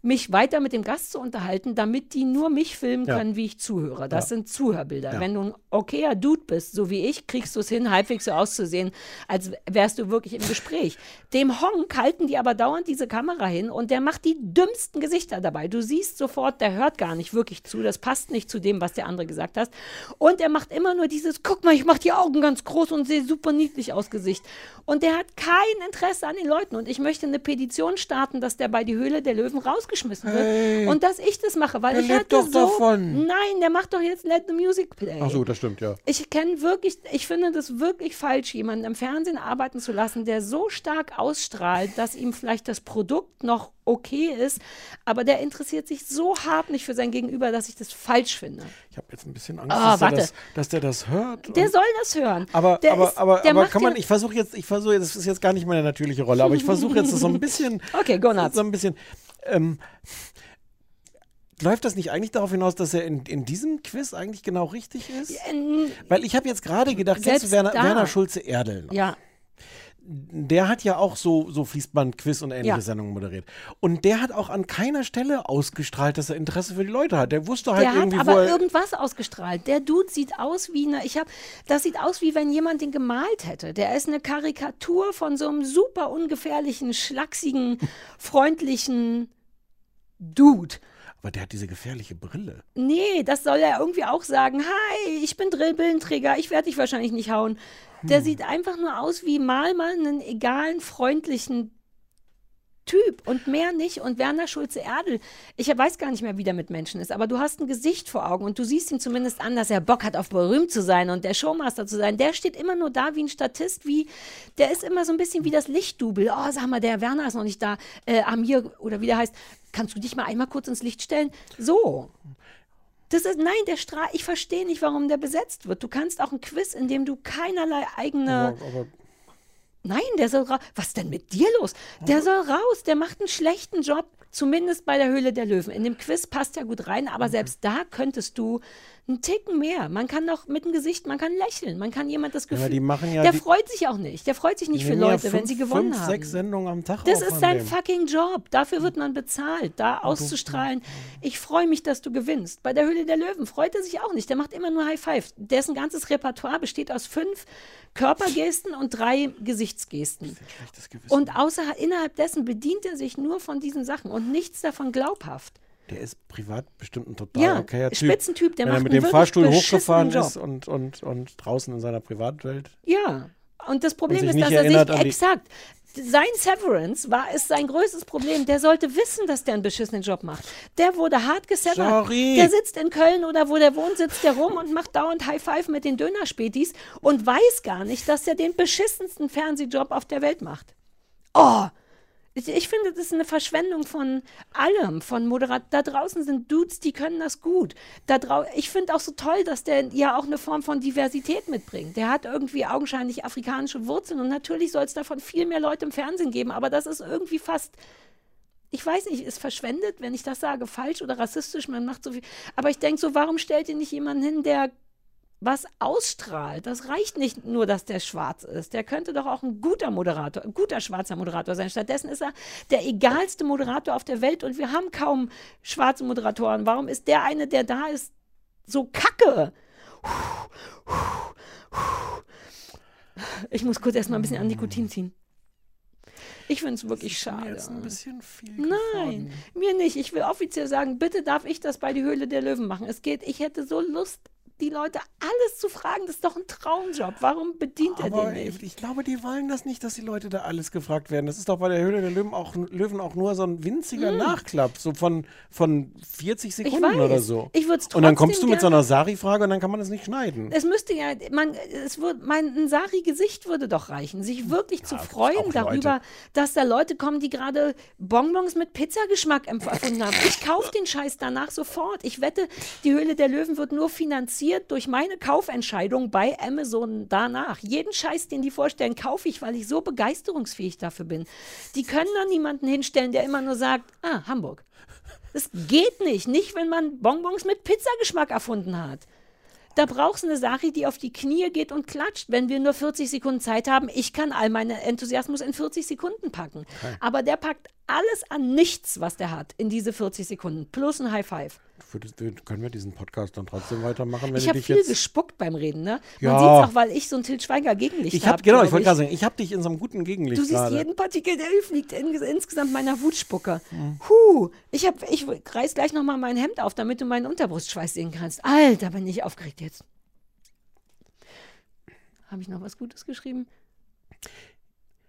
mich weiter mit dem Gast zu unterhalten, damit die nur mich filmen Ja. können, wie ich zuhöre. Das Ja. sind Zuhörbilder. Ja. Wenn du ein okayer Dude bist, so wie ich, kriegst du es hin, halbwegs so auszusehen, als wärst du wirklich im Gespräch. Dem Honk halten die aber dauernd diese Kamera hin und der macht die dümmsten Gesichter dabei. Du siehst sofort, der hört gar nicht wirklich zu. Das passt nicht zu dem, was der andere gesagt hat. Und er macht immer nur dieses, guck mal, ich mache die Augen ganz groß und sehe super niedlich aus Gesicht. Und der hat kein Interesse an den Leuten. Und ich möchte eine Petition starten, dass der bei die Höhle der Löwen rausgeschmissen wird. Hey. Und dass ich das mache, weil ich lebt hatte doch so... davon. Nein, der macht doch jetzt Let the Music Play. Ach so, das stimmt, ja. Ich kenne wirklich, ich finde das wirklich falsch, jemanden im Fernsehen arbeiten zu lassen, der so stark ausstrahlt, dass ihm vielleicht das Produkt noch okay ist, aber der interessiert sich so hart nicht für sein Gegenüber, dass ich das falsch finde. Ich habe jetzt ein bisschen Angst, Ah, dass, der das, dass der das hört. Der soll das hören. aber, der aber, ist, aber, der aber kann man, ich versuche jetzt, ich versuche, das ist jetzt gar nicht meine natürliche Rolle, aber ich versuche jetzt das so ein bisschen, Okay, go nuts. so ein bisschen, ähm, läuft das nicht eigentlich darauf hinaus, dass er in, in diesem Quiz eigentlich genau richtig ist? Ähm, Weil ich habe jetzt gerade gedacht, kennst du Werner. Werner Schulze-Erdel noch? Ja, Der hat ja auch so, so Fließband-Quiz und ähnliche Ja. Sendungen moderiert. Und der hat auch an keiner Stelle ausgestrahlt, dass er Interesse für die Leute hat. Der wusste halt der hat irgendwie, wo aber er, irgendwas ausgestrahlt. Der Dude sieht aus wie eine, ich habe, das sieht aus wie wenn jemand den gemalt hätte. Der ist eine Karikatur von so einem super ungefährlichen, schlachsigen, freundlichen Dude. Aber der hat diese gefährliche Brille. Nee, das soll er irgendwie auch sagen. Hi, ich bin Drillbillenträger, ich werde dich wahrscheinlich nicht hauen. Hm. Der sieht einfach nur aus wie mal mal einen egalen, freundlichen Typ und mehr nicht. Und Werner Schulze-Erdel, ich weiß gar nicht mehr, wie der mit Menschen ist, aber du hast ein Gesicht vor Augen und du siehst ihn zumindest an, dass er Bock hat, auf berühmt zu sein und der Showmaster zu sein. Der steht immer nur da wie ein Statist, wie, der ist immer so ein bisschen wie das Lichtdubel. Oh, sag mal, der Werner ist noch nicht da. Äh, Amir, oder wie der heißt, kannst du dich mal einmal kurz ins Licht stellen? So. Das ist, nein, der Strahl, ich verstehe nicht, warum der besetzt wird. Du kannst auch ein Quiz, in dem du keinerlei eigene. Aber, aber Nein, der soll raus. Was denn mit dir los? Der soll raus. Der macht einen schlechten Job. Zumindest bei der Höhle der Löwen. In dem Quiz passt er gut rein, aber selbst da könntest du einen Ticken mehr. Man kann doch mit dem Gesicht, man kann lächeln, man kann jemand das Gefühl. die machen ja der die- freut sich auch nicht. Der freut sich nicht für nehmen ja Leute, wenn fünf- sie gewonnen fünf, haben. sechs Sendungen am Tag Das ist sein dem. fucking Job. Dafür wird man bezahlt, da auszustrahlen. Ich freue mich, dass du gewinnst. Bei der Höhle der Löwen freut er sich auch nicht. Der macht immer nur High Five. Dessen ganzes Repertoire besteht aus fünf Körpergesten und drei Gesichtsgesten. Und außer, innerhalb dessen bedient er sich nur von diesen Sachen und nichts davon glaubhaft. Der ist privat bestimmt ein total Ja, okayer Typ. Spitzentyp, der Wenn er macht mit einen dem Fahrstuhl hochgefahren Job. ist und, und, und draußen in seiner Privatwelt. Ja. Und das Problem sich ist, dass er sich exakt. Sein Severance war es sein größtes Problem. Der sollte wissen, dass der einen beschissenen Job macht. Der wurde hart gesevert. Sorry. Der sitzt in Köln oder wo der wohnt, sitzt der rum und macht dauernd High Five mit den Dönerspätis und weiß gar nicht, dass er den beschissensten Fernsehjob auf der Welt macht. Oh, ich, ich finde, das ist eine Verschwendung von allem, von Moderat. Da draußen sind Dudes, die können das gut. Da drau ich finde auch so toll, dass der ja auch eine Form von Diversität mitbringt. Der hat irgendwie augenscheinlich afrikanische Wurzeln und natürlich soll es davon viel mehr Leute im Fernsehen geben, aber das ist irgendwie fast ich weiß nicht, ist verschwendet, wenn ich das sage, falsch oder rassistisch, man macht so viel. Aber ich denke so, warum stellt ihr nicht jemanden hin, der was ausstrahlt? Das reicht nicht nur, dass der schwarz ist. Der könnte doch auch ein guter Moderator, ein guter schwarzer Moderator sein. Stattdessen ist er der egalste Moderator auf der Welt und wir haben kaum schwarze Moderatoren. Warum ist der eine, der da ist, so kacke? Ich muss kurz erstmal ein bisschen an Nikotin ziehen. Ich finde es wirklich schade. Jetzt ein bisschen viel Nein, mir nicht. Ich will offiziell sagen, bitte darf ich das bei die Höhle der Löwen machen. Es geht, ich hätte so Lust, die Leute alles zu fragen. Das ist doch ein Traumjob. Warum bedient er Aber den nicht? ich glaube, die wollen das nicht, dass die Leute da alles gefragt werden. Das ist doch bei der Höhle der Löwen auch, Löwen auch nur so ein winziger Nachklapp, so von, von 40 Sekunden weiß. oder so. Ich würd's Und dann kommst du mit so einer Sari-Frage und dann kann man das nicht schneiden. Es müsste ja, man, es würde, mein ein Sari-Gesicht würde doch reichen, sich wirklich zu freuen darüber, dass da Leute kommen, die gerade Bonbons mit Pizzageschmack empf- erfunden haben. Ich kaufe den Scheiß danach sofort. Ich wette, die Höhle der Löwen wird nur finanziert durch meine Kaufentscheidung bei Amazon danach. Jeden Scheiß, den die vorstellen, kaufe ich, weil ich so begeisterungsfähig dafür bin. Die können doch niemanden hinstellen, der immer nur sagt, ah, Hamburg. Das geht nicht. Nicht, wenn man Bonbons mit Pizzageschmack erfunden hat. Da brauchst du eine Sache, die auf die Knie geht und klatscht, wenn wir nur 40 Sekunden Zeit haben. Ich kann all meinen Enthusiasmus in 40 Sekunden packen. Aber der packt alles an nichts, was der hat, in diese 40 Sekunden. Plus ein High Five. Können wir diesen Podcast dann trotzdem weitermachen, wenn ich du habe dich viel jetzt... gespuckt beim Reden, ne? Man Ja. sieht es auch, weil ich so ein Til Schweiger Gegenlicht Ich habe. habe genau, ich wollte gerade sagen, ich habe dich in so einem guten Gegenlicht Du siehst gerade. jeden Partikel, der fliegt in, insgesamt meiner Wutspucke. Mhm. Huh, ich, hab, ich reiß gleich nochmal mein Hemd auf, damit du meinen Unterbrustschweiß sehen kannst. Alter, bin ich aufgeregt jetzt. Habe ich noch was Gutes geschrieben?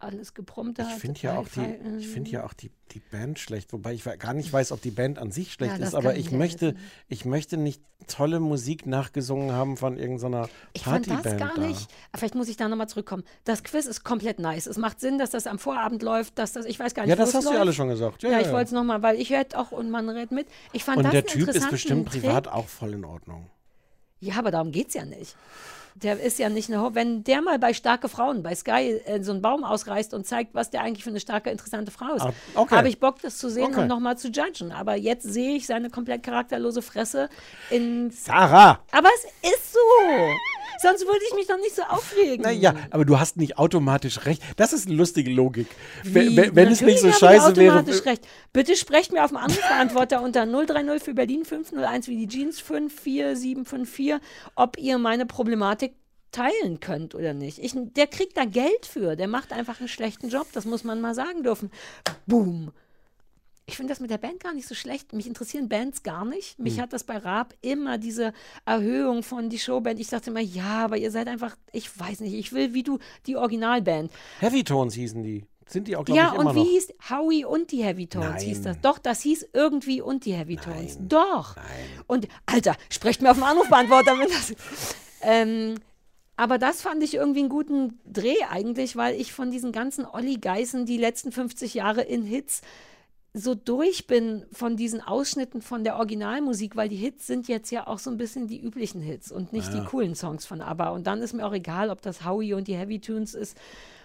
Alles gepromptet. Ich finde ja auch die, ich finde ja auch die, die Band schlecht, wobei ich gar nicht weiß, ob die Band an sich schlecht Ja, ist, aber ich möchte, helfen. ich möchte nicht tolle Musik nachgesungen haben von irgendeiner Ich fand Partyband. das gar da. nicht. Aber Vielleicht muss ich da nochmal zurückkommen. Das Quiz ist komplett nice. Es macht Sinn, dass das am Vorabend läuft, dass das, ich weiß gar nicht, Ja, das hast du läuft. ja alle schon gesagt. Ja, Ja, ich wollte es nochmal, weil ich hätte auch, und man redet mit. Ich fand Und das der Typ ist bestimmt Trick. privat auch voll in Ordnung. Ja, aber darum geht es ja nicht. Der ist ja nicht eine. Wenn der mal bei starke Frauen bei Sky äh, so einen Baum ausreißt und zeigt, was der eigentlich für eine starke, interessante Frau ist, Ah, okay. habe ich Bock, das zu sehen Okay. und nochmal zu judgen. Aber jetzt sehe ich seine komplett charakterlose Fresse in. Sarah! Aber es ist so. Sonst würde ich mich doch nicht so aufregen. Naja, aber du hast nicht automatisch recht. Das ist eine lustige Logik. Wie? Wenn, wenn es nicht so scheiße wäre. automatisch Recht. Bitte sprecht mir auf dem Anrufbeantworter unter 030 für Berlin 501 wie die Jeans 54754, ob ihr meine Problematik teilen könnt oder nicht. Ich, der kriegt da Geld für. Der macht einfach einen schlechten Job. Das muss man mal sagen dürfen. Boom. Ich finde das mit der Band gar nicht so schlecht. Mich interessieren Bands gar nicht. Mich Hm. hat das bei Raab immer diese Erhöhung von die Showband. Ich dachte immer, ja, aber ihr seid einfach, ich weiß nicht, ich will wie du die Originalband. Heavy Tones hießen die. Sind die auch, glaube Ja, ich, immer und wie noch. hieß Howie und die Heavy Tones hieß das? Doch, das hieß irgendwie und die Heavy Tones. Doch. Und Alter, sprecht mir auf dem Anrufbeantworter, wenn das. Ähm, aber das fand ich irgendwie einen guten Dreh eigentlich, weil ich von diesen ganzen Olli Geißen die letzten 50 Jahre in Hits so durch bin von diesen Ausschnitten von der Originalmusik, weil die Hits sind jetzt ja auch so ein bisschen die üblichen Hits und nicht die coolen Songs von ABBA. Und dann ist mir auch egal, ob das Howie und die Heavy Tunes ist.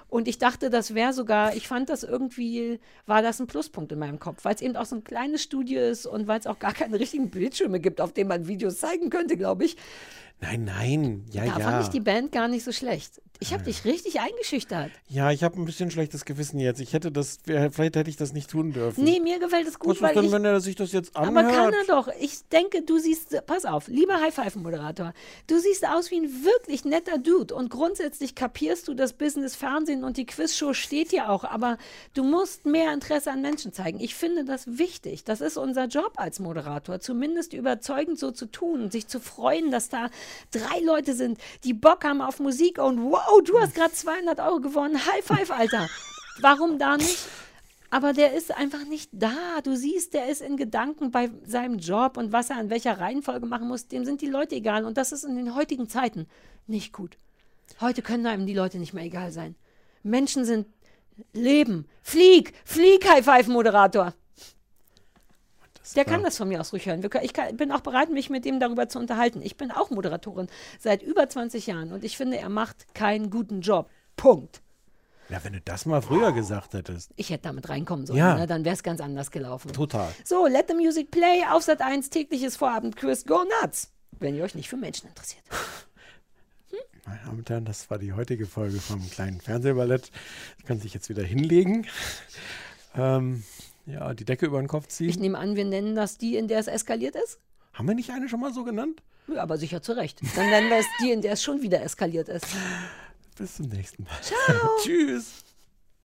Und ich dachte, das wäre sogar, ich fand das irgendwie, war das ein Pluspunkt in meinem Kopf, weil es eben auch so ein kleines Studio ist und weil es auch gar keine richtigen Bildschirme gibt, auf denen man Videos zeigen könnte, glaube ich. Nein, nein. Ja, da ja. fand ich die Band gar nicht so schlecht. Ich habe dich richtig eingeschüchtert. Ja, ich habe ein bisschen schlechtes Gewissen jetzt. Ich hätte das, vielleicht hätte ich das nicht tun dürfen. Nee, mir gefällt es Was gut, ist weil denn, ich wenn er sich das jetzt Aber anhört? kann er doch. Ich denke, du siehst, pass auf, lieber High-Five-Moderator, du siehst aus wie ein wirklich netter Dude und grundsätzlich kapierst du das Business Fernsehen und die Quizshow steht dir auch, aber du musst mehr Interesse an Menschen zeigen. Ich finde das wichtig. Das ist unser Job als Moderator, zumindest überzeugend so zu tun und sich zu freuen, dass da drei Leute sind, die Bock haben auf Musik und wow, du hast gerade 200 Euro gewonnen. High-Five, Alter. Warum da nicht? Aber der ist einfach nicht da. Du siehst, der ist in Gedanken bei seinem Job und was er in welcher Reihenfolge machen muss. Dem sind die Leute egal. Und das ist in den heutigen Zeiten nicht gut. Heute können einem die Leute nicht mehr egal sein. Menschen sind Leben. Flieg, flieg, High-Five-Moderator. Der kann das von mir aus ruhig hören. Ich kann, bin auch bereit, mich mit ihm darüber zu unterhalten. Ich bin auch Moderatorin seit über 20 Jahren und ich finde, er macht keinen guten Job. Punkt. Ja, wenn du das mal früher gesagt hättest. Ich hätte damit reinkommen sollen, Ja. ne? dann wäre es ganz anders gelaufen. Total. So, Let the Music Play auf Sat 1 tägliches Vorabendquiz Go Nuts. Wenn ihr euch nicht für Menschen interessiert. Meine Damen und Herren, das war die heutige Folge vom kleinen Fernsehballett. Sie können sich jetzt wieder hinlegen. Ähm, ja, die Decke über den Kopf ziehen. Ich nehme an, wir nennen das die, in der es eskaliert ist. Haben wir nicht eine schon mal so genannt? Ja, aber sicher zu Recht. Dann nennen wir es die, in der es schon wieder eskaliert ist. Bis zum nächsten Mal. Ciao. Tschüss.